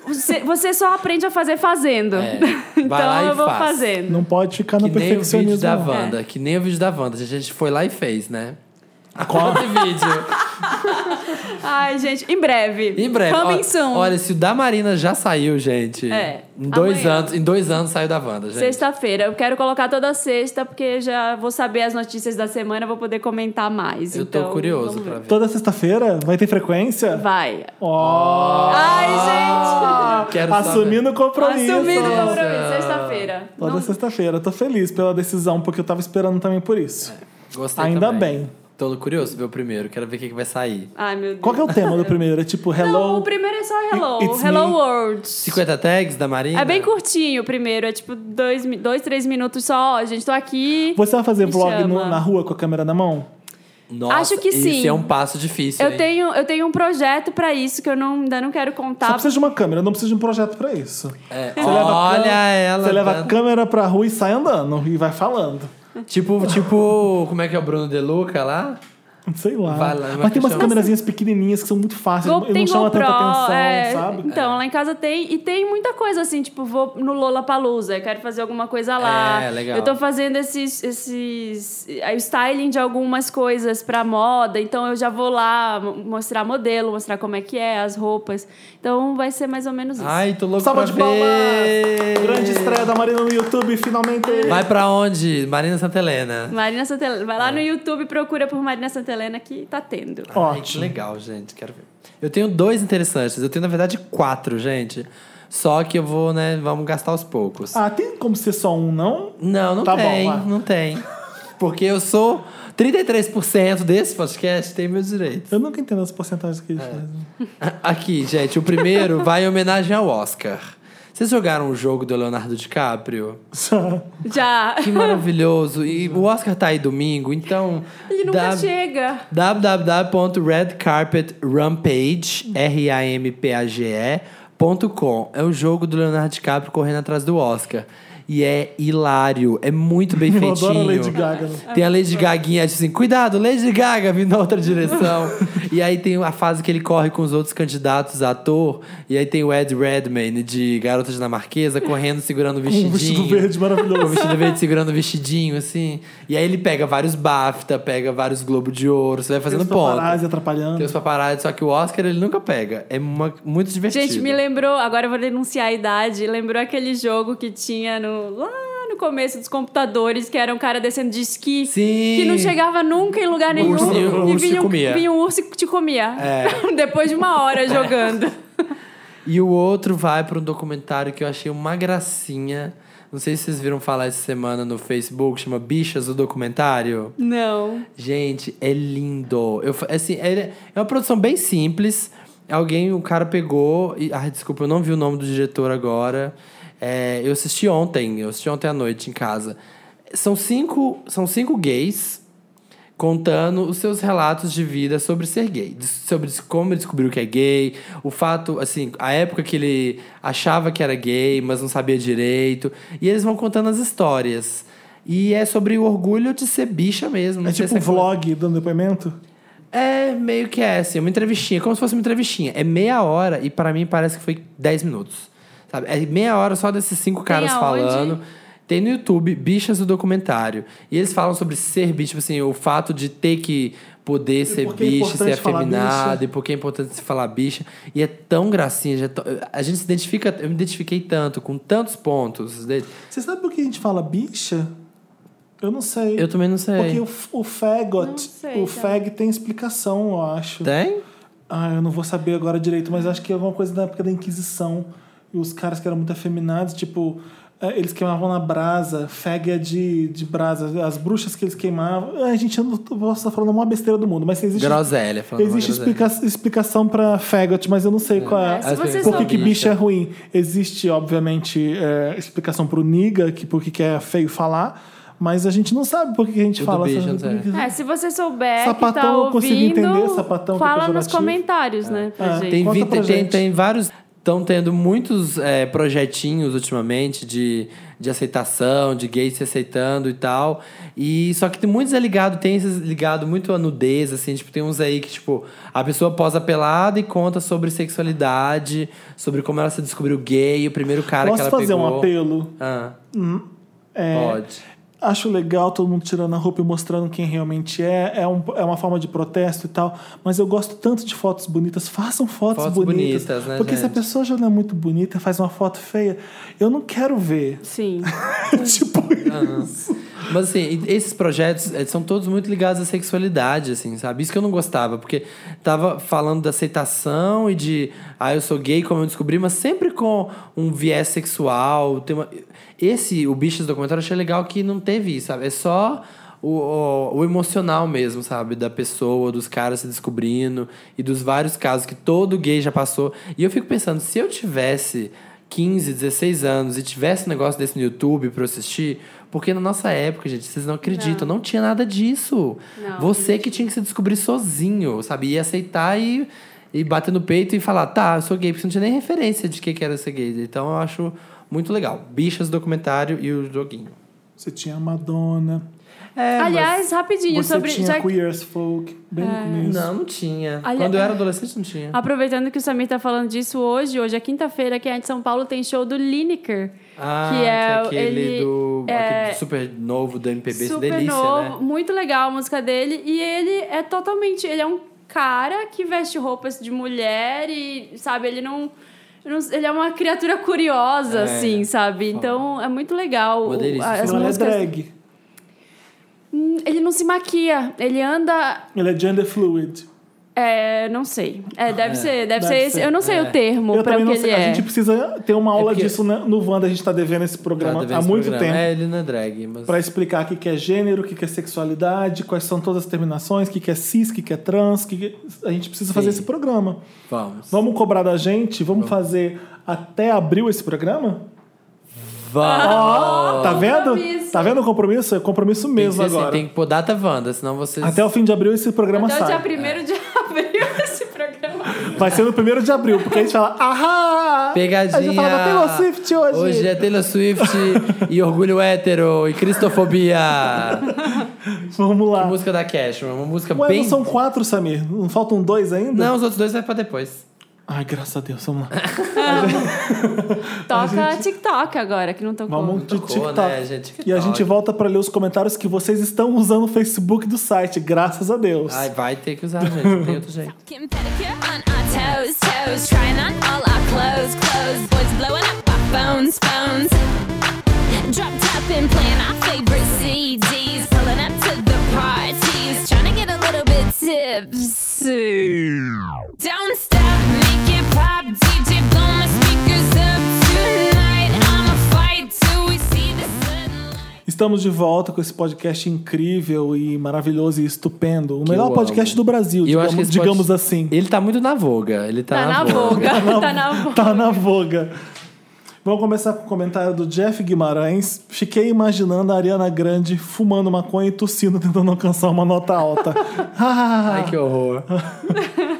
Você, você só aprende a fazer fazendo. É, então vai lá e eu vou faz. fazendo. Não pode ficar no Que nem o vídeo perfeccionismo. da. Wanda. Que nem o vídeo da Wanda. A gente foi lá e fez, né? Qual vídeo? Ai, gente, em breve. Em breve. Coming Olha, soon. olha, se o da Marina já saiu, gente. É, Em dois amanhã. anos, em dois anos saiu da Wanda, gente. Sexta-feira. Eu quero colocar toda sexta, porque já vou saber as notícias da semana, vou poder comentar mais. Eu tô então, curioso vamos ver. pra ver. Toda sexta-feira vai ter frequência? Vai. Ó. Ai, Quero Assumindo o gente. compromisso. Assumindo o compromisso. Sexta-feira. Toda Não- sexta-feira. Tô feliz pela decisão, porque eu tava esperando também por isso. Gostei Ainda também. bem. Tô curioso ver o primeiro. Quero ver o que, que vai sair. Ai, meu Deus. Qual que é o tema do primeiro? É tipo Hello. Não, o primeiro é só Hello. It's Hello me. World. 50 tags da Marina? É bem curtinho o primeiro. É tipo dois, dois três minutos só. Ó, gente, tô aqui. Você vai fazer vlog no- na rua com a câmera na mão? Nossa, Acho que sim. Isso é um passo difícil. Eu hein? tenho, eu tenho um projeto pra isso que eu não, ainda não quero Só contar. precisa de uma câmera, não precisa de um projeto pra isso. É, Você a olha câmera- ela. Você leva a dando- câmera pra rua e sai andando e vai falando. Tipo, tipo, como é que é o Bruno De Luca lá? Sei lá. Vai lá, Mas tem umas câmerazinhas pequenininhas que são muito fáceis. Go- não chama tanta atenção, é, sabe? Então, lá em casa tem. E tem muita coisa assim, tipo, vou no Lollapalooza, quero fazer alguma coisa lá. É, legal. Eu tô fazendo esses. esses é, o styling de algumas coisas pra moda, então eu já vou lá mo- mostrar modelo, mostrar como é que é, as roupas. Então vai ser mais ou menos isso. Ai, tô louco Salva pra de palmas! Grande estreia da Marina no YouTube, finalmente. Vai pra onde? Marina Santa Helena. Marina Santelena. Vai lá no YouTube, procura por Marina Santelena que tá tendo. Ai, que Ótimo. legal, gente. Quero ver. Eu tenho dois interessantes. Eu tenho, na verdade, quatro, gente. Só que eu vou, né? Vamos gastar aos poucos. Ah, tem como ser só um, não? Não, não Tá bom, tem. vai. não tem. Porque eu sou 33% desse podcast, tem meus direitos. Eu nunca entendo as porcentagens que eles É. fazem. Aqui, gente, o primeiro vai em homenagem ao Oscar. Vocês jogaram o jogo do Leonardo DiCaprio? Já. Que maravilhoso. E o Oscar tá aí domingo, então. Ele nunca chega. www.redcarpetrampage, R-A-M-P-A-G-E.com. É o jogo do Leonardo DiCaprio correndo atrás do Oscar. E é hilário, é muito bem Eu feitinho. adoro a Lady Gaga. né? Tem a Lady Gaguinha, tipo assim, cuidado, Lady Gaga vindo na outra direção. e aí tem a fase que ele corre com os outros candidatos a ator. E aí tem o Ed Redmayne, de Garota Dinamarquesa, correndo, segurando o Um vestidinho. vestido verde Com o maravilhoso. vestido verde segurando o vestidinho, assim. E aí ele pega vários BAFTA, pega vários Globo de Ouro, você vai fazendo Os ponto. paparazzi atrapalhando. Tem os paparazzi, só que o Oscar ele nunca pega. É uma- muito divertido. Gente, me lembrou, agora eu vou denunciar a idade, lembrou aquele jogo que tinha no, lá no começo dos computadores, que era um cara descendo de esqui, Sim. que não chegava nunca em lugar nenhum. ursinho- o e urso vinha um, comia. vinha um urso e te comia. É. Depois de uma hora jogando. E o outro vai para um documentário que eu achei uma gracinha. Não sei se vocês viram falar essa semana no Facebook, chama Bichas, o documentário. Não. Gente, é lindo. Eu, assim, é, é uma produção bem simples. Alguém, o cara pegou. E, ai, desculpa, eu não vi o nome do diretor agora. É, eu assisti ontem, eu assisti ontem à noite em casa. São cinco, são cinco gays contando os seus relatos de vida sobre ser gay, sobre como ele descobriu que é gay, o fato, assim, a época que ele achava que era gay, mas não sabia direito, e eles vão contando as histórias. E é sobre o orgulho de ser bicha mesmo. É tipo um coisa. vlog dando depoimento? É meio que é, assim, uma entrevistinha, como se fosse uma entrevistinha. É meia hora e para mim parece que foi 10 minutos. Sabe? É meia hora só desses cinco caras aonde? falando. Tem no YouTube Bichas do documentário. E eles falam sobre ser bicha, tipo assim, o fato de ter que poder ser por que é bicha, ser afeminado, e por que é importante se falar bicha. E é tão gracinha. já é tão- a gente se identifica, eu me identifiquei tanto, com tantos pontos. Você sabe por que a gente fala bicha? Eu não sei. Eu também não sei. Porque o, o fagot, sei, o tá. fag tem explicação, eu acho. Tem? Ah, eu não vou saber agora direito, mas acho que é alguma coisa da época da Inquisição. E os caras que eram muito afeminados, tipo, eh, eles queimavam na brasa, é de, de brasa. As bruxas que eles queimavam. Ai, gente, eu não posso estar falando a maior besteira do mundo, mas existe. Groselha. falando uma Existe groselha. explica explicação pra fagot, mas eu não sei qual é. É, você por que, que bicha é ruim? Existe, obviamente, é, explicação pro niga, que por que é feio falar, mas a gente não sabe por que a gente O do fala. bicho, sabe? É, se você souber Sapatão que tá eu ouvindo, consigo entender, sapatão é fala nos comentários, né, pra É. gente. Tem, Conta vi- pra tem, gente. tem vários. Estão tendo muitos é, projetinhos ultimamente de, de aceitação, de gays se aceitando e tal. E só que tem muitos é ligado, tem esses ligado muito à nudez, assim, tipo, tem uns aí que, tipo, a pessoa posa pelada e conta sobre sexualidade, sobre como ela se descobriu gay, o primeiro cara que Posso ela fazer pegou. um apelo? Ah, É, pode. Acho legal todo mundo tirando a roupa e mostrando quem realmente é. É, um- é uma forma de protesto e tal. Mas eu gosto tanto de fotos bonitas. Façam fotos, Fotos bonitas. bonitas, né, porque se a gente? pessoa já não é muito bonita, faz uma foto feia, eu não quero ver. Sim. tipo isso. Mas assim, esses projetos eh, são todos muito ligados à sexualidade, assim, sabe? Isso que eu não gostava, porque tava falando da aceitação e de ah, eu sou gay, como eu descobri, mas sempre com um viés sexual. Tem uma... Esse, o Bichos documentário, eu achei legal que não teve isso, sabe? É só o, o, o emocional mesmo, sabe? Da pessoa, dos caras se descobrindo e dos vários casos que todo gay já passou. E eu fico pensando, se eu tivesse 15, 16 anos e tivesse um negócio desse no YouTube pra eu assistir, porque na nossa época, gente, vocês não acreditam, não, tinha nada disso. Não, Você que tinha que se descobrir sozinho, sabe? E aceitar e, e bater no peito e falar, tá, eu sou gay, porque você não tinha nem referência de que era ser gay. Então eu acho muito legal. Bichas, documentário e o joguinho. Você tinha a Madonna. É, Aliás, rapidinho, Você sobre. tinha já que- Queer as Folk. Bem no mas- começo. Não, não tinha. Ali- Quando eu era adolescente, não tinha. Aproveitando que o Samir tá falando disso hoje, hoje é quinta-feira, aqui em São Paulo tem show do Lineker. Ah, que é, aquele ele, do é aquele super novo do MPB, super delícia, novo, né? muito legal a música dele. E ele é totalmente. Ele é um cara que veste roupas de mulher e, sabe, ele não. Ele é uma criatura curiosa, É, assim, sabe? Então é muito legal. O- as Não, é músicas. drag. Hum, Ele não se maquia, ele anda. Ele é gender fluid. É, não sei. É, deve ser, deve, deve ser esse. ser. Eu não sei É. o termo Eu pra também o que não sei. ele A é. gente precisa ter uma aula porque- disso né? no Wanda. A gente tá devendo esse programa Tá devendo há esse muito programa. tempo. É, ele não é drag, mas... Pra explicar o que que é gênero, o que que é sexualidade, quais são todas as terminações, o que que é cis, o que que é trans. o que que- A gente precisa fazer Sim. esse programa. Vamos. Vamos cobrar da gente? Vamos fazer até abril esse programa? Vamos! tá vendo? compromisso. Tá vendo o compromisso? É compromisso Tem mesmo ser assim, agora. tem que pôr data Wanda, senão vocês... Até o fim de abril esse programa Até o sai. dia 1 de abril esse programa. Vai ser no primeiro de abril, porque a gente fala, ahá! Pegadinha! A gente falava Taylor Swift hoje. Hoje é Taylor Swift e orgulho hétero e cristofobia. Vamos lá. música da Cashman, uma música Ué, bem... não são quatro, Samir? Não faltam dois ainda? Não, os outros dois vai pra depois. Ai, graças a Deus, vamos lá. Toca TikTok agora, que não tocou. Vamos de Tocou, TikTok. né, gente? E a gente volta pra ler os comentários que vocês estão usando o Facebook do site, graças a Deus. Ai, vai ter que usar, gente. Não tem outro jeito. Kim pedicure on our toes, toes, trying on all our clothes, clothes. Boys blowing up our phones, phones. Dropped up and playing our favorite CDs, pulling up to the parties, trying to get a little bit tipsy. Don't stop, make Estamos de volta com esse podcast incrível e maravilhoso e estupendo. O melhor eu podcast amo. do Brasil, que digamos, digamos pod- assim. Ele tá muito na voga. Ele tá, Tá na voga. Tá na voga. Tá na voga. Vamos começar com o comentário do Jeff Guimarães. Fiquei imaginando a Ariana Grande fumando maconha e tossindo, tentando alcançar uma nota alta. Ai, que horror.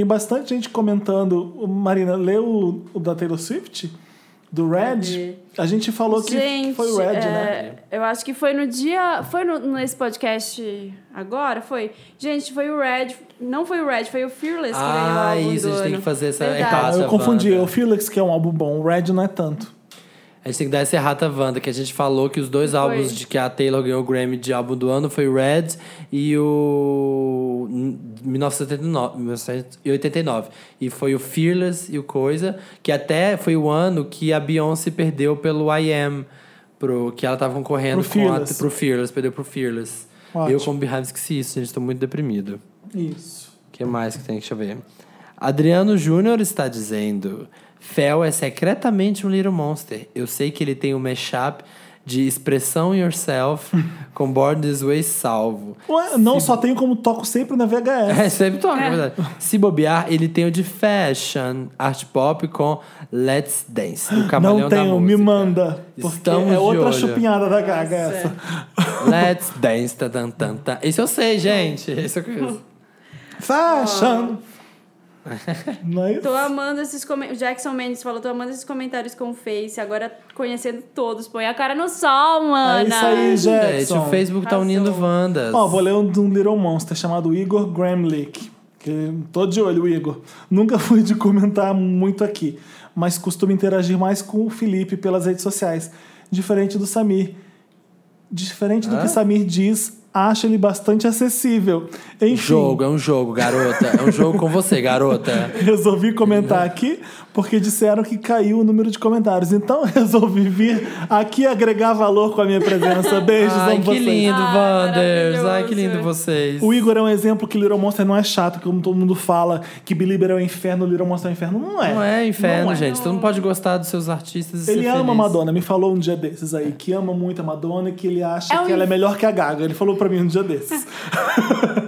Tem bastante gente comentando. O- Marina, leu o, o da Taylor Swift? Do Red? A gente falou que Gente, foi o Red, é, né? Eu acho que foi no dia. Foi no, nesse podcast agora? Foi? Gente, foi o Red. Não foi o Red, foi o Fearless que ganhou o Ah, álbum isso, a do gente tem ano. que fazer essa errata. Eu confundi. O Felix, que é um álbum bom. O Red não é tanto. A gente tem que dar essa errata Wanda, que a gente falou que os dois Foi. álbuns de que a Taylor ganhou o Grammy de álbum do ano foi o Red e o 1979, 1989. E foi o Fearless e o Coisa, que até foi o ano que a Beyoncé perdeu pelo I Am, pro, que ela tava concorrendo Pro com a, Fearless. pro Fearless, perdeu pro Fearless. Ótimo. Eu, como Behind, esqueci isso, gente, tô muito deprimido. Isso. O que mais que tem? Deixa eu ver. Adriano Júnior está dizendo: Fel é secretamente um Little Monster. Eu sei que ele tem um mashup de Expressão Yourself com Born This Way salvo. Ué, não, só tenho como toco sempre na VHS. É, sempre toca, é verdade. Se bobear, ele tem o de Fashion, Art Pop com Let's Dance, do Camaleão Não da tenho, me manda. Porque Estamos é outra olho. chupinhada da gaga essa. Let's Dance, tan, tan, tan, tan. Esse eu sei, gente. Esse eu conheço. Fashion. é isso? Tô amando esses comentários. Jackson Mendes falou: tô amando esses comentários com o Face. Agora conhecendo todos. Põe a cara no sol, É mana. isso aí, Gente, Jackson. o Facebook tá Arrasou. unindo Wandas. Ó, vou ler um de um Little Monster chamado Igor Gramlich. Que tô de olho, Igor. Nunca fui de comentar muito aqui, mas costumo interagir mais com o Felipe pelas redes sociais. Diferente do Samir. Diferente do Hã? que Samir diz, acho ele bastante acessível. Enfim, Jogo, é um jogo, garota. É um jogo com você, garota. resolvi comentar aqui porque disseram que caiu o número de comentários. Então resolvi vir aqui agregar valor com a minha presença. Beijos, Ai, amo que vocês. lindo, Wanders. Ai, que lindo vocês. O Igor é um exemplo que Little Monster não é chato, como todo mundo fala, que Belieber é o inferno, Little Monster é o inferno. Não é. Não é inferno, Não é. gente. Todo mundo pode gostar dos seus artistas e Ele ser ama a feliz. Madonna, me falou um dia desses aí, que ama muito a Madonna e que ele acha É um que ela é melhor que a Gaga. Ele falou pra mim um dia desses.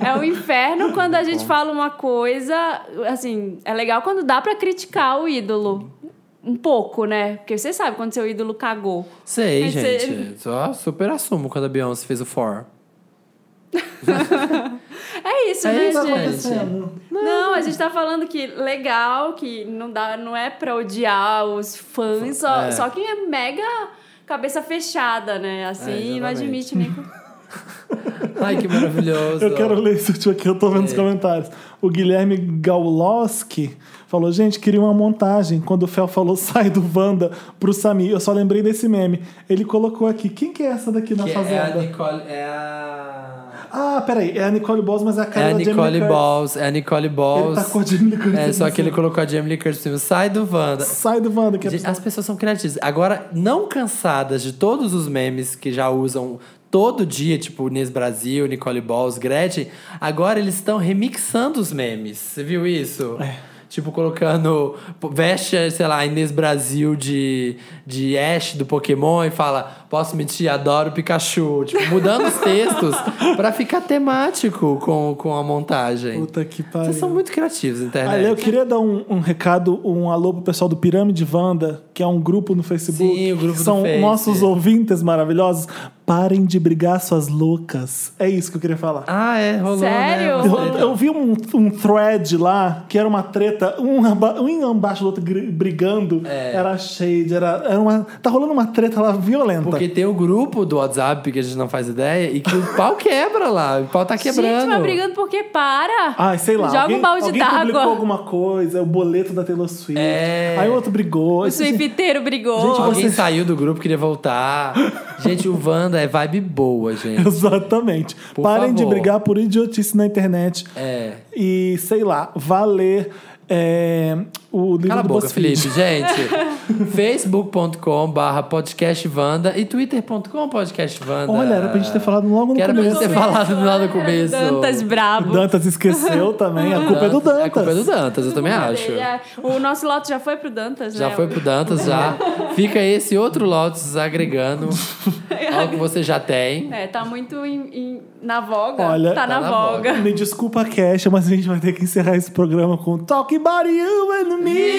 É o inferno quando a gente fala uma coisa. Assim, é legal quando dá pra criticar o ídolo. Um pouco, né? Porque você sabe quando seu ídolo cagou. Sei, Mas você- gente. Só super assumo quando a Beyoncé fez o For. É isso, É né, isso, gente? gente. Não, a gente tá falando que legal, que não, dá, não é pra odiar os fãs, só, É. só quem é mega cabeça fechada, né? Assim, É, não admite nem. Ai, que maravilhoso. Eu quero ler último aqui, eu tô vendo os comentários. O Guilherme Gauloski falou: gente, queria uma montagem. Quando o Fel falou sai do Wanda pro Samir, eu só lembrei desse meme. Ele colocou aqui: quem que é essa daqui na Que é a fazenda? Nicole. É a. Ah, peraí, é a Nicole Balls, mas é a cara É a da Nicole. Balls. É a Nicole Balls. Ele com a Jamie Lee Curtis. É, só que ele colocou a Jamie Lee Curtis cima. Sai do Wanda. Sai do Wanda, que é Gente, as pessoas são criativas. Agora, não cansadas de todos os memes que já usam todo dia, tipo Inês Brasil, Nicole Balls, Gretchen, agora eles estão remixando os memes. Você viu isso? É. Tipo, colocando. Veste, sei lá, Inês Brasil de, de Ash do Pokémon e fala: Posso mentir, adoro Pikachu. Tipo, mudando os textos pra ficar temático com, com a montagem. Puta que pariu. Vocês são muito criativos internet. Olha, eu queria dar um, um recado, um alô pro pessoal do Pirâmide Wanda, que é um grupo no Facebook. Sim, o grupo que do São nossos ouvintes maravilhosos. Parem de brigar, suas loucas. É isso que eu queria falar. Ah, é, rolou. Sério? Né? Eu, eu vi um, um thread lá que era uma treta, um, um embaixo do outro brigando. É. Era shade, era, era uma. Tá rolando uma treta lá violenta. Porque tem o grupo do WhatsApp que a gente não faz ideia e que o pau quebra lá. O pau tá quebrando. Gente, mas brigando por quê? Para! Ai, sei lá. Joga alguém, um balde alguém publicou d'água. alguma coisa, o boleto da Taylor Swift. É. Aí o outro brigou. O Swifteiro brigou. Gente, Alguém Você- saiu do grupo, queria voltar. gente, o Wanda é vibe boa, gente. Exatamente. Por Parem de favor. brigar por idiotice na internet. É. E, sei lá, valer é, o livro Cala a boca. Felipe. Gente, facebook.com barra podcastvanda e twitter.com podcastvanda. Olha, era pra gente ter falado logo no Quero começo. ter falado lá no começo. Dantas brabo. Dantas esqueceu também. A culpa é do Dantas. A culpa é do Dantas, eu também acho. É, O nosso lote já foi pro Dantas, Já né? foi pro Dantas, já. Fica esse outro Lotus agregando ao que você já tem. É, tá muito em- em- na voga. Olha, tá, tá na, na voga. Me desculpa, Kesha, mas a gente vai ter que encerrar esse programa com Talk about you and me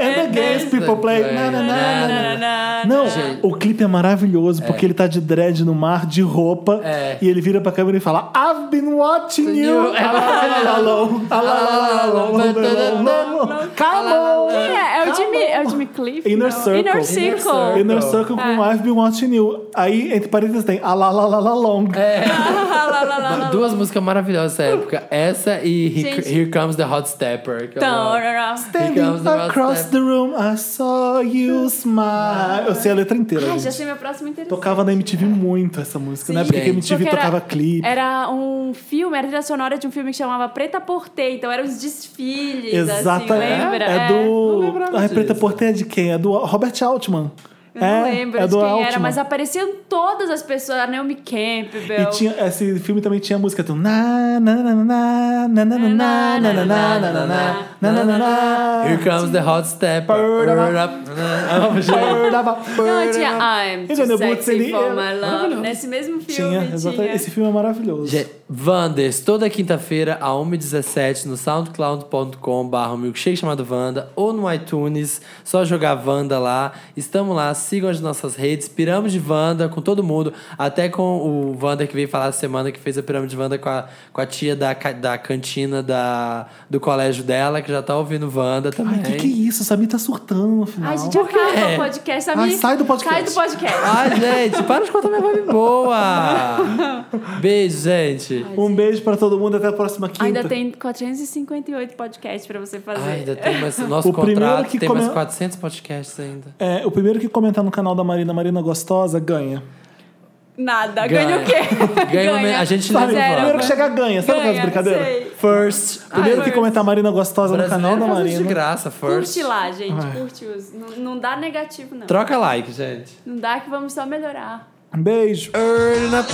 and the games people play. Na, na, na, na, na, na. Não, o clipe é maravilhoso porque ele tá de dread no mar, de roupa, É. e ele vira pra câmera e fala: I've been watching you. É! Quem é? É o Jimmy, é o Jimmy Cliff? Inner? Circle. Inner Circle. Inner Circle com I've been watching you. Aí, entre parênteses, tem a la la la la long. Duas músicas maravilhosas dessa época. Essa e Gente. Here Comes the Hot Stepper. Então, Standing across the room, I saw you smile. Eu sei a letra inteira. Ai, gente. já sei meu próximo interessante. Tocava na MTV muito essa música, né? Sim. Porque a. MTV Porque era- tocava clipe. Era um filme, era a trilha sonora de um filme que chamava Preta Portê, então eram os desfiles, Exatamente. assim, lembra? É, não do. A Preta disso. Porter é de quem? É do Robert Altman. Eu não é, lembro é de do quem Altman. era, mas apareciam todas as pessoas, a Naomi Campbell. E tinha, esse filme também tinha a música do na na na na na na na na na na na na na na na na na na Here comes the hot up. Não, tinha I'm too sexy for my love. Nesse mesmo filme Tinha. Esse filme é maravilhoso. Gente, Wanders, toda quinta-feira, a 1h17, no soundcloud.com barra um milkshake chamado Wanda, ou no iTunes, só jogar Wanda lá. Estamos lá sigam as nossas redes. Pirâmide de Wanda com todo mundo. Até com o Wanda que veio falar essa semana, que fez a Pirâmide de Wanda com a, com a tia da, da cantina da, do colégio dela, que já tá ouvindo Wanda também. Ai, que que é isso? Samir tá surtando no final. Ai, gente, acaba o podcast. Sabe? Ai, sai do podcast. Sai do podcast. Ai, gente, para de contar minha vibe boa. Beijo, gente. Um beijo pra todo mundo, até a próxima quinta. Ainda tem 458 podcasts pra você fazer. Ai, ainda tem mais. Nosso O primeiro contrato que tem come- mais 400 podcasts ainda. É, o primeiro que comentar no canal da Marina, Marina Gostosa, ganha. Nada. Ganha, o quê? Ganha uma- a gente Sabe? leva O primeiro que chegar ganha. Sabe aquelas Ganha, brincadeiras? sei. First. Primeiro que first. comentar Marina Gostosa no canal da isso de Marina. graça, first. Curte lá, gente. Curte os. Não, não dá negativo, não. Troca like, gente. Não dá que vamos só melhorar. Um beijo. Early na-